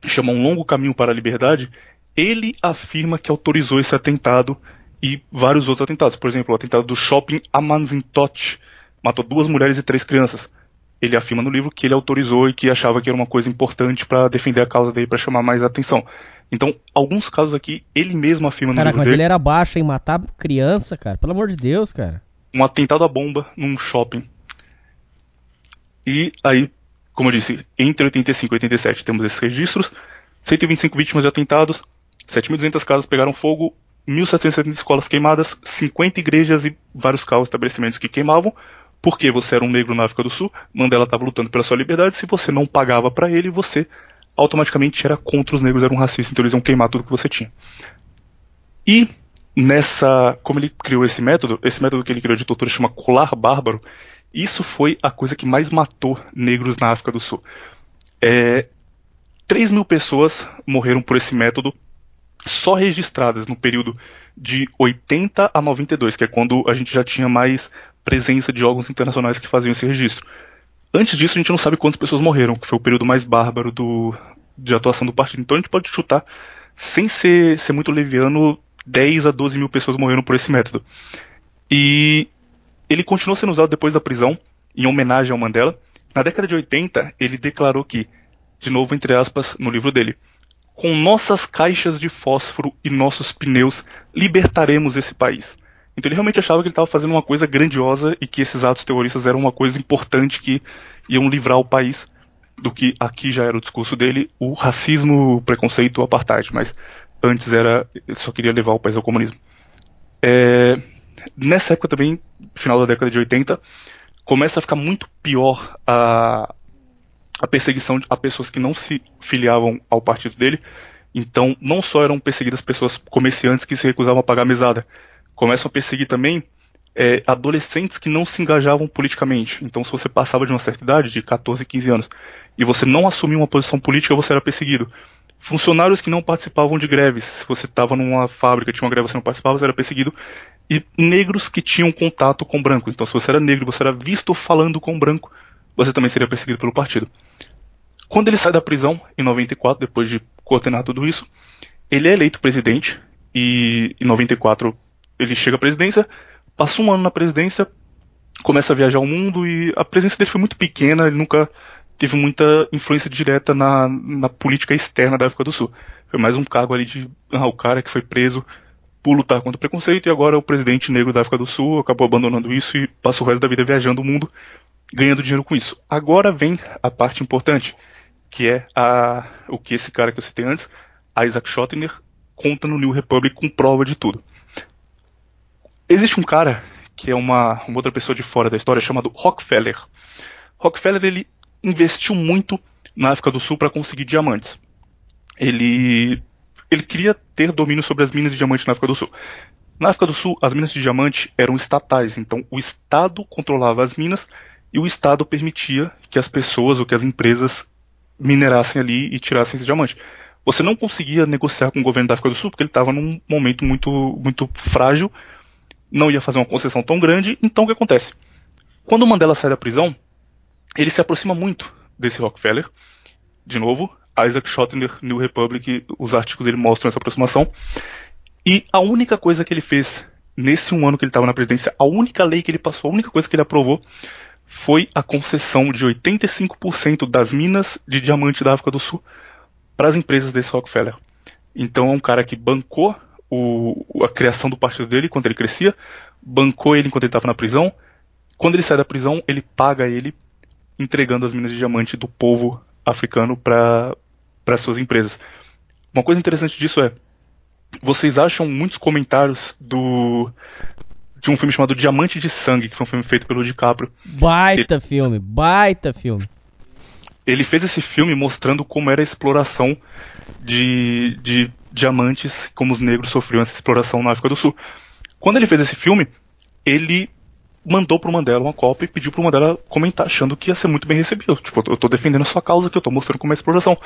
chama Um Longo Caminho para a Liberdade, ele afirma que autorizou esse atentado e vários outros atentados. Por exemplo, o atentado do shopping Amanzimtot matou duas mulheres e três crianças ele afirma no livro que ele autorizou e que achava que era uma coisa importante para defender a causa dele, para chamar mais atenção. Então, alguns casos aqui, ele mesmo afirma no Caraca, livro mas dele. ele era baixo em matar criança, cara. Pelo amor de Deus, cara. Um atentado à bomba num shopping. E aí, como eu disse, entre 85 e 87 temos esses registros. 125 vítimas de atentados, 7.200 casas pegaram fogo, 1.770 escolas queimadas, 50 igrejas e vários carros estabelecimentos que queimavam, porque você era um negro na África do Sul, Mandela estava lutando pela sua liberdade, se você não pagava para ele, você automaticamente era contra os negros, era um racista, então eles iam queimar tudo que você tinha. E nessa, como ele criou esse método, esse método que ele criou de tortura chama colar bárbaro, isso foi a coisa que mais matou negros na África do Sul. É, 3 mil pessoas morreram por esse método, só registradas no período de 80 a 92, que é quando a gente já tinha mais presença de órgãos internacionais que faziam esse registro. Antes disso, a gente não sabe quantas pessoas morreram, que foi o período mais bárbaro do, de atuação do partido. Então a gente pode chutar, sem ser, ser muito leviano, 10 a 12 mil pessoas morreram por esse método. E ele continuou sendo usado depois da prisão, em homenagem ao Mandela. Na década de 80, ele declarou que, de novo entre aspas, no livro dele, com nossas caixas de fósforo e nossos pneus, libertaremos esse país. Então ele realmente achava que ele estava fazendo uma coisa grandiosa e que esses atos terroristas eram uma coisa importante que iam livrar o país do que aqui já era o discurso dele, o racismo, o preconceito, o apartheid, mas antes era, ele só queria levar o país ao comunismo. É, nessa época também, final da década de 80, começa a ficar muito pior a, a perseguição a pessoas que não se filiavam ao partido dele. Então, não só eram perseguidas pessoas comerciantes que se recusavam a pagar mesada, começam a perseguir também é, adolescentes que não se engajavam politicamente. Então, se você passava de uma certa idade, de 14, 15 anos, e você não assumia uma posição política, você era perseguido. Funcionários que não participavam de greves. Se você estava numa fábrica, tinha uma greve, você não participava, você era perseguido. E negros que tinham contato com brancos. Então, se você era negro, você era visto falando com branco, você também seria perseguido pelo partido. Quando ele sai da prisão, em 94, depois de coordenar tudo isso, ele é eleito presidente e em 94 ele chega à presidência, passa um ano na presidência, começa a viajar o mundo e a presença dele foi muito pequena, ele nunca teve muita influência direta na, na política externa da África do Sul. Foi mais um cargo ali de ah, o cara que foi preso por lutar contra o preconceito e agora é o presidente negro da África do Sul, acabou abandonando isso e passa o resto da vida viajando o mundo, ganhando dinheiro com isso. Agora vem a parte importante, que é a, o que esse cara que eu citei antes, Isaac Schottener, conta no New Republic com prova de tudo. Existe um cara que é uma, uma outra pessoa de fora da história chamado Rockefeller. Rockefeller ele investiu muito na África do Sul para conseguir diamantes. Ele ele queria ter domínio sobre as minas de diamante na África do Sul. Na África do Sul, as minas de diamante eram estatais, então o Estado controlava as minas e o Estado permitia que as pessoas ou que as empresas minerassem ali e tirassem esse diamante. Você não conseguia negociar com o governo da África do Sul porque ele estava num momento muito, muito frágil não ia fazer uma concessão tão grande, então o que acontece? Quando o Mandela sai da prisão, ele se aproxima muito desse Rockefeller. De novo, Isaac Schottener, New Republic, os artigos dele mostram essa aproximação. E a única coisa que ele fez nesse um ano que ele estava na presidência, a única lei que ele passou, a única coisa que ele aprovou foi a concessão de 85% das minas de diamante da África do Sul para as empresas desse Rockefeller. Então é um cara que bancou o, a criação do partido dele quando ele crescia, bancou ele enquanto ele estava na prisão. Quando ele sai da prisão, ele paga ele entregando as minas de diamante do povo africano para suas empresas. Uma coisa interessante disso é, vocês acham muitos comentários do de um filme chamado Diamante de Sangue, que foi um filme feito pelo DiCaprio. Baita ele, filme, baita filme. Ele fez esse filme mostrando como era a exploração de, de diamantes, como os negros sofriam essa exploração na África do Sul. Quando ele fez esse filme, ele mandou pro Mandela uma cópia e pediu pro Mandela comentar, achando que ia ser muito bem recebido. Tipo, eu tô defendendo a sua causa aqui, eu tô mostrando como é a exploração.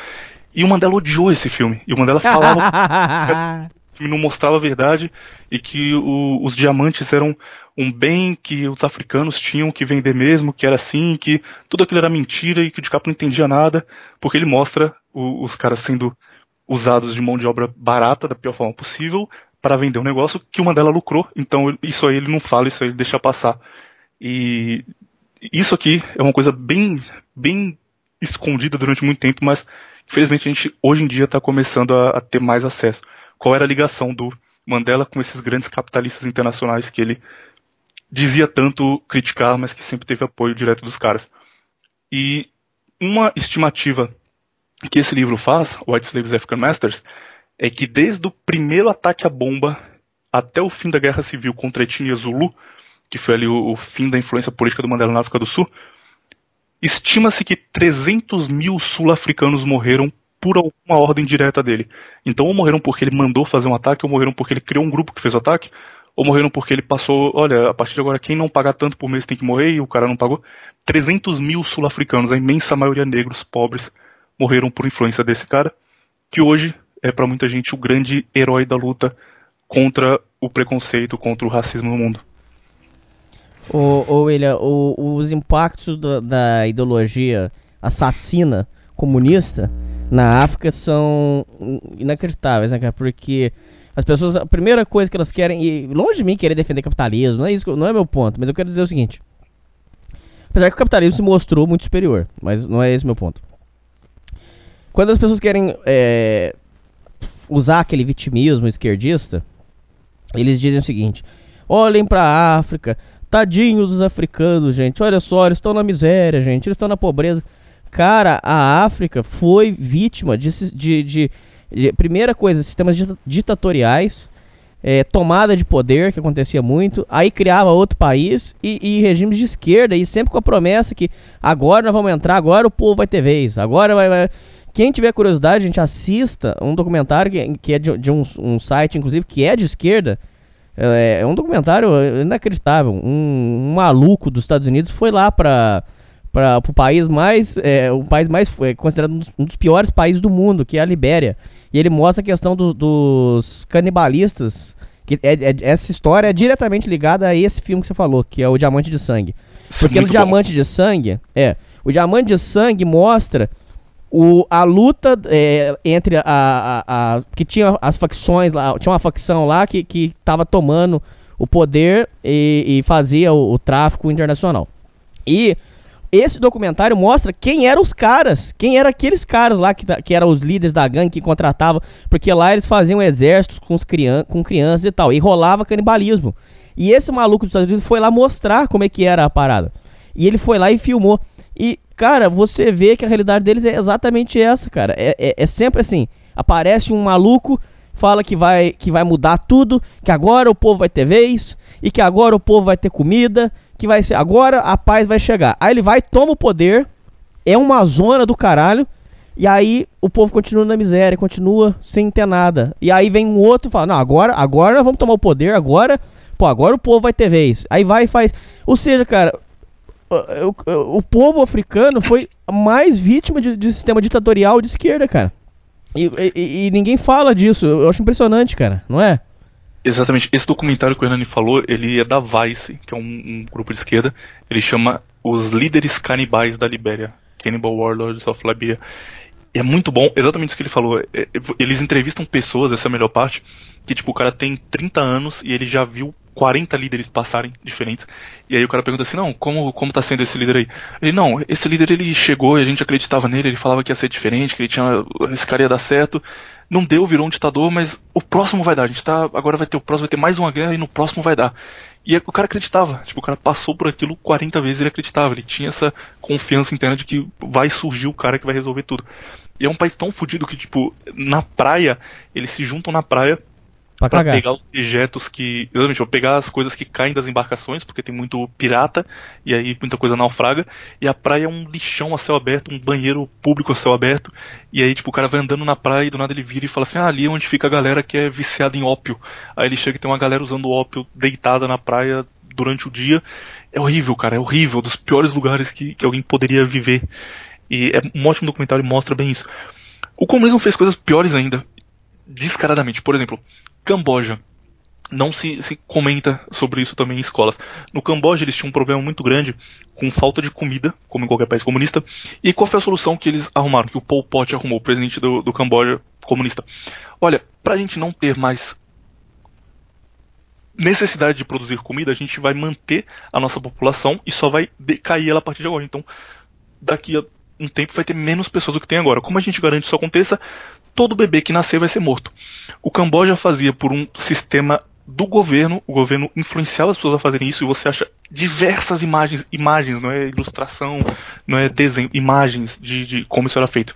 E o Mandela odiou esse filme. E o Mandela falava que não mostrava a verdade e que o, os diamantes eram um bem que os africanos tinham que vender mesmo, que era assim, que tudo aquilo era mentira e que o DiCaprio não entendia nada, porque ele mostra o, os caras sendo usados de mão de obra barata da pior forma possível para vender um negócio que o Mandela lucrou. Então isso aí ele não fala, isso aí ele deixa passar. E isso aqui é uma coisa bem, bem escondida durante muito tempo, mas infelizmente a gente hoje em dia está começando a, a ter mais acesso. Qual era a ligação do Mandela com esses grandes capitalistas internacionais que ele dizia tanto criticar, mas que sempre teve apoio direto dos caras. E uma estimativa que esse livro faz, White Slaves African Masters, é que desde o primeiro ataque à bomba até o fim da Guerra Civil contra a etnia Zulu, que foi ali o, o fim da influência política do Mandela na África do Sul, estima-se que 300 mil sul-africanos morreram por alguma ordem direta dele. Então, ou morreram porque ele mandou fazer um ataque, ou morreram porque ele criou um grupo que fez o ataque, ou morreram porque ele passou, olha, a partir de agora quem não pagar tanto por mês tem que morrer e o cara não pagou. 300 mil sul-africanos, a imensa maioria negros, pobres, morreram por influência desse cara, que hoje é para muita gente o grande herói da luta contra o preconceito, contra o racismo no mundo. O, o William, o, os impactos da, da ideologia assassina comunista na África são inacreditáveis, né, cara? Porque as pessoas, a primeira coisa que elas querem, e longe de mim querer defender capitalismo, não é isso, não é meu ponto, mas eu quero dizer o seguinte. Apesar que o capitalismo se mostrou muito superior, mas não é esse meu ponto. Quando as pessoas querem é, usar aquele vitimismo esquerdista, eles dizem o seguinte: olhem para a África, tadinho dos africanos, gente, olha só, eles estão na miséria, gente, eles estão na pobreza. Cara, a África foi vítima de, de, de primeira coisa, sistemas ditatoriais, é, tomada de poder, que acontecia muito, aí criava outro país e, e, regimes de esquerda, e sempre com a promessa que agora nós vamos entrar, agora o povo vai ter vez, agora vai. vai... Quem tiver curiosidade, a gente assista um documentário que, que é de, de um, um, site, inclusive, que é de esquerda. É, é um documentário inacreditável. Um, um maluco dos Estados Unidos foi lá para para o país mais é, o país mais é, considerado um dos, um dos, piores países do mundo que é a Libéria e ele mostra a questão do, dos canibalistas que é, é, essa história é diretamente ligada a esse filme que você falou que é o Diamante de Sangue porque no bom. Diamante de Sangue é o Diamante de Sangue mostra o, a luta é, entre a, a, a, que tinha as facções lá tinha uma facção lá que que estava tomando o poder e, e fazia o, o tráfico internacional e esse documentário mostra quem eram os caras, quem eram aqueles caras lá que, que eram os líderes da gangue que contratavam, porque lá eles faziam exércitos com, os crian com crianças e tal, e rolava canibalismo. E esse maluco dos Estados Unidos foi lá mostrar como é que era a parada. E ele foi lá e filmou. E, cara, você vê que a realidade deles é exatamente essa, cara. É, é, é sempre assim: aparece um maluco, fala que vai, que vai mudar tudo, que agora o povo vai ter vez, e que agora o povo vai ter comida, que vai ser agora a paz vai chegar. Aí ele vai, toma o poder, é uma zona do caralho, e aí o povo continua na miséria, continua sem ter nada. E aí vem um outro e fala: "Não, agora, agora vamos tomar o poder, agora, pô, agora o povo vai ter vez". Aí vai e faz, ou seja, cara, o, o, o povo africano foi mais vítima de, de, sistema ditatorial de esquerda, cara. E, e, e ninguém fala disso. Eu acho impressionante, cara, não é? Exatamente. Esse documentário que o Hernani falou, ele é da Vice, que é um, um, grupo de esquerda. Ele chama Os Líderes Canibais da Libéria. Cannibal Warlords of Liberia. É muito bom, exatamente isso que ele falou. É, é, eles entrevistam pessoas, essa é a melhor parte, que tipo, o cara tem 30 anos e ele já viu 40 líderes passarem diferentes. E aí o cara pergunta assim, não, como, como tá sendo esse líder aí? Ele, não, esse líder ele chegou e a gente acreditava nele, ele falava que ia ser diferente, que ele tinha. esse cara ia dar certo. Não deu, virou um ditador, mas o próximo vai dar. A gente tá. Agora vai ter o próximo, vai ter mais uma guerra e no próximo vai dar. E o cara acreditava. Tipo, o cara passou por aquilo 40 vezes ele acreditava. Ele tinha essa confiança interna de que vai surgir o cara que vai resolver tudo. E é um país tão fodido que, tipo, na praia, eles se juntam na praia Pra Pra pegar os dejetos que. Exatamente, pra pegar as coisas que caem das embarcações, porque tem muito pirata, e aí muita coisa naufraga. E a praia é um lixão a céu aberto, um banheiro público a céu aberto. E aí, tipo, o cara vai andando na praia e do nada ele vira e fala assim: ah, ali é onde fica a galera que é viciada em ópio. Aí ele chega e tem uma galera usando ópio deitada na praia durante o dia. É horrível, cara, é horrível, dos piores lugares que, que alguém poderia viver. E é um ótimo documentário e mostra bem isso. O comunismo fez coisas piores ainda, descaradamente. Por exemplo, Camboja. Não se, se comenta sobre isso também em escolas. No Camboja eles tinham um problema muito grande com falta de comida, como em qualquer país comunista. E qual foi a solução que eles arrumaram, que o Pol Pot arrumou, o presidente do, do Camboja comunista? Olha, pra gente não ter mais necessidade de produzir comida, a gente vai manter a nossa população e só vai decair ela a partir de agora. Então, daqui a um tempo vai ter menos pessoas do que tem agora. Como a gente garante que isso aconteça? Todo bebê que nascer vai ser morto. O Camboja fazia por um sistema do governo, o governo influenciava as pessoas a fazerem isso e você acha diversas imagens, imagens, não é ilustração, não é desenho, imagens de, de como isso era feito.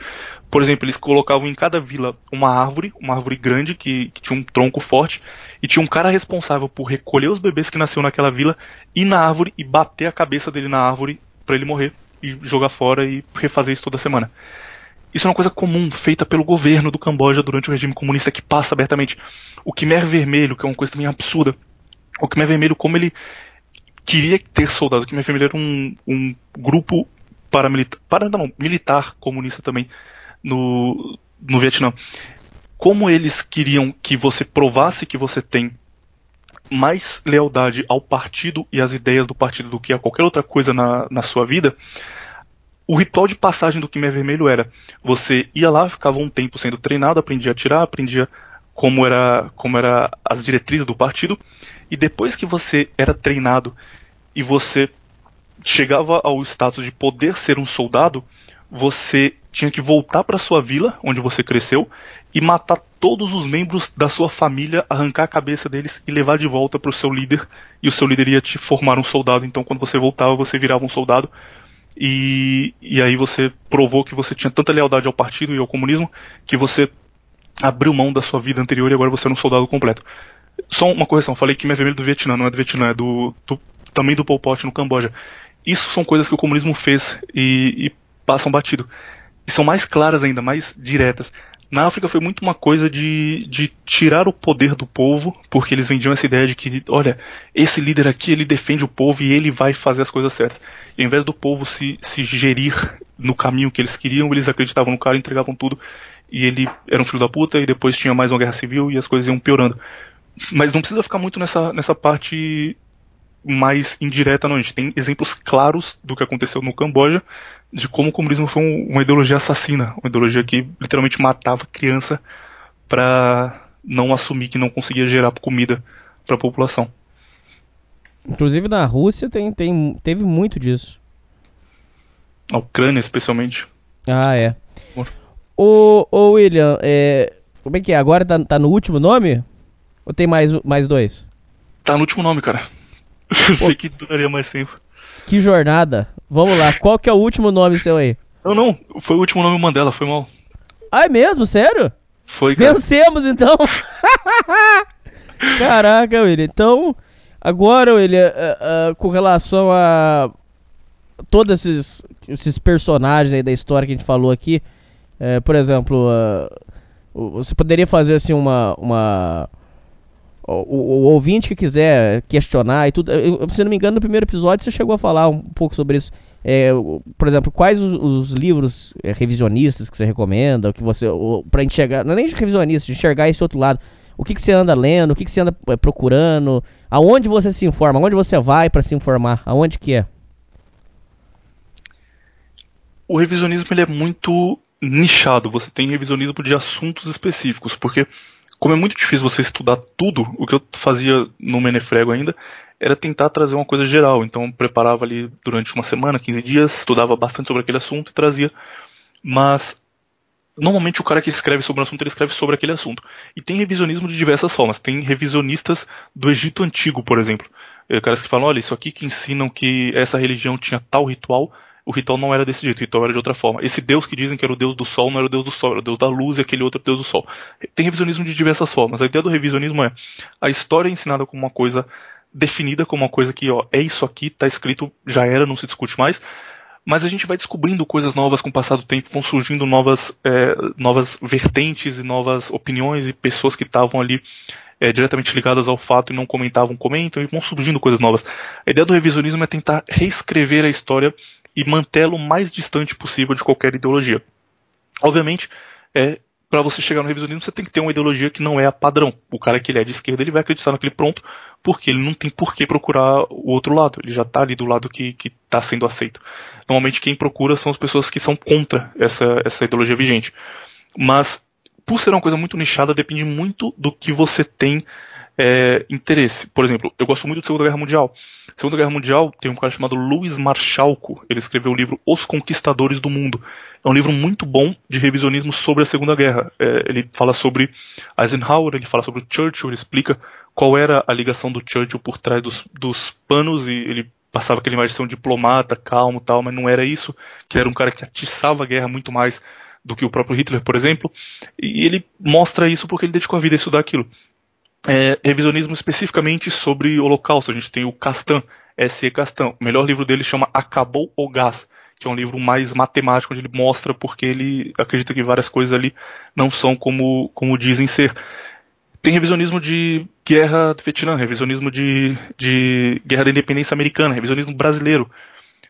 Por exemplo, eles colocavam em cada vila uma árvore, uma árvore grande que, que tinha um tronco forte, e tinha um cara responsável por recolher os bebês que nasceram naquela vila, ir na árvore e bater a cabeça dele na árvore para ele morrer e jogar fora e refazer isso toda semana. Isso é uma coisa comum, feita pelo governo do Camboja durante o regime comunista que passa abertamente. O Khmer Vermelho, que é uma coisa também absurda. O Khmer Vermelho, como ele queria ter soldados. O Khmer Vermelho era um, um grupo paramilitar, para, não, militar comunista também no, no Vietnã. Como eles queriam que você provasse que você tem mais lealdade ao partido e às ideias do partido do que a qualquer outra coisa na, na sua vida, o ritual de passagem do Khmer Vermelho era: você ia lá, ficava um tempo sendo treinado, aprendia a atirar, aprendia como era, como era as diretrizes do partido, e depois que você era treinado e você chegava ao status de poder ser um soldado, você tinha que voltar para sua vila, onde você cresceu, e matar todos os membros da sua família, arrancar a cabeça deles e levar de volta para o seu líder, e o seu líder ia te formar um soldado. Então, quando você voltava, você virava um soldado. E, e aí você provou que você tinha tanta lealdade ao partido e ao comunismo que você abriu mão da sua vida anterior e agora você era um soldado completo. Só uma correção, falei que é vermelho do Vietnã, não é do Vietnã, é do, do também do Pol Pot no Camboja. Isso são coisas que o comunismo fez e, e passam batido. E são mais claras ainda, mais diretas. Na África foi muito uma coisa de, de tirar o poder do povo, porque eles vendiam essa ideia de que, olha, esse líder aqui, ele defende o povo e ele vai fazer as coisas certas. E ao invés do povo se, se gerir no caminho que eles queriam, eles acreditavam no cara, entregavam tudo, e ele era um filho da puta, e depois tinha mais uma guerra civil e as coisas iam piorando. Mas não precisa ficar muito nessa, nessa parte mais indireta, não. A gente tem exemplos claros do que aconteceu no Camboja, de como o comunismo foi um, uma ideologia assassina, uma ideologia que literalmente matava criança para não assumir que não conseguia gerar comida para a população. Inclusive na Rússia tem, tem, teve muito disso. Na Ucrânia, especialmente. Ah, é. Ô, ô William, é, como é que é? Agora tá, tá no último nome? Ou tem mais, mais dois? Tá no último nome, cara. Eu sei que duraria mais tempo. Que jornada. Vamos lá, qual que é o último nome seu aí? Não, não, foi o último nome Mandela, foi mal. Ah, é mesmo? Sério? Foi, cara. Vencemos então! Caraca, William. Então, agora, William, uh, uh, com relação a todos esses, esses personagens aí da história que a gente falou aqui, uh, por exemplo, você poderia fazer assim uma. uma o, o, o, ouvinte que quiser questionar e tudo. Eu, se não me engano, no primeiro episódio você chegou a falar um pouco sobre isso. É, por exemplo, quais os, os livros é, revisionistas que você recomenda, que você. para enxergar. Não é nem de revisionista, de enxergar esse outro lado. O que, que você anda lendo, o que, que você anda é, procurando, aonde você se informa, aonde você vai para se informar, aonde que é? O revisionismo ele é muito nichado, você tem revisionismo de assuntos específicos, porque como é muito difícil você estudar tudo, o que eu fazia no Menefrego ainda era tentar trazer uma coisa geral. Então, preparava ali durante uma semana, 15 dias, estudava bastante sobre aquele assunto e trazia. Mas normalmente o cara que escreve sobre um assunto, ele escreve sobre aquele assunto. E tem revisionismo de diversas formas. Tem revisionistas do Egito Antigo, por exemplo. É, caras que falam, olha, isso aqui que ensinam que essa religião tinha tal ritual, o ritual não era desse jeito, o ritual era de outra forma. Esse Deus que dizem que era o Deus do Sol não era o Deus do Sol, era o Deus da luz e aquele outro Deus do Sol. Tem revisionismo de diversas formas. A ideia do revisionismo é a história é ensinada como uma coisa definida como uma coisa que ó, é isso aqui, está escrito, já era, não se discute mais mas a gente vai descobrindo coisas novas com o passar do tempo, vão surgindo novas, é, novas vertentes e novas opiniões e pessoas que estavam ali é, diretamente ligadas ao fato e não comentavam, comentam e vão surgindo coisas novas. A ideia do revisionismo é tentar reescrever a história e mantê-lo o mais distante possível de qualquer ideologia. Obviamente, é, para você chegar no revisionismo, você tem que ter uma ideologia que não é a padrão. O cara que ele é de esquerda, ele vai acreditar naquele pronto, porque ele não tem por que procurar o outro lado. Ele já está ali do lado que está sendo aceito. Normalmente quem procura são as pessoas que são contra essa, essa ideologia vigente. Mas, por ser uma coisa muito nichada, depende muito do que você tem é, interesse. Por exemplo, eu gosto muito da Segunda Guerra Mundial. Segunda Guerra Mundial tem um cara chamado Louis Marchalco. Ele escreveu o livro Os Conquistadores do Mundo. É um livro muito bom de revisionismo sobre a Segunda Guerra. É, ele fala sobre Eisenhower, ele fala sobre Churchill, ele explica qual era a ligação do Churchill por trás dos, dos panos e ele passava aquela imagem de ser um diplomata, calmo tal, mas não era isso, que era um cara que atiçava a guerra muito mais do que o próprio Hitler, por exemplo, e ele mostra isso porque ele dedicou a vida a estudar aquilo é, revisionismo especificamente sobre o Holocausto. A gente tem o Castan, S.E. Castan. O melhor livro dele chama Acabou o Gás, que é um livro mais matemático, onde ele mostra porque ele acredita que várias coisas ali não são como, como dizem ser. Tem revisionismo de guerra do Vietnã, revisionismo de, de guerra da independência americana, revisionismo brasileiro.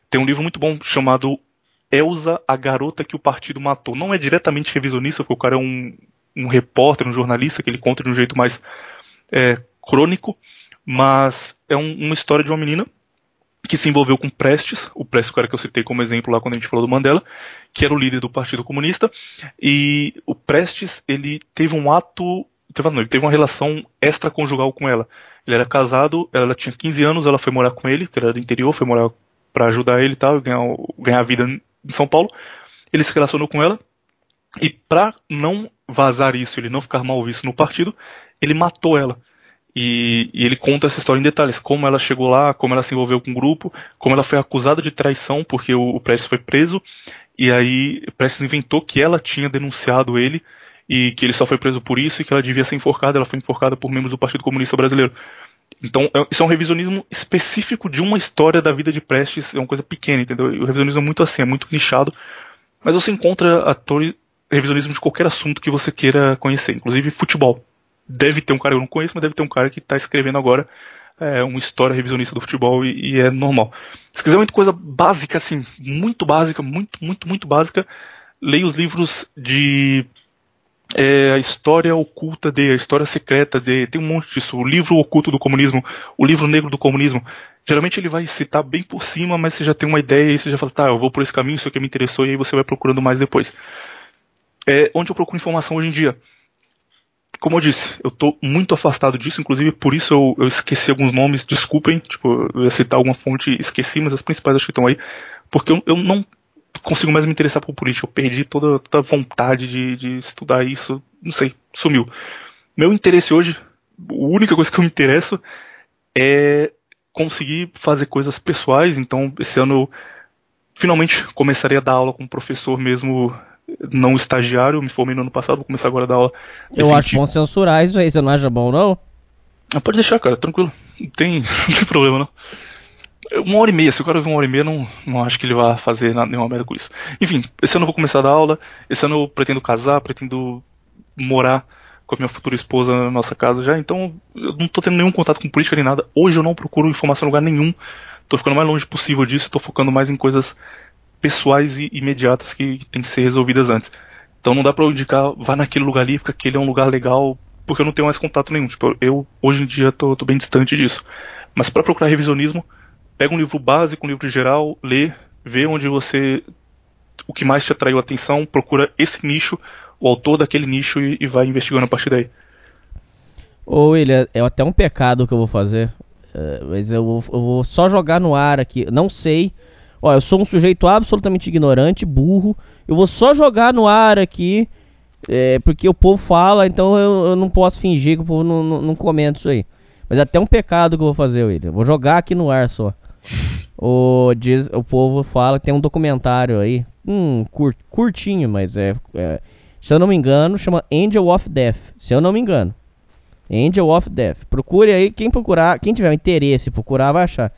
Tem um livro muito bom chamado Elsa, a garota que o partido matou. Não é diretamente revisionista, porque o cara é um, um repórter, um jornalista, que ele conta de um jeito mais é, crônico, mas é um, uma história de uma menina que se envolveu com Prestes, o Prestes, o cara que eu citei como exemplo lá quando a gente falou do Mandela, que era o líder do Partido Comunista, e o Prestes, ele teve um ato, teve, não, ele teve uma relação extraconjugal com ela. Ele era casado, ela tinha 15 anos, ela foi morar com ele, que era do interior, foi morar para ajudar ele e tal, ganhar, ganhar vida em São Paulo. Ele se relacionou com ela, e para não vazar isso, ele não ficar mal visto no partido, ele matou ela. E, e, ele conta essa história em detalhes, como ela chegou lá, como ela se envolveu com o grupo, como ela foi acusada de traição porque o, o Prestes foi preso, e aí Prestes inventou que ela tinha denunciado ele e que ele só foi preso por isso e que ela devia ser enforcada, ela foi enforcada por membros do Partido Comunista Brasileiro. Então, é, isso é um revisionismo específico de uma história da vida de Prestes, é uma coisa pequena, entendeu? E o revisionismo é muito assim, é muito nichado, mas você encontra atores, revisionismo de qualquer assunto que você queira conhecer, inclusive futebol deve ter um cara, eu não conheço, mas deve ter um cara que está escrevendo agora é, uma história revisionista do futebol e, e, é normal. Se quiser muita coisa básica, assim, muito básica, muito, muito, muito básica, leia os livros de é, a história oculta de, a história secreta de, tem um monte disso, o livro oculto do comunismo, o livro negro do comunismo. Geralmente ele vai citar bem por cima, mas você já tem uma ideia e você já fala, tá, eu vou por esse caminho, isso aqui me interessou, e aí você vai procurando mais depois. É onde eu procuro informação hoje em dia como eu disse, eu tô muito afastado disso, inclusive por isso eu, eu esqueci alguns nomes, desculpem, tipo, eu ia citar alguma fonte esqueci, mas as principais acho que estão aí, porque eu, eu não consigo mais me interessar por política, eu perdi toda, a vontade de, de estudar isso, não sei, sumiu. Meu interesse hoje, a única coisa que eu me interesso é conseguir fazer coisas pessoais, então esse ano eu finalmente começarei a dar aula com um professor mesmo não estagiário, me formei no ano passado, vou começar agora a dar aula. Eu acho bom censurar isso aí, você não acha bom, não? Ah, pode deixar, cara, tranquilo. Não tem, não tem problema, não. Uma hora e meia, se o cara ouvir uma hora e meia, não, não acho que ele vai fazer nada, nenhuma merda com isso. Enfim, esse ano eu vou começar a dar aula, esse ano eu pretendo casar, pretendo morar com a minha futura esposa na nossa casa já, então eu não tô tendo nenhum contato com política nem nada. Hoje eu não procuro informação em lugar nenhum, tô ficando mais longe possível disso, tô focando mais em coisas pessoais e imediatas que, tem que ser resolvidas antes. Então não dá pra eu indicar, vá naquele lugar ali, porque aquele é um lugar legal, porque eu não tenho mais contato nenhum. Tipo, eu hoje em dia tô, tô bem distante disso. Mas para procurar revisionismo, pega um livro básico, um livro geral, lê, vê onde você. o que mais te atraiu a atenção, procura esse nicho, o autor daquele nicho e, e vai investigando a partir daí. Ô, William, é até um pecado que eu vou fazer. é, mas eu vou, eu vou só jogar no ar aqui. Não sei. Ó, eu sou um sujeito absolutamente ignorante, burro. Eu vou só jogar no ar aqui. é, porque o povo fala, então eu, eu não posso fingir que o povo não, não, não comenta isso aí. Mas é até um pecado que eu vou fazer, William. Eu vou jogar aqui no ar só. O, diz, o povo fala que tem um documentário aí. Hum, cur- curtinho, mas é, é. Se eu não me engano, chama Angel of Death. Se eu não me engano. Angel of Death. Procure aí, quem procurar, quem tiver interesse procurar, vai achar.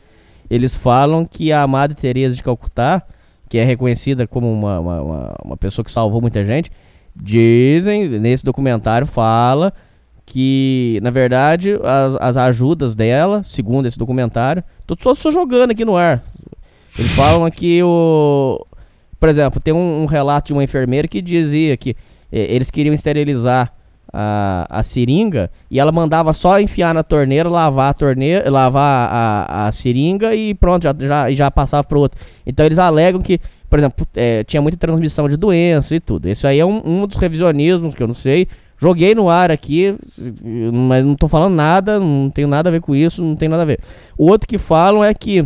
Eles falam que a Madre Teresa de Calcutá, que é reconhecida como uma, uma, uma, pessoa que salvou muita gente, dizem, nesse documentário fala que, na verdade, as, as ajudas dela, segundo esse documentário, tô, tô só jogando aqui no ar. Eles falam que o. Por exemplo, tem um, um relato de uma enfermeira que dizia que eh, eles queriam esterilizar a, a seringa e ela mandava só enfiar na torneira, lavar a torneira, lavar a, a seringa e pronto, já, já, já passava pro outro. Então eles alegam que, por exemplo, eh, tinha muita transmissão de doença e tudo. Esse aí é um, um dos revisionismos que eu não sei. Joguei no ar aqui, mas não tô falando nada, não tenho nada a ver com isso, não tem nada a ver. O outro que falam é que.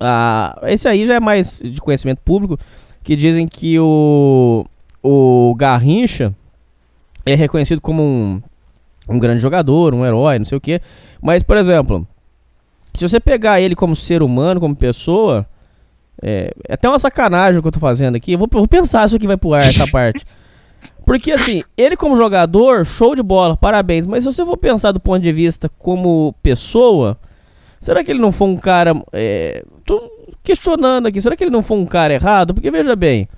Ah, esse aí já é mais de conhecimento público, que dizem que o, o Garrincha é reconhecido como um, um grande jogador, um herói, não sei o que. Mas, por exemplo, se você pegar ele como ser humano, como pessoa, é, é até uma sacanagem o que eu tô fazendo aqui. Eu vou, eu vou pensar se isso aqui vai pro ar, essa parte. Porque assim, ele como jogador, show de bola, parabéns. Mas se você for pensar do ponto de vista como pessoa, será que ele não foi um cara. É, tô questionando aqui, será que ele não foi um cara errado? Porque veja bem,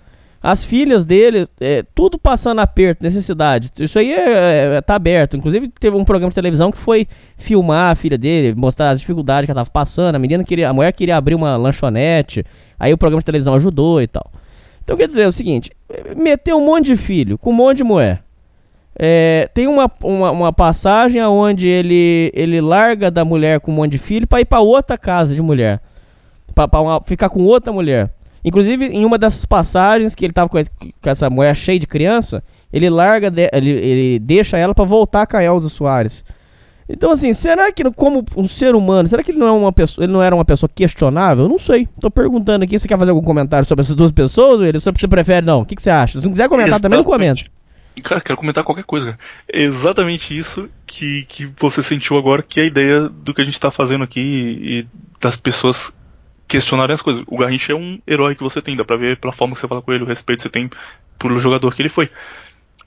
as filhas dele, é, tudo passando aperto, necessidade. Isso aí é, é- tá aberto. Inclusive teve um programa de televisão que foi filmar a filha dele, mostrar as dificuldades que ela tava passando. A menina queria, a mulher queria abrir uma lanchonete. Aí o programa de televisão ajudou e tal. Então quer dizer é o seguinte, meteu um monte de filho com um monte de mulher. É, tem uma, uma, uma passagem onde ele, ele larga da mulher com um monte de filho pra ir pra outra casa de mulher. Pra, pra uma- ficar com outra mulher. Inclusive, em uma dessas passagens que ele tava com, essa mulher cheia de criança, ele larga, ele, ele deixa ela pra voltar com a Elza Soares. Então, assim, será que como um ser humano, será que ele não, é uma pessoa, ele não era uma pessoa questionável? Não sei. Tô perguntando aqui. Você quer fazer algum comentário sobre essas duas pessoas? Ou ele só você prefere não? O que, que você acha? Se não quiser comentar também, não comenta. Cara, quero comentar qualquer coisa. cara. É exatamente isso que, que você sentiu agora, que é a ideia do que a gente tá fazendo aqui e, e das pessoas questionarem as coisas. O Garrincha é um herói que você tem, dá pra ver pela forma que você fala com ele, o respeito que você tem pelo jogador que ele foi.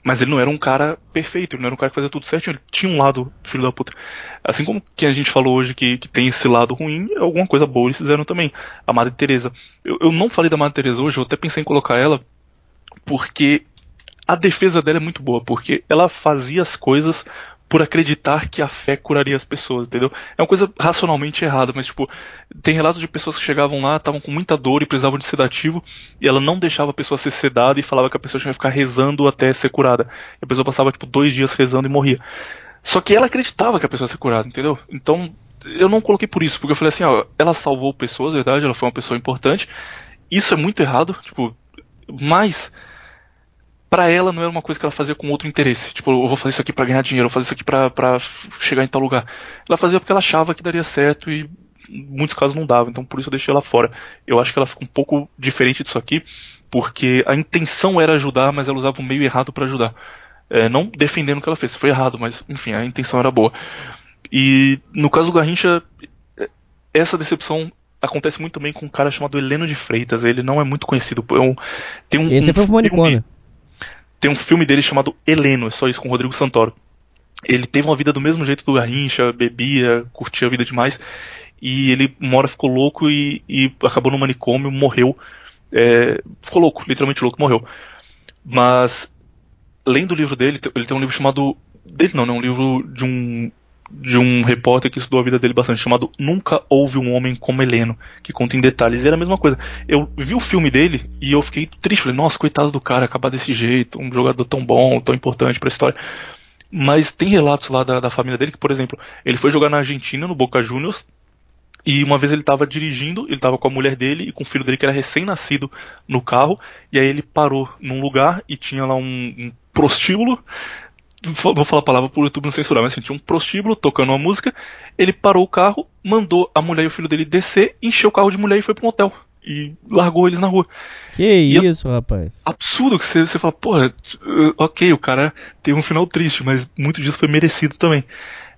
Mas ele não era um cara perfeito, ele não era um cara que fazia tudo certinho, ele tinha um lado filho da puta. Assim como que a gente falou hoje que, que tem esse lado ruim, alguma coisa boa eles fizeram também. A Madre Teresa. Eu, eu não falei da Madre Teresa hoje, eu até pensei em colocar ela, porque a defesa dela é muito boa, porque ela fazia as coisas por acreditar que a fé curaria as pessoas, entendeu? É uma coisa racionalmente errada, mas tipo, tem relatos de pessoas que chegavam lá, estavam com muita dor e precisavam de sedativo, e ela não deixava a pessoa ser sedada e falava que a pessoa tinha que ficar rezando até ser curada. E a pessoa passava tipo dois dias rezando e morria. Só que ela acreditava que a pessoa ia ser curada, entendeu? Então, eu não coloquei por isso, porque eu falei assim, ó, ela salvou pessoas, verdade, ela foi uma pessoa importante. Isso é muito errado, tipo, mas pra ela não era uma coisa que ela fazia com outro interesse. Tipo, eu vou fazer isso aqui pra ganhar dinheiro, eu vou fazer isso aqui pra, pra chegar em tal lugar. Ela fazia porque ela achava que daria certo e em muitos casos não dava, então por isso eu deixei ela fora. Eu acho que ela fica um pouco diferente disso aqui, porque a intenção era ajudar, mas ela usava o meio errado pra ajudar. É, não defendendo o que ela fez, foi errado, mas enfim, a intenção era boa. E no caso do Garrincha, essa decepção acontece muito também com um cara chamado Heleno de Freitas. Ele não é muito conhecido. É um- tem um, Esse um foi pro filme- manicômio. Tem um filme dele chamado Heleno, é só isso, com o Rodrigo Santoro. Ele teve uma vida do mesmo jeito do Garrincha, bebia, curtia a vida demais, e ele uma hora ficou louco e, e acabou no manicômio, morreu. É, ficou louco, literalmente louco, morreu. Mas, além do livro dele, ele tem um livro chamado. Dele não, né? Um livro de um. De um repórter que estudou a vida dele bastante, chamado Nunca Houve um Homem como Heleno, que conta em detalhes. E era a mesma coisa. Eu vi o filme dele e eu fiquei triste. Falei, nossa, coitado do cara, acabar desse jeito, um jogador tão bom, tão importante pra história. Mas tem relatos lá da, da família dele que, por exemplo, ele foi jogar na Argentina, no Boca Juniors, e uma vez ele estava dirigindo, ele estava com a mulher dele e com o filho dele que era recém-nascido no carro, e aí ele parou num lugar e tinha lá um, um prostíbulo Vou falar a palavra por YouTube não censurar, mas assim, tinha um prostíbulo tocando uma música. Ele parou o carro, mandou a mulher e o filho dele descer, encheu o carro de mulher e foi pro um hotel. E largou eles na rua. Que e isso, é rapaz. Absurdo que você, você fala, porra, ok, o cara teve um final triste, mas muito disso foi merecido também.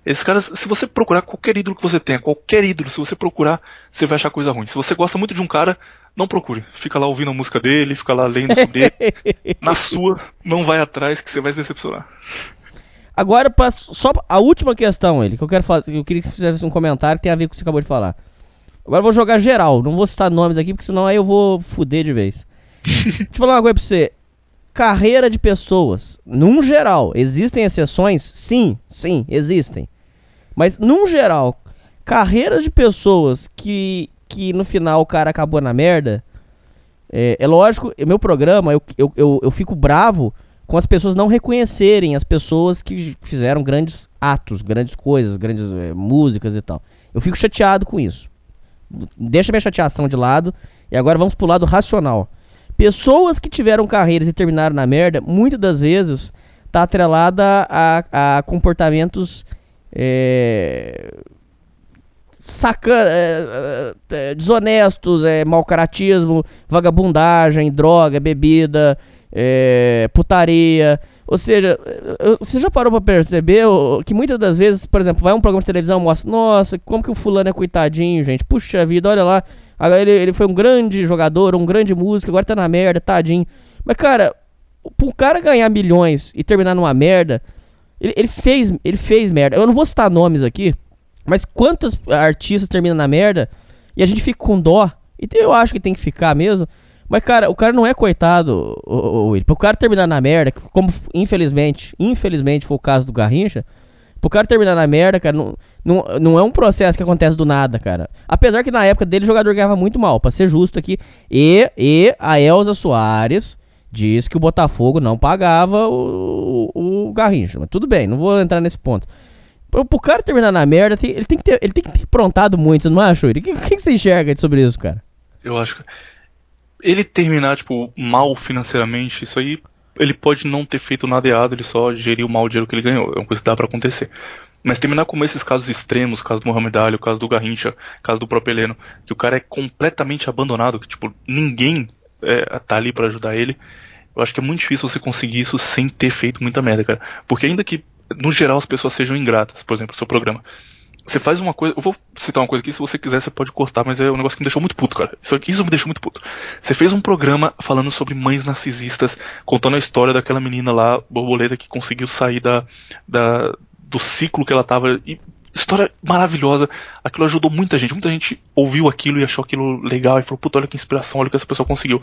Esses caras, se você procurar qualquer ídolo que você tenha, qualquer ídolo, se você procurar, você vai achar coisa ruim. Se você gosta muito de um cara, não procure. Fica lá ouvindo a música dele, fica lá lendo sobre ele. Na sua, não vai atrás que você vai se decepcionar. Agora, pra, só a última questão, ele, que eu quero fazer, eu queria que você fizesse um comentário que tem a ver com o que você acabou de falar. Agora eu vou jogar geral, não vou citar nomes aqui, porque senão aí eu vou fuder de vez. Deixa eu falar uma coisa pra você. Carreira de pessoas, num geral, existem exceções? Sim, sim, existem. Mas, num geral, carreiras de pessoas que, que no final o cara acabou na merda. É, é lógico, meu programa, eu, eu, eu, eu fico bravo com as pessoas não reconhecerem as pessoas que fizeram grandes atos, grandes coisas, grandes é, músicas e tal. Eu fico chateado com isso. Deixa minha chateação de lado e agora vamos pro lado racional. Pessoas que tiveram carreiras e terminaram na merda, muitas das vezes tá atrelada a, a comportamentos é, sacana, é, é, desonestos, é, mau caratismo, vagabundagem, droga, bebida, é, putaria. Ou seja, você já parou pra perceber que muitas das vezes, por exemplo, vai um programa de televisão mostra, nossa, como que o fulano é coitadinho, gente. Puxa vida, olha lá. Agora ele, ele foi um grande jogador, um grande músico, agora tá na merda, tadinho. Mas, cara, pro cara ganhar milhões e terminar numa merda, ele, ele, fez, ele fez merda. Eu não vou citar nomes aqui, mas quantos artistas terminam na merda e a gente fica com dó? E eu acho que tem que ficar mesmo. Mas, cara, o cara não é coitado, o, o, o cara terminar na merda, como infelizmente, infelizmente foi o caso do Garrincha, pro cara terminar na merda, cara, não, não, não é um processo que acontece do nada, cara. Apesar que na época dele o jogador ganhava muito mal, pra ser justo aqui. E, e a Elza Soares diz que o Botafogo não pagava o, o, o Garrincha. Mas tudo bem, não vou entrar nesse ponto. Pro, pro cara terminar na merda, ele tem que ter, ele tem que ter prontado muito, não acha, O que, que você enxerga sobre isso, cara? Eu acho que ele terminar, tipo, mal financeiramente, isso aí, ele pode não ter feito nada errado, ele só geriu mal o dinheiro que ele ganhou. É uma coisa que dá pra acontecer. Mas terminar como esses casos extremos, o caso do Mohamed Ali, o caso do Garrincha, o caso do próprio Heleno, que o cara é completamente abandonado, que, tipo, ninguém é, tá ali para ajudar ele. Eu acho que é muito difícil você conseguir isso sem ter feito muita merda, cara. Porque ainda que, no geral, as pessoas sejam ingratas, por exemplo, o seu programa. Você faz uma coisa. Eu vou citar uma coisa aqui, se você quiser, você pode cortar, mas é um negócio que me deixou muito puto, cara. Isso, isso me deixou muito puto. Você fez um programa falando sobre mães narcisistas, contando a história daquela menina lá, borboleta, que conseguiu sair da, da, do ciclo que ela tava. E história maravilhosa. Aquilo ajudou muita gente. Muita gente ouviu aquilo e achou aquilo legal e falou: puta, olha que inspiração, olha o que essa pessoa conseguiu.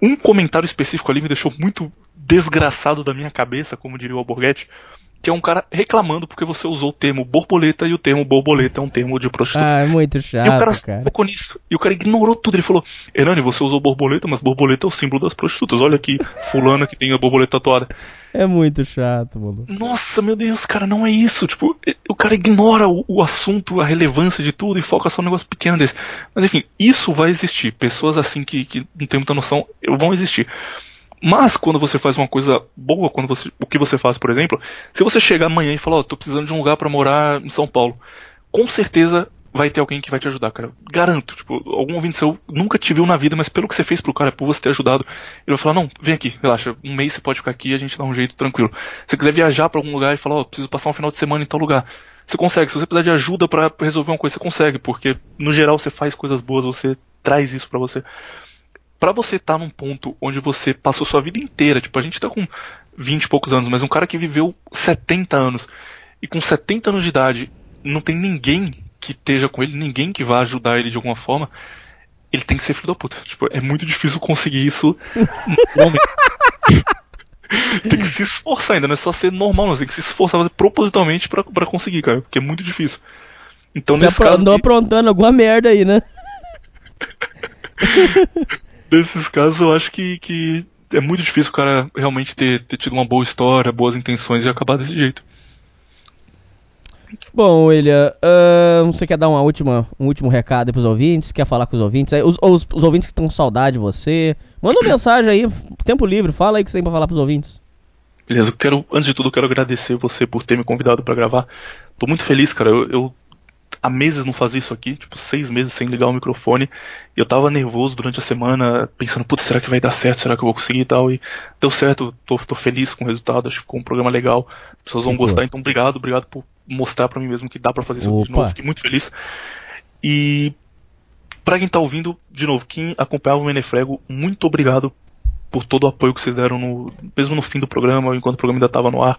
Um comentário específico ali me deixou muito desgraçado da minha cabeça, como diria o Alborguete, que é um cara reclamando porque você usou o termo borboleta e o termo borboleta é um termo de prostituta. Ah, é muito chato, e o cara, cara. focou nisso. E o cara ignorou tudo. Ele falou: Hernani, você usou borboleta, mas borboleta é o símbolo das prostitutas. Olha aqui, fulana que tem a borboleta tatuada. É muito chato, mano. Nossa, meu Deus, cara, não é isso. Tipo, o cara ignora o, o assunto, a relevância de tudo e foca só num negócio pequeno desse. Mas enfim, isso vai existir. Pessoas assim que, que não tem muita noção vão existir. Mas quando você faz uma coisa boa, quando você, o que você faz, por exemplo, se você chegar amanhã e falar, ó, oh, tô precisando de um lugar para morar em São Paulo, com certeza vai ter alguém que vai te ajudar, cara. Garanto, tipo, algum ouvinte seu nunca te viu na vida, mas pelo que você fez pro cara, por você ter ajudado, ele vai falar, não, vem aqui, relaxa, um mês você pode ficar aqui e a gente dá um jeito tranquilo. Se você quiser viajar para algum lugar e falar, ó, oh, preciso passar um final de semana em tal lugar, você consegue. Se você precisar de ajuda para resolver uma coisa, você consegue, porque no geral você faz coisas boas, você traz isso para você para você estar tá num ponto onde você passou sua vida inteira, tipo, a gente tá com 20 e poucos anos, mas um cara que viveu 70 anos e com 70 anos de idade não tem ninguém que esteja com ele, ninguém que vá ajudar ele de alguma forma, ele tem que ser filho da puta. Tipo, é muito difícil conseguir isso tem que se esforçar ainda, não é só ser normal, não. Você tem que se esforçar fazer propositalmente para conseguir, cara, porque é muito difícil. Então, Você nesse andou aqui... aprontando alguma merda aí, né? nesses casos eu acho que, que é muito difícil o cara realmente ter, ter tido uma boa história, boas intenções e acabar desse jeito. Bom, William, uh, você quer dar uma última, um último recado para os ouvintes? Quer falar com os ouvintes? Os, os, os ouvintes que estão com saudade de você. Manda uma mensagem aí, tempo livre, fala aí o que você tem para falar para os ouvintes. Beleza, eu quero, antes de tudo, eu quero agradecer você por ter me convidado para gravar. Tô muito feliz, cara. Eu, eu há meses não fazia isso aqui, tipo, seis meses sem ligar o microfone. E eu tava nervoso durante a semana, pensando, putz, será que vai dar certo? Será que eu vou conseguir e tal? E deu certo, tô, tô feliz com o resultado, acho que ficou um programa legal. As pessoas vão gostar, então obrigado, obrigado por mostrar para mim mesmo que dá para fazer isso aqui de novo. Fiquei muito feliz. E para quem tá ouvindo, de novo, quem acompanhava o Menefrego, muito obrigado por todo o apoio que vocês deram, no, mesmo no fim do programa, enquanto o programa ainda estava no ar.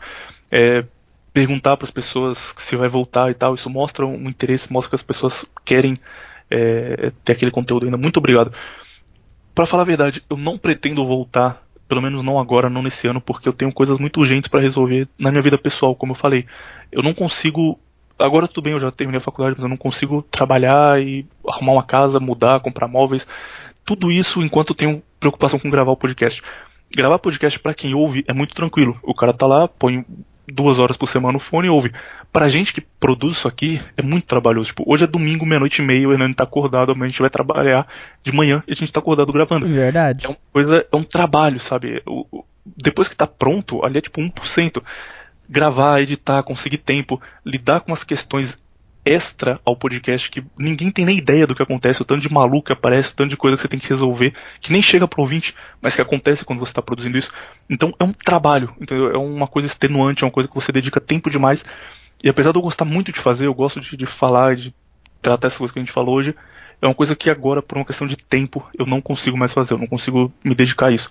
É, perguntar para as pessoas se vai voltar e tal, isso mostra um interesse, mostra que as pessoas querem é, ter aquele conteúdo ainda. Muito obrigado. Para falar a verdade, eu não pretendo voltar, pelo menos não agora, não nesse ano, porque eu tenho coisas muito urgentes para resolver na minha vida pessoal, como eu falei. Eu não consigo. Agora tudo bem, eu já terminei a faculdade, mas eu não consigo trabalhar e arrumar uma casa, mudar, comprar móveis. Tudo isso enquanto eu tenho preocupação com gravar o podcast. Gravar podcast para quem ouve é muito tranquilo. O cara tá lá, põe duas horas por semana no fone e ouve. Pra gente que produz isso aqui, é muito trabalhoso. Tipo, hoje é domingo, meia-noite e meia, o Hernani tá acordado, amanhã a gente vai trabalhar de manhã e a gente tá acordado gravando. Verdade. É uma coisa, é um trabalho, sabe? O, o, depois que tá pronto, ali é tipo 1%. Gravar, editar, conseguir tempo, lidar com as questões extra ao podcast que ninguém tem nem ideia do que acontece, o tanto de maluco que aparece, o tanto de coisa que você tem que resolver, que nem chega pro ouvinte, mas que acontece quando você está produzindo isso. Então é um trabalho, entendeu? É uma coisa extenuante, é uma coisa que você dedica tempo demais. E apesar de eu gostar muito de fazer, eu gosto de, de falar, de tratar essas coisas que a gente falou hoje, é uma coisa que agora, por uma questão de tempo, eu não consigo mais fazer, eu não consigo me dedicar a isso.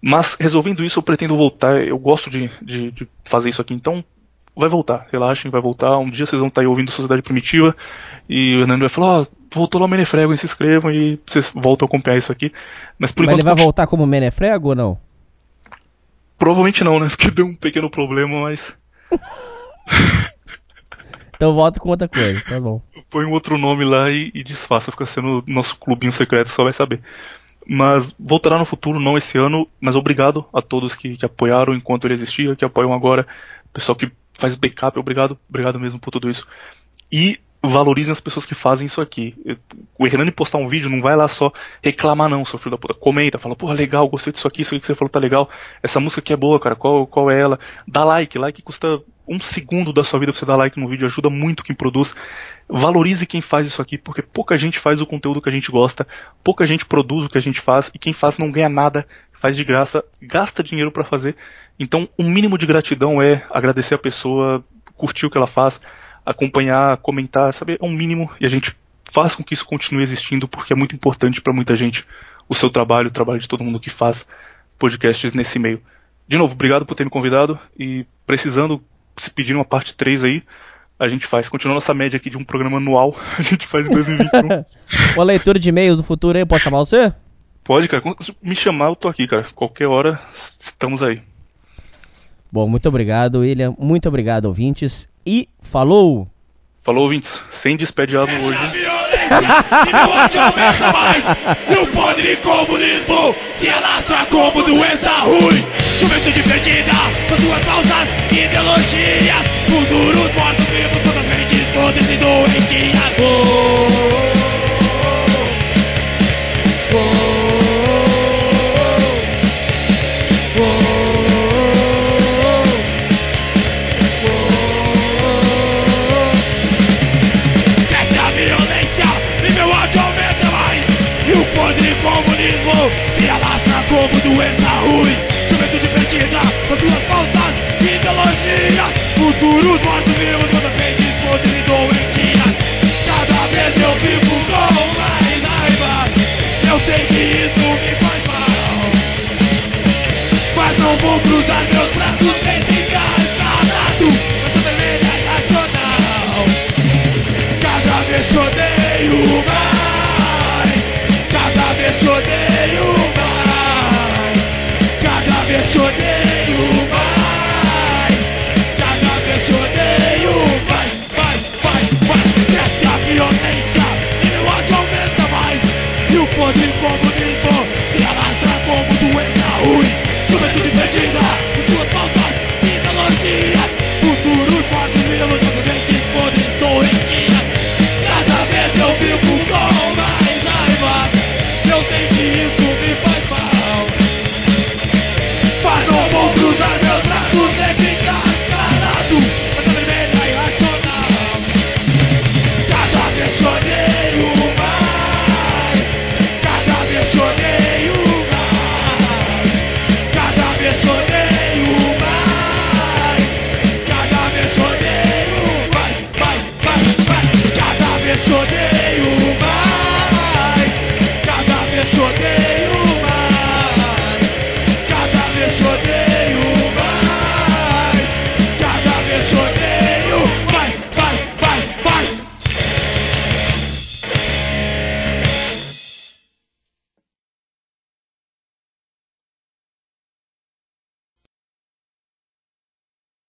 Mas resolvendo isso, eu pretendo voltar. Eu gosto de, de, de fazer isso aqui. Então, vai voltar, relaxem, vai voltar. Um dia vocês vão estar aí ouvindo Sociedade Primitiva e o Hernando vai falar, ó, oh, voltou lá o Menefrego, se inscrevam e vocês voltam a acompanhar isso aqui. Mas por Mas enquanto. ele vai voltar como Menefrego ou não? Provavelmente não, né? Porque deu um pequeno problema, mas. então volta com outra coisa, tá bom. Põe um outro nome lá e, e disfarça, fica sendo nosso clubinho secreto, só vai saber. Mas voltará no futuro, não esse ano. Mas obrigado a todos que, que apoiaram enquanto ele existia, que apoiam agora. Pessoal que faz backup, obrigado, obrigado mesmo por tudo isso. E valorizem as pessoas que fazem isso aqui. O Hernani postar um vídeo, não vai lá só reclamar não, seu filho da puta. Comenta, fala, porra, legal, gostei disso aqui, isso aqui que você falou tá legal. Essa música aqui é boa, cara, qual, qual é ela? Dá like, like custa um segundo da sua vida pra você dar like no vídeo, ajuda muito quem produz. Valorize quem faz isso aqui, porque pouca gente faz o conteúdo que a gente gosta, pouca gente produz o que a gente faz, e quem faz não ganha nada, faz de graça, gasta dinheiro para fazer. Então, o um mínimo de gratidão é agradecer a pessoa, curtir o que ela faz, acompanhar, comentar, saber, é um mínimo e a gente faz com que isso continue existindo porque é muito importante para muita gente o seu trabalho, o trabalho de todo mundo que faz podcasts nesse meio. De novo, obrigado por ter me convidado e precisando, se pedir uma parte 3 aí, a gente faz. Continua nossa média aqui de um programa anual, a gente faz em 2021. uma leitura de e-mails do futuro aí, pode chamar você? Pode, cara. Me chamar, eu tô aqui, cara. Qualquer hora, estamos aí. Bom, muito obrigado, William. Muito obrigado, ouvintes. E falou! Falou, ouvintes. Sem despediado hoje. e meu ódio aumenta mais E o podre comunismo se alastra como doença ruim Juventude perdida, com suas falsas ideologias Futuros mortos-vivos, todas mentes podres e doentias oh, oh, oh. como doença tá ruim. Juventude perdida, com suas faltas ideologia. Futuros mortos-vivos, quando pentes e doentias Cada vez eu vivo com mais raiva. Eu sei que isso me faz mal. Mas não vou pro